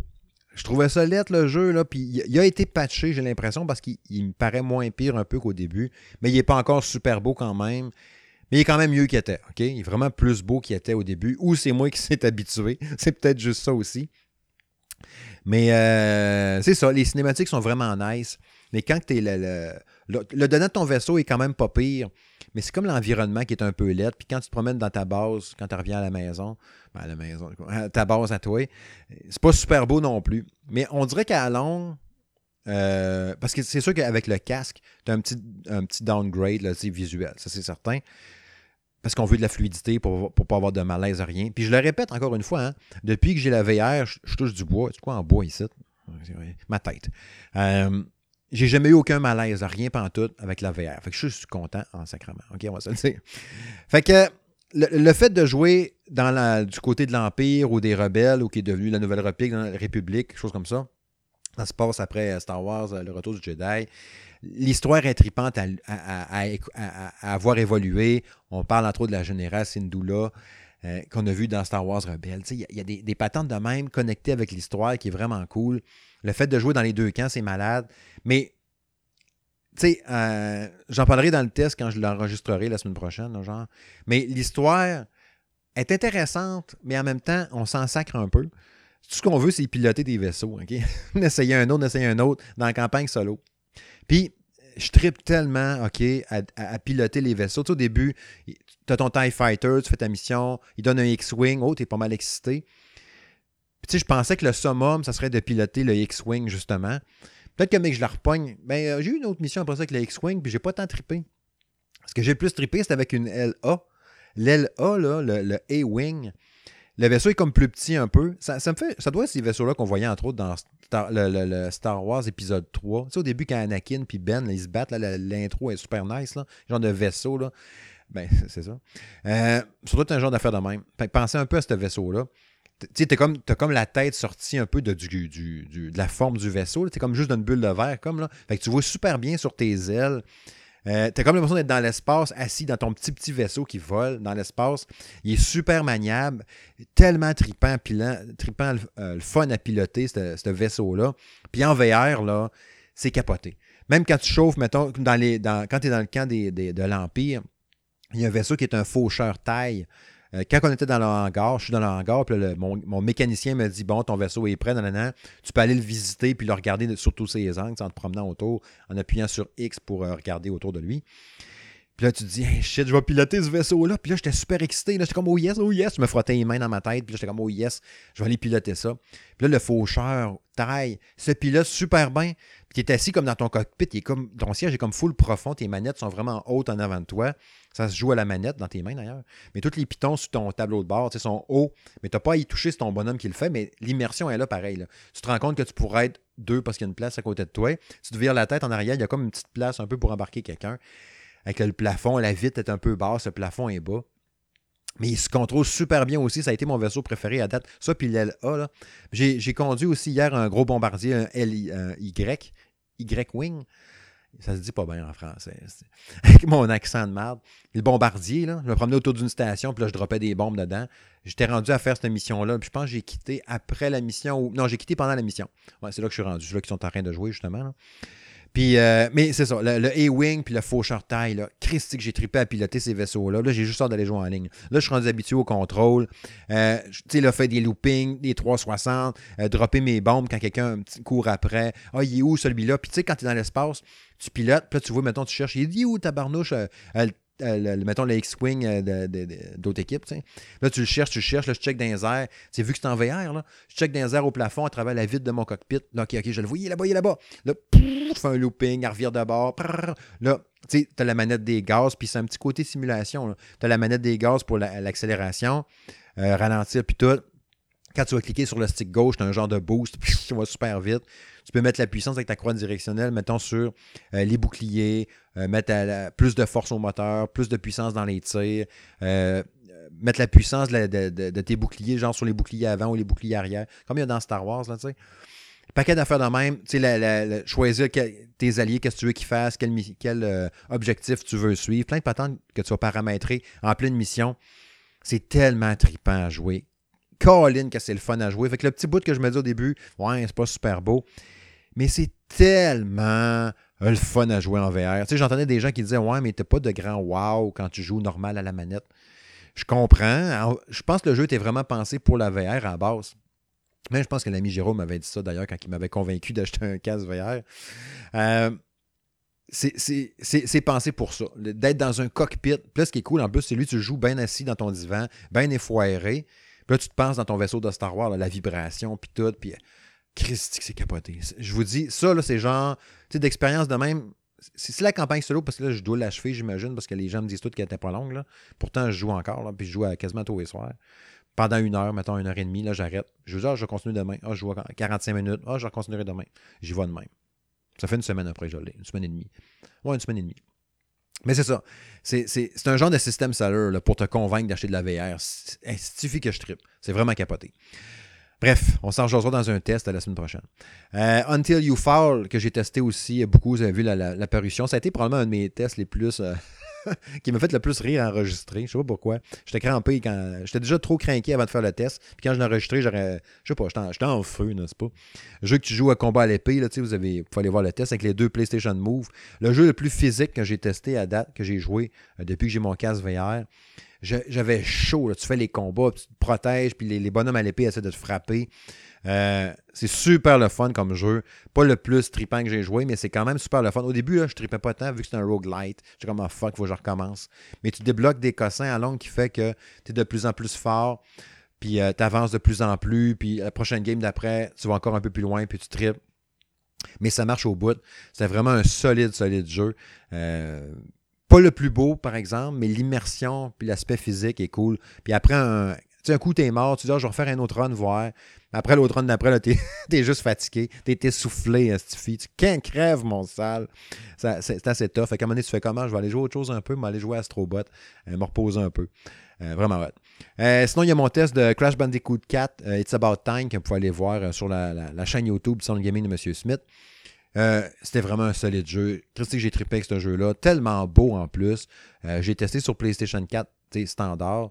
Je trouvais ça lettre le jeu, là, puis il a été patché, j'ai l'impression, parce qu'il me paraît moins pire un peu qu'au début, mais il n'est pas encore super beau quand même. Mais il est quand même mieux qu'il était? Il est vraiment plus beau qu'il était au début, ou c'est moi qui s'est habitué. C'est peut-être juste ça aussi. Mais euh, c'est ça, les cinématiques sont vraiment nice. Mais quand tu es le, donné de ton vaisseau est quand même pas pire. Mais c'est comme l'environnement qui est un peu laid. Puis quand tu te promènes dans ta base, quand tu reviens à la maison, ben à la maison, ta base à toi, c'est pas super beau non plus. Mais on dirait qu'à long, euh, parce que c'est sûr qu'avec le casque, tu as un petit, un petit downgrade visuel, ça c'est certain. Parce qu'on veut de la fluidité pour ne pas avoir de malaise à rien. Puis je le répète encore une fois, hein, depuis que j'ai la VR, je, touche du bois. Tu quoi en bois ici? Ma tête. Euh, j'ai jamais eu aucun malaise, rien tout avec la VR. Fait que je suis content en sacrement. OK, on va se le dire. Fait que le, fait de jouer dans du côté de l'Empire ou des rebelles ou qui est devenu la Nouvelle République, la République, chose comme ça, ça se passe après Star Wars, le retour du Jedi. L'histoire est tripante à, avoir évolué. On parle entre autres de la générale Syndulla. Euh, qu'on a vu dans Star Wars Rebelle. Il y a, des, des, patentes de même connectées avec l'histoire qui est vraiment cool. Le fait de jouer dans les deux camps, c'est malade. Mais, tu sais, euh, j'en parlerai dans le test quand je l'enregistrerai la semaine prochaine, genre. Mais l'histoire est intéressante, mais en même temps, on s'en sacre un peu. Tout ce qu'on veut, c'est piloter des vaisseaux, OK? essayer un autre, essayer un autre dans la campagne solo. Puis, je tripe tellement, OK, à, piloter les vaisseaux. au début, tu as ton TIE Fighter, tu fais ta mission, il donne un X-Wing, oh, t'es pas mal excité. Puis, tu sais, je pensais que le summum, ça serait de piloter le X-Wing, justement. Peut-être que, mec, je la repogne. Mais ben, euh, j'ai eu une autre mission après ça avec le X-Wing, puis j'ai pas tant trippé. Ce que j'ai le plus trippé, c'était avec une LA. L'LA, là, le, A-Wing, le vaisseau est comme plus petit un peu. Ça, me fait, ça doit être ces vaisseaux-là qu'on voyait entre autres dans le, Star Wars épisode 3. Tu sais, au début, quand Anakin puis Ben, ils se battent, l'intro est super nice, là, genre de vaisseau. Là. Ben, c'est ça. Euh, surtout, un genre d'affaire de même. pensez un peu à ce vaisseau-là. Tu sais, comme, as comme la tête sortie un peu de, la forme du vaisseau. Tu comme juste d'une bulle de verre, comme là. Fait que tu vois super bien sur tes ailes. Euh, t'as comme l'impression d'être dans l'espace, assis dans ton petit petit vaisseau qui vole dans l'espace. Il est super maniable, tellement tripant, euh, le fun à piloter, ce vaisseau-là. Puis en VR, c'est capoté. Même quand tu chauffes, mettons, dans dans, quand tu dans le camp de l'Empire, il y a un vaisseau qui est un faucheur taille. Euh, quand on était dans le hangar, je suis dans le hangar, puis mon, mécanicien me dit Bon, ton vaisseau est prêt, nan, tu peux aller le visiter puis le regarder sur tous ses angles en te promenant autour, en appuyant sur X pour euh, regarder autour de lui. Puis là, tu te dis, hey, shit, je vais piloter ce vaisseau-là. Puis là, j'étais super excité. J'étais comme, oh yes, oh yes. Je me frottais les mains dans ma tête. Puis là, j'étais comme, oh yes, je vais aller piloter ça. Puis là, le faucheur taille, se pilote super bien. Tu es assis comme dans ton cockpit. Ton siège est comme full profond. Tes manettes sont vraiment hautes en avant de toi. Ça se joue à la manette dans tes mains d'ailleurs. Mais tous les pitons sur ton tableau de bord sont hauts. Mais tu n'as pas à y toucher, c'est ton bonhomme qui le fait. Mais l'immersion est là pareil. Tu te rends compte que tu pourrais être deux parce qu'il y a une place à côté de toi. Si tu te vires la tête en arrière, il y a comme une petite place un peu pour embarquer quelqu'un avec le plafond, la vitre est un peu basse, le plafond est bas. Mais il se contrôle super bien aussi. Ça a été mon vaisseau préféré à date. Ça, puis l'LA. J'ai conduit aussi hier un gros bombardier, un LY, Y, Y-Wing. Ça se dit pas bien en français. Avec mon accent de merde. Le bombardier, là, je me promenais autour d'une station, puis là, je dropais des bombes dedans. J'étais rendu à faire cette mission-là. Puis je pense que j'ai quitté après la mission. Ou... Non, j'ai quitté pendant la mission. c'est là que je suis rendu. C'est là qu'ils sont en train de jouer, justement. Euh, mais c'est ça, le, A-Wing puis le Faucheur taille, là, Christy que j'ai trippé à piloter ces vaisseaux-là. Là, j'ai juste hâte d'aller jouer en ligne. Là, je suis rendu habitué au contrôle. Euh, tu sais, là, fait des loopings, des 360, euh, dropper mes bombes quand quelqu'un court après. Ah, il est où celui-là? Puis tu sais, quand tu es dans l'espace, tu pilotes, puis là, tu vois, mettons, tu cherches, il dit où ta barnouche? Euh, mettons le X-Wing euh, d'autres équipes. Là, tu le cherches, tu le cherches, là, je check dans les airs. C'est vu que c'est en VR, là. je check dans les airs au plafond à travers la vitre de mon cockpit. Là, ok, ok, je le vois, il est là-bas, il est là-bas. Là, fais un looping, il revient de bord. Là, tu as la manette des gaz, puis c'est un petit côté simulation. Tu as la manette des gaz pour l'accélération, euh, ralentir, puis tout. Quand tu vas cliquer sur le stick gauche, tu as un genre de boost, puis tu vas super vite. Tu peux mettre la puissance avec ta croix directionnelle, mettons sur euh, les boucliers, euh, mettre plus de force au moteur, plus de puissance dans les tirs, euh, mettre la puissance de, tes boucliers, genre sur les boucliers avant ou les boucliers arrière, comme il y a dans Star Wars, là, tu sais. Paquet d'affaires de même, tu sais, choisir tes alliés, qu'est-ce que tu veux qu'ils fassent, quel, objectif tu veux suivre, plein de patentes que tu vas paramétrer en pleine mission. C'est tellement trippant à jouer. Colin, que c'est le fun à jouer. Fait que le petit bout que je me dis au début, ouais, c'est pas super beau. Mais c'est tellement le fun à jouer en VR. Tu sais, j'entendais des gens qui disaient Ouais, mais t'as pas de grand wow quand tu joues normal à la manette. Je comprends. je pense que le jeu était vraiment pensé pour la VR à base. Mais je pense que l'ami Jérôme m'avait dit ça d'ailleurs quand il m'avait convaincu d'acheter un casque VR. Euh, c'est pensé pour ça, d'être dans un cockpit. Puis là, ce qui est cool en plus, c'est lui, tu joues bien assis dans ton divan, bien effoiré. Puis là, tu te penses dans ton vaisseau de Star Wars, la vibration, puis tout. Puis Christ, c'est capoté. Je vous dis, ça, là, c'est genre, tu sais, d'expérience de même. C'est la campagne solo parce que là, je dois l'achever, j'imagine, parce que les gens me disent toutes qu'elle n'était pas longue. Pourtant, je joue encore, puis je joue à quasiment tous les soirs. Pendant une heure, mettons une heure et demie, là, j'arrête. Je vous dis, ah, je continue demain. Ah, je joue 45 minutes. Ah, je continuerai demain. J'y vais demain. Ça fait une semaine après, je l'ai. Une semaine et demie. Ouais, une semaine et demie. Mais c'est ça. C'est un genre de système là, pour te convaincre d'acheter de la VR. Il suffit que je tripe. C'est vraiment capoté. Bref, on s'en rejoindra dans un test la semaine prochaine. Euh, Until You Fall, que j'ai testé aussi, beaucoup vous avez vu l'apparition. La, ça a été probablement un de mes tests les plus. Euh, qui m'a fait le plus rire à enregistrer. Je sais pas pourquoi. J'étais crampé quand. J'étais déjà trop craqué avant de faire le test. Puis quand je l'ai enregistré, j'aurais. Je sais pas, j'étais en, feu, n'est-ce pas? Le jeu que tu joues à combat à l'épée, là, vous avez. Vous aller voir le test avec les deux PlayStation Move. Le jeu le plus physique que j'ai testé à date, que j'ai joué euh, depuis que j'ai mon casque VR j'avais chaud. Tu fais les combats, tu te protèges, puis les, bonhommes à l'épée essaient de te frapper. Euh, c'est super le fun comme jeu. Pas le plus tripant que j'ai joué, mais c'est quand même super le fun. Au début, là, je tripais pas tant vu que c'est un roguelite. J'étais comme, oh, fuck, faut que je recommence. Mais tu débloques des cossins à longue qui fait que tu es de plus en plus fort, puis euh, tu avances de plus en plus, puis la prochaine game d'après, tu vas encore un peu plus loin, puis tu tripes. Mais ça marche au bout. C'est vraiment un solide, solide jeu. Euh, pas le plus beau, par exemple, mais l'immersion puis l'aspect physique est cool. Puis après, un, un coup, t'es mort, tu dis, ah, je vais refaire un autre run, voir. Après l'autre run d'après, t'es es juste fatigué, t'es essoufflé. Tu qu'un crève, mon sale. C'est assez tough. Fait qu'à un moment donné, tu fais comment Je vais aller jouer autre chose un peu, mais aller jouer à Astrobot, euh, me reposer un peu. Euh, vraiment ouais. Euh, sinon, il y a mon test de Crash Bandicoot 4, It's About Time, que vous pouvez aller voir sur la, chaîne YouTube Sound Gaming de M. Smith. Euh, c'était vraiment un solide jeu. Christy, j'ai trippé avec ce jeu-là. Tellement beau en plus. Euh, j'ai testé sur PlayStation 4, standard.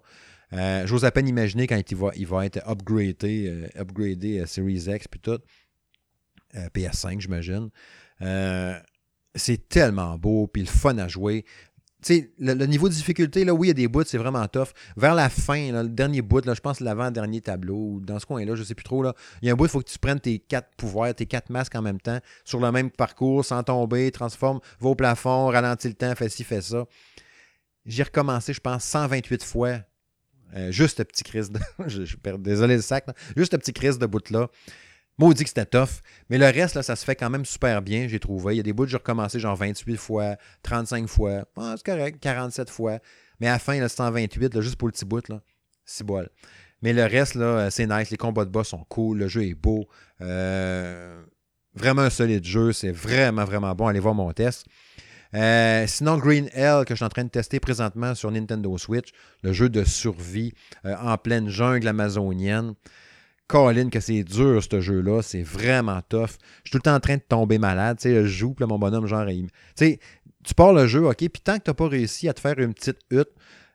Euh, J'ose à peine imaginer quand il va, il va être upgradé, upgradé à Series X puis tout. PS5, j'imagine. c'est tellement beau, puis le fun à jouer sais, le, niveau de difficulté, là, oui, il y a des bouts, c'est vraiment tough. Vers la fin, le dernier bout, là, je pense l'avant-dernier tableau, dans ce coin-là, je sais plus trop, là, il y a un bout, il faut que tu prennes tes quatre pouvoirs, tes quatre masques en même temps, sur le même parcours, sans tomber, transforme, va au plafond, ralentit le temps, fais ci, fais ça. J'ai recommencé, je pense, 128 fois. Euh, juste ce petit crise de. je, désolé le sac, juste ce petit crise de bout-là. Maudit que c'était tough. Mais le reste, là, ça se fait quand même super bien, j'ai trouvé. Il y a des bouts que j'ai recommencé genre 28 fois, 35 fois. Ah, c'est correct, 47 fois. Mais à la fin, là, 128, là, juste pour le petit bout, là. C'est. Mais le reste, là, c'est nice. Les combats de boss sont cool. Le jeu est beau. Euh, vraiment un solide jeu. C'est vraiment, vraiment bon. Allez voir mon test. Euh, sinon, Green Hell, que je suis en train de tester présentement sur Nintendo Switch, le jeu de survie euh, en pleine jungle amazonienne. Colin, que c'est dur, ce jeu-là. C'est vraiment tough. Je suis tout le temps en train de tomber malade. Tu sais, je joue, puis mon bonhomme, genre, il... Tu pars le jeu, OK, puis tant que tu n'as pas réussi à te faire une petite hutte,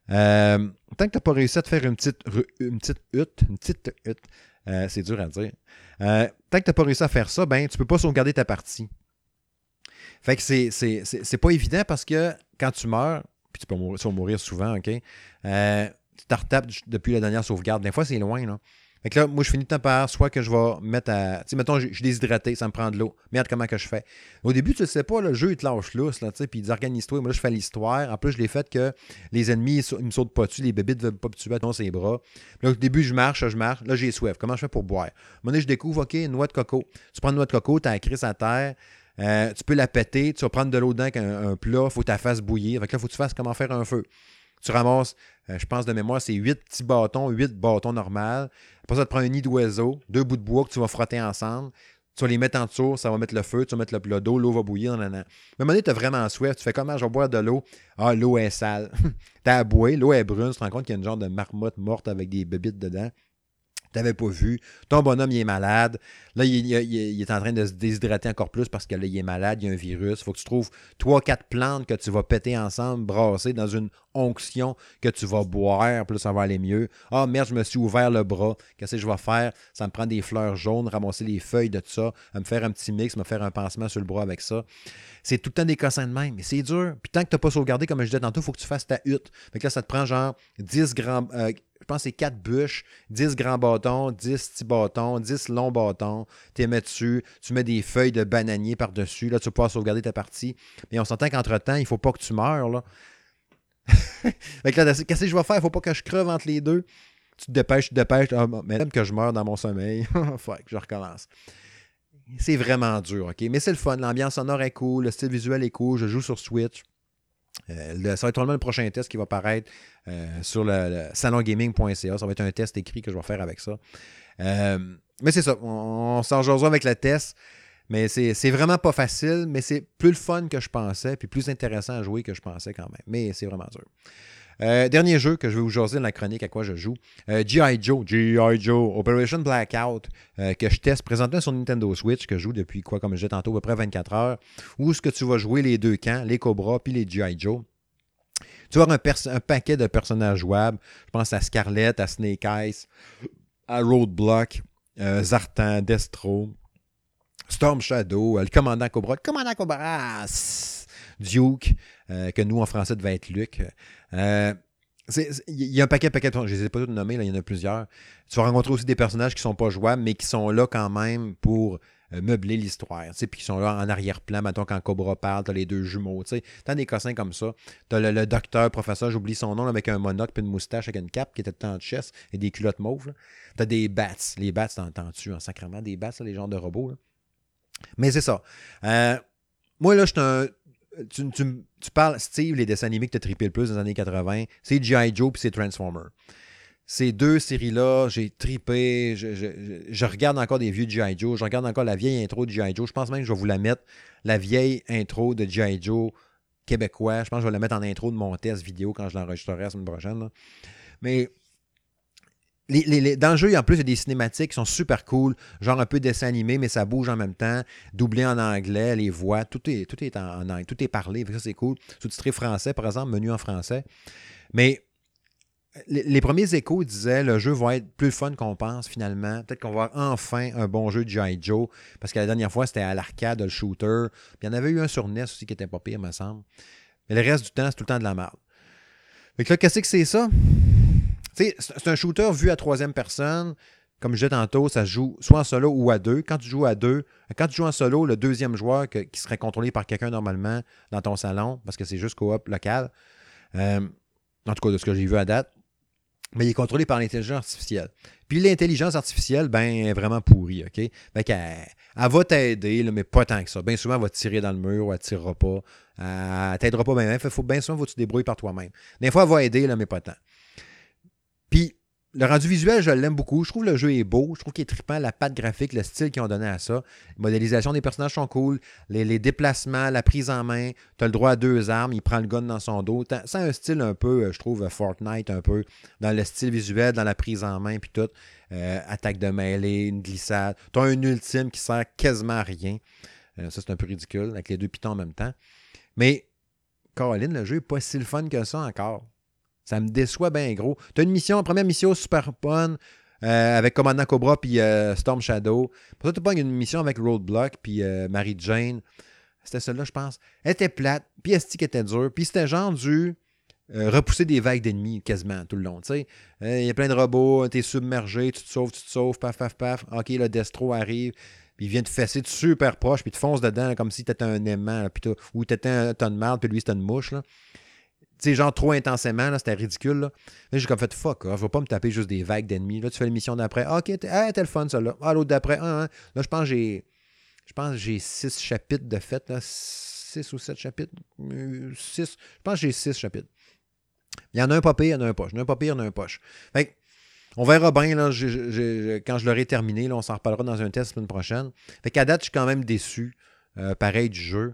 euh, tant que tu n'as pas réussi à te faire une petite, une petite hutte, une petite hutte, euh, c'est dur à dire. Euh, tant que tu n'as pas réussi à faire ça, ben, tu peux pas sauvegarder ta partie. Fait que c'est, c'est, pas évident parce que quand tu meurs, puis tu peux mourir, mourir souvent, OK, tu te retapes depuis la dernière sauvegarde. Des fois, c'est loin, là. Fait que là, moi, je finis le temps par soit que je vais mettre à. Tu sais, mettons, je, suis déshydraté, ça me prend de l'eau. Merde, comment que je fais? Au début, tu ne sais pas, le jeu, il te lâche lousse, là, tu sais, puis il dit organise-toi. Moi, là, je fais l'histoire. En plus, je l'ai fait que les ennemis, ils, me sautent pas dessus, les bébés ne veulent pas me tuer dans ses bras. là, au début, je marche, je marche. Là, j'ai soif. Comment je fais pour boire? Donné, je découvre, OK, noix de coco. Tu prends une noix de coco, tu as la crise à terre. Euh, tu peux la péter, tu vas prendre de l'eau dedans avec un, plat, faut que tu fasses bouillir. Fait que là, faut que tu fasses comment faire un feu. Tu ramasses, euh, je pense de mémoire, c'est 8 petits bâtons, 8 bâtons normaux. Après ça, tu prends un nid d'oiseau, deux bouts de bois que tu vas frotter ensemble. Tu vas les mettre en dessous, ça va mettre le feu, tu vas mettre le d'eau, l'eau va bouillir. Nan, nan. À un moment donné, tu as vraiment soif. Tu fais comment je vais boire de l'eau Ah, l'eau est sale. tu as à boire, l'eau est brune, tu te rends compte qu'il y a une genre de marmotte morte avec des bébites dedans t'avais pas vu. Ton bonhomme, il est malade. Là, il, est en train de se déshydrater encore plus parce que là, il est malade, il y a un virus. Il faut que tu trouves trois, quatre plantes que tu vas péter ensemble, brasser dans une onction que tu vas boire, là, ça va aller mieux. Ah, merde, je me suis ouvert le bras. Qu'est-ce que je vais faire? Ça me prend des fleurs jaunes, ramasser les feuilles de tout ça, me faire un petit mix, me faire un pansement sur le bras avec ça. C'est tout le temps des cossins de même, mais c'est dur. Puis tant que tu n'as pas sauvegardé, comme je disais tantôt, il faut que tu fasses ta hutte. Fait que là, ça te prend genre 10 grammes. Euh, je pense que c'est 4 bûches, 10 grands bâtons, 10 petits bâtons, 10 longs bâtons. Tu les mets dessus, tu mets des feuilles de bananier par-dessus. Là, tu vas pouvoir sauvegarder ta partie. Mais on s'entend qu'entre-temps, il ne faut pas que tu meurs. Là. fait que là, qu'est-ce que je vais faire? Il ne faut pas que je creve entre les deux. Tu te dépêches, tu te dépêches. Ah, même que je meurs dans mon sommeil, que je recommence. C'est vraiment dur, OK? Mais c'est le fun. L'ambiance sonore est cool, le style visuel est cool. Je joue sur Switch. Euh, ça va être le prochain test qui va paraître euh, sur le, salongaming.ca. Ça va être un test écrit que je vais faire avec ça. Euh, mais c'est ça, on, s'en avec le test. Mais c'est vraiment pas facile, mais c'est plus le fun que je pensais, puis plus intéressant à jouer que je pensais quand même. Mais c'est vraiment dur. Euh, dernier jeu que je vais vous jaser dans la chronique à quoi je joue. Euh, G.I. Joe, G.I. Joe, Operation Blackout, euh, que je teste présentement sur Nintendo Switch, que je joue depuis quoi, comme je disais tantôt, à peu près 24 heures, où est-ce que tu vas jouer les deux camps, les Cobras puis les G.I. Joe? Tu vas avoir un, paquet de personnages jouables. Je pense à Scarlett, à Snake Eyes, à Roadblock, Zartan, Destro, Storm Shadow, le commandant Cobra, commandant Cobra, Duke, que nous en français devait être Luc. Euh, il y a un paquet, paquet de... Je ne les ai pas tous nommés, il y en a plusieurs. Tu vas rencontrer aussi des personnages qui ne sont pas jouables, mais qui sont là quand même pour euh, meubler l'histoire. Puis qui sont là en arrière-plan, mettons, quand Cobra parle, tu as les deux jumeaux. Tu as des cossins comme ça. Tu as le, docteur, professeur, j'oublie son nom, avec un monocle puis une moustache avec une cape qui était tout en chess et des culottes mauves. Tu as des bats. Les bats, t'entends-tu en sacrement des bats, les genres de robots? Mais c'est ça. Euh, moi, là, je suis un tu, parles, Steve, les dessins animés que tu as trippé le plus dans les années 80, c'est G.I. Joe puis c'est Transformer. Ces deux séries-là, j'ai tripé. Je, regarde encore des vieux G.I. Joe. Je regarde encore la vieille intro de G.I. Joe. Je pense même que je vais vous la mettre, la vieille intro de G.I. Joe québécois. Je pense que je vais la mettre en intro de mon test vidéo quand je l'enregistrerai la semaine prochaine. Mais les- dans le jeu, en plus, il y a des cinématiques qui sont super cool, genre un peu dessin animé, mais ça bouge en même temps, doublé en anglais, les voix, tout est, tout en, tout est parlé, ça c'est cool. Sous-titré français, par exemple, menu en français. Mais les, premiers échos disaient le jeu va être plus fun qu'on pense finalement. Peut-être qu'on va avoir enfin un bon jeu de G.I. Joe, parce que la dernière fois c'était à l'arcade, le shooter. Il y en avait eu un sur NES aussi qui était pas pire, me semble. Mais le reste du temps, c'est tout le temps de la merde. Fait que là, qu'est-ce que c'est ça? C'est un shooter vu à troisième personne. Comme je disais tantôt, ça joue soit en solo ou à deux. Quand tu joues à deux, quand tu joues en solo, le deuxième joueur qui serait contrôlé par quelqu'un normalement dans ton salon, parce que c'est juste coop local, euh, en tout cas de ce que j'ai vu à date, mais il est contrôlé par l'intelligence artificielle. Puis l'intelligence artificielle, ben, est vraiment pourrie, OK? Fait elle va t'aider, mais pas tant que ça. Bien souvent, elle va te tirer dans le mur ou elle ne tirera pas. Elle t'aidera pas bien. Faut, bien souvent, faut que tu te débrouilles par toi-même. Des fois, elle va aider, mais pas tant. Puis, le rendu visuel, je l'aime beaucoup. Je trouve le jeu est beau. Je trouve qu'il est trippant. La patte graphique, le style qu'ils ont donné à ça. La modélisation des personnages sont cool. Les, déplacements, la prise en main. Tu as le droit à deux armes. Il prend le gun dans son dos. C'est un style un peu, euh, je trouve, euh, Fortnite, un peu. Dans le style visuel, dans la prise en main, puis tout. Euh, attaque de mêlée, une glissade. Tu as un ultime qui sert quasiment à rien. Ça, c'est un peu ridicule, avec les deux pitons en même temps. Mais, Caroline, le jeu n'est pas si le fun que ça encore. Ça me déçoit bien gros. Tu as une mission, première mission super fun euh, avec Commandant Cobra puis euh, Storm Shadow. Pour ça, tu pas une mission avec Roadblock puis euh, Mary Jane. C'était celle-là, je pense. Elle était plate, puis Esti était dur, puis c'était genre du euh, repousser des vagues d'ennemis quasiment tout le long. tu Il y a plein de robots, tu es submergé, tu te sauves, tu te sauves, paf, paf, paf. Ok, le Destro arrive, puis il vient te fesser de super proche, puis te fonce dedans comme si tu étais un aimant, là, puis ou tu étais un ton de marde, puis lui c'était une mouche. Là. Sais, genre trop intensément, là, c'était ridicule. Là, j'ai comme fait fuck, off, je vais pas me taper juste des vagues d'ennemis. Là, tu fais l'émission d'après. Ah, ok, t'es ah, t'es le fun, ça là. Ah, l'autre d'après. Ah, ah. Là, je pense que j'ai. Je pense j'ai six chapitres de fait. Six ou sept chapitres. Euh, Six. Je pense que j'ai six chapitres. Il y en a un pas pire, il y en a un poche. Il y en a un pas pire, il y en a un poche. Fait on verra bien quand je l'aurai terminé. On s'en reparlera dans un test la semaine prochaine. Fait qu'à date, je suis quand même déçu. euh, pareil du jeu.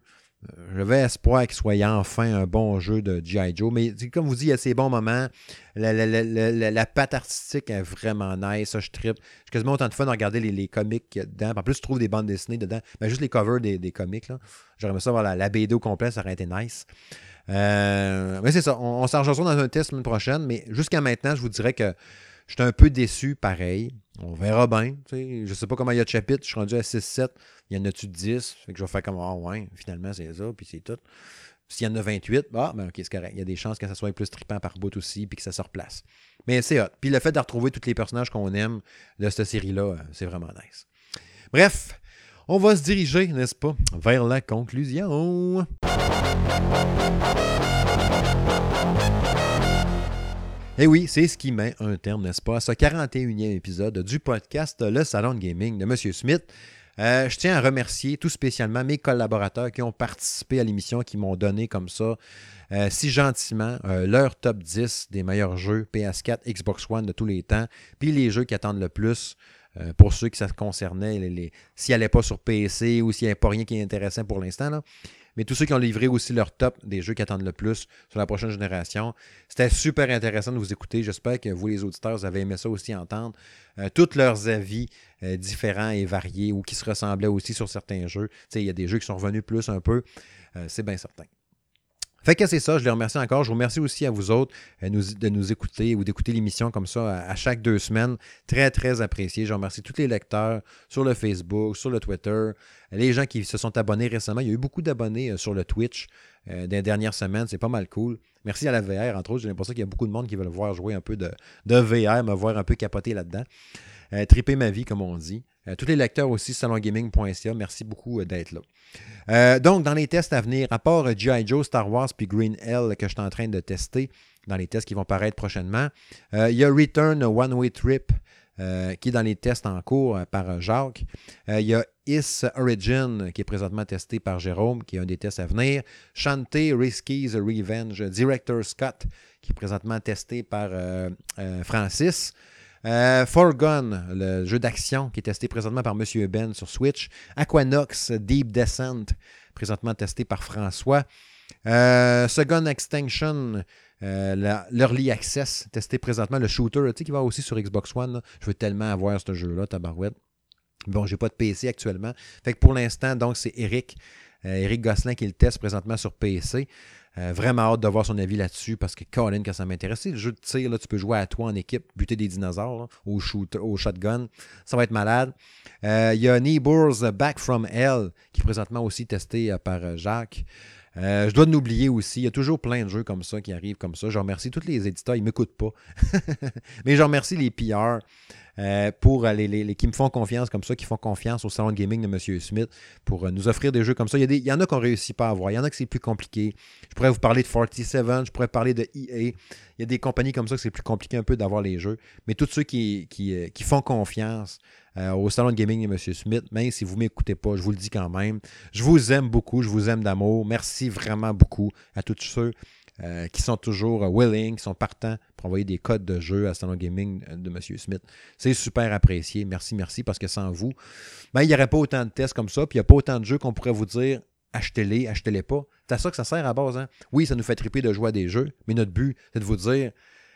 J'avais espoir qu'il soit enfin un bon jeu de G.I. Joe. Mais comme vous dites, il y a ces bons moments. La, patte artistique est vraiment nice. Ça, je trippe. J'ai quasiment autant de fun à regarder les, comics dedans. En plus, je trouve des bandes dessinées dedans. Ben, juste les covers des, comics. J'aurais aimé ça voir la, BD au complet. Ça aurait été nice. Euh, mais c'est ça. On, on s'en dans un test la semaine prochaine. Mais jusqu'à maintenant, je vous dirais que je suis un peu déçu pareil. On verra bien. sais. Je sais pas comment il y a de chapitres. Je suis rendu à 6-7. Il y en a-tu 10? Fait que je vais faire comme, ah ouais, finalement, c'est ça, puis c'est tout. S'il y en a 28, ah, ben ok, c'est correct. Il y a des chances que ça soit plus trippant par bout aussi, puis que ça se replace. Mais c'est hot. Puis le fait de retrouver tous les personnages qu'on aime de cette série-là, euh, c'est vraiment nice. Bref, on va se diriger, n'est-ce pas, vers la conclusion. Et oui, c'est ce qui met un terme, n'est-ce pas, à ce 41e épisode du podcast Le Salon de Gaming de M. Smith. Euh, je tiens à remercier tout spécialement mes collaborateurs qui ont participé à l'émission, qui m'ont donné comme ça, euh, si gentiment, euh, leur top 10 des meilleurs jeux PS4, Xbox One de tous les temps, puis les jeux qui attendent le plus. pour ceux qui ça concernait, les, les, s'ils n'allaient pas sur PC ou s'il n'y avait pas rien qui est intéressant pour l'instant. Mais tous ceux qui ont livré aussi leur top des jeux qui attendent le plus sur la prochaine génération. C'était super intéressant de vous écouter. J'espère que vous, les auditeurs, avez aimé ça aussi entendre. Euh, tous leurs avis euh, différents et variés ou qui se ressemblaient aussi sur certains jeux. Il y a des jeux qui sont revenus plus un peu. Euh, c'est bien certain. Fait que c'est ça, je les remercie encore. Je vous remercie aussi à vous autres euh, de nous écouter ou d'écouter l'émission comme ça à, chaque deux semaines. Très, très apprécié. Je remercie tous les lecteurs sur le Facebook, sur le Twitter, les gens qui se sont abonnés récemment. Il y a eu beaucoup d'abonnés euh, sur le Twitch euh, des dernières semaines. C'est pas mal cool. Merci à la VR, entre autres. J'ai l'impression qu'il y a beaucoup de monde qui veulent voir jouer un peu de, de VR, me voir un peu capoter là-dedans. Euh, triper ma vie, comme on dit. Euh, tous les lecteurs aussi, salongaming.ca, merci beaucoup euh, d'être là. Euh, donc, dans les tests à venir, à part G.I. Joe, Star Wars puis Green Hell que je suis en train de tester dans les tests qui vont paraître prochainement, il y a Return One Way Trip qui est dans les tests en cours par Jacques. Il y a Is Origin qui est présentement testé par Jérôme, qui est un des tests à venir. Shantae Risky's Revenge, Director Scott, qui est présentement testé par Francis. Euh, Forgone, le jeu d'action qui est testé présentement par Monsieur Ben sur Switch. Aquanox Deep Descent, présentement testé par François. Euh, Second Extinction, euh, l'Early Access, testé présentement, le shooter, tu sais, qui va aussi sur Xbox One. Je veux tellement avoir ce jeu-là, tabarouette. Bon, j'ai pas de PC actuellement. Fait que pour l'instant, donc, c'est Eric, Eric Gosselin qui le teste présentement sur PC. Euh, vraiment hâte de voir son avis là-dessus parce que Colin, quand ça m'intéresse, le jeu de tir, là, tu peux jouer à toi en équipe, buter des dinosaures au, shoot, au shotgun. Ça va être malade. Euh, il y a Neighbors Back from Hell qui est présentement aussi testé euh, par Jacques. je dois l'oublier aussi. Il y a toujours plein de jeux comme ça qui arrivent comme ça. Je remercie tous les éditeurs. Ils ne m'écoutent pas. Mais je remercie les PR. Euh, pour les, qui me font confiance comme ça, qui font confiance au salon de gaming de M. Smith pour euh, nous offrir des jeux comme ça. Il y, a des, il y en a qu'on réussit pas à avoir, il y en a que c'est plus compliqué. Je pourrais vous parler de 47, je pourrais parler de EA. Il y a des compagnies comme ça que c'est plus compliqué un peu d'avoir les jeux. Mais tous ceux qui, qui, euh, qui font confiance au salon de gaming de M. Smith, même si vous ne m'écoutez pas, je vous le dis quand même, je vous aime beaucoup, je vous aime d'amour. Merci vraiment beaucoup à tous ceux euh, qui sont toujours euh, willing, qui sont partants pour envoyer des codes de jeu à Salon Gaming euh, de M. Smith. C'est super apprécié. Merci, merci, parce que sans vous, ben, il n'y aurait pas autant de tests comme ça, puis il n'y a pas autant de jeux qu'on pourrait vous dire achetez-les, achetez-les pas. C'est à ça que ça sert à base. Hein? Oui, ça nous fait triper de jouer à des jeux, mais notre but, c'est de vous dire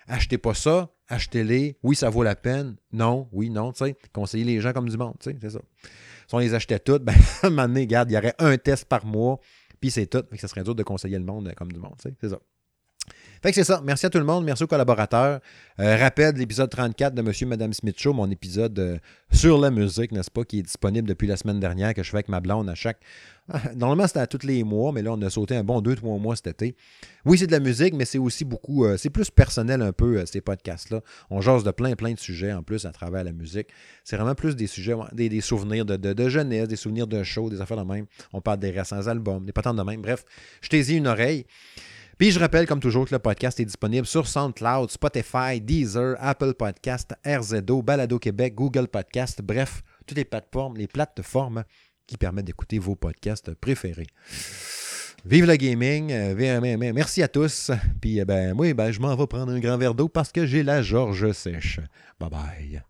achetez pas ça, achetez-les. Oui, ça vaut la peine. Non, oui, non, tu sais. Conseiller les gens comme du monde, tu sais, c'est ça. Si on les achetait toutes, ben, à un moment donné, regarde, il y aurait un test par mois, puis c'est tout. ça serait dur de conseiller le monde comme du monde, tu sais, c'est ça. Fait que c'est ça. Merci à tout le monde. Merci aux collaborateurs. Euh, rappel de l'épisode 34 de Monsieur et Madame Smith Show, mon épisode euh, sur la musique, n'est-ce pas, qui est disponible depuis la semaine dernière, que je fais avec ma blonde à chaque. Normalement, c'était à tous les mois, mais là, on a sauté un bon deux, trois mois cet été. Oui, c'est de la musique, mais c'est aussi beaucoup. Euh, c'est plus personnel un peu, ces podcasts-là. On jase de plein, plein de sujets en plus à travers la musique. C'est vraiment plus des sujets, des, souvenirs de, jeunesse, des souvenirs de show, des affaires de même. On parle des récents albums, des patentes de même. Bref, je t'ai une oreille. Puis je rappelle, comme toujours, que le podcast est disponible sur SoundCloud, Spotify, Deezer, Apple Podcast, RZO, Balado Québec, Google Podcast, bref, toutes les plateformes, les plateformes qui permettent d'écouter vos podcasts préférés. Vive le gaming. Euh, merci à tous. Puis, eh ben, moi, ben, je m'en vais prendre un grand verre d'eau parce que j'ai la George sèche. Bye bye.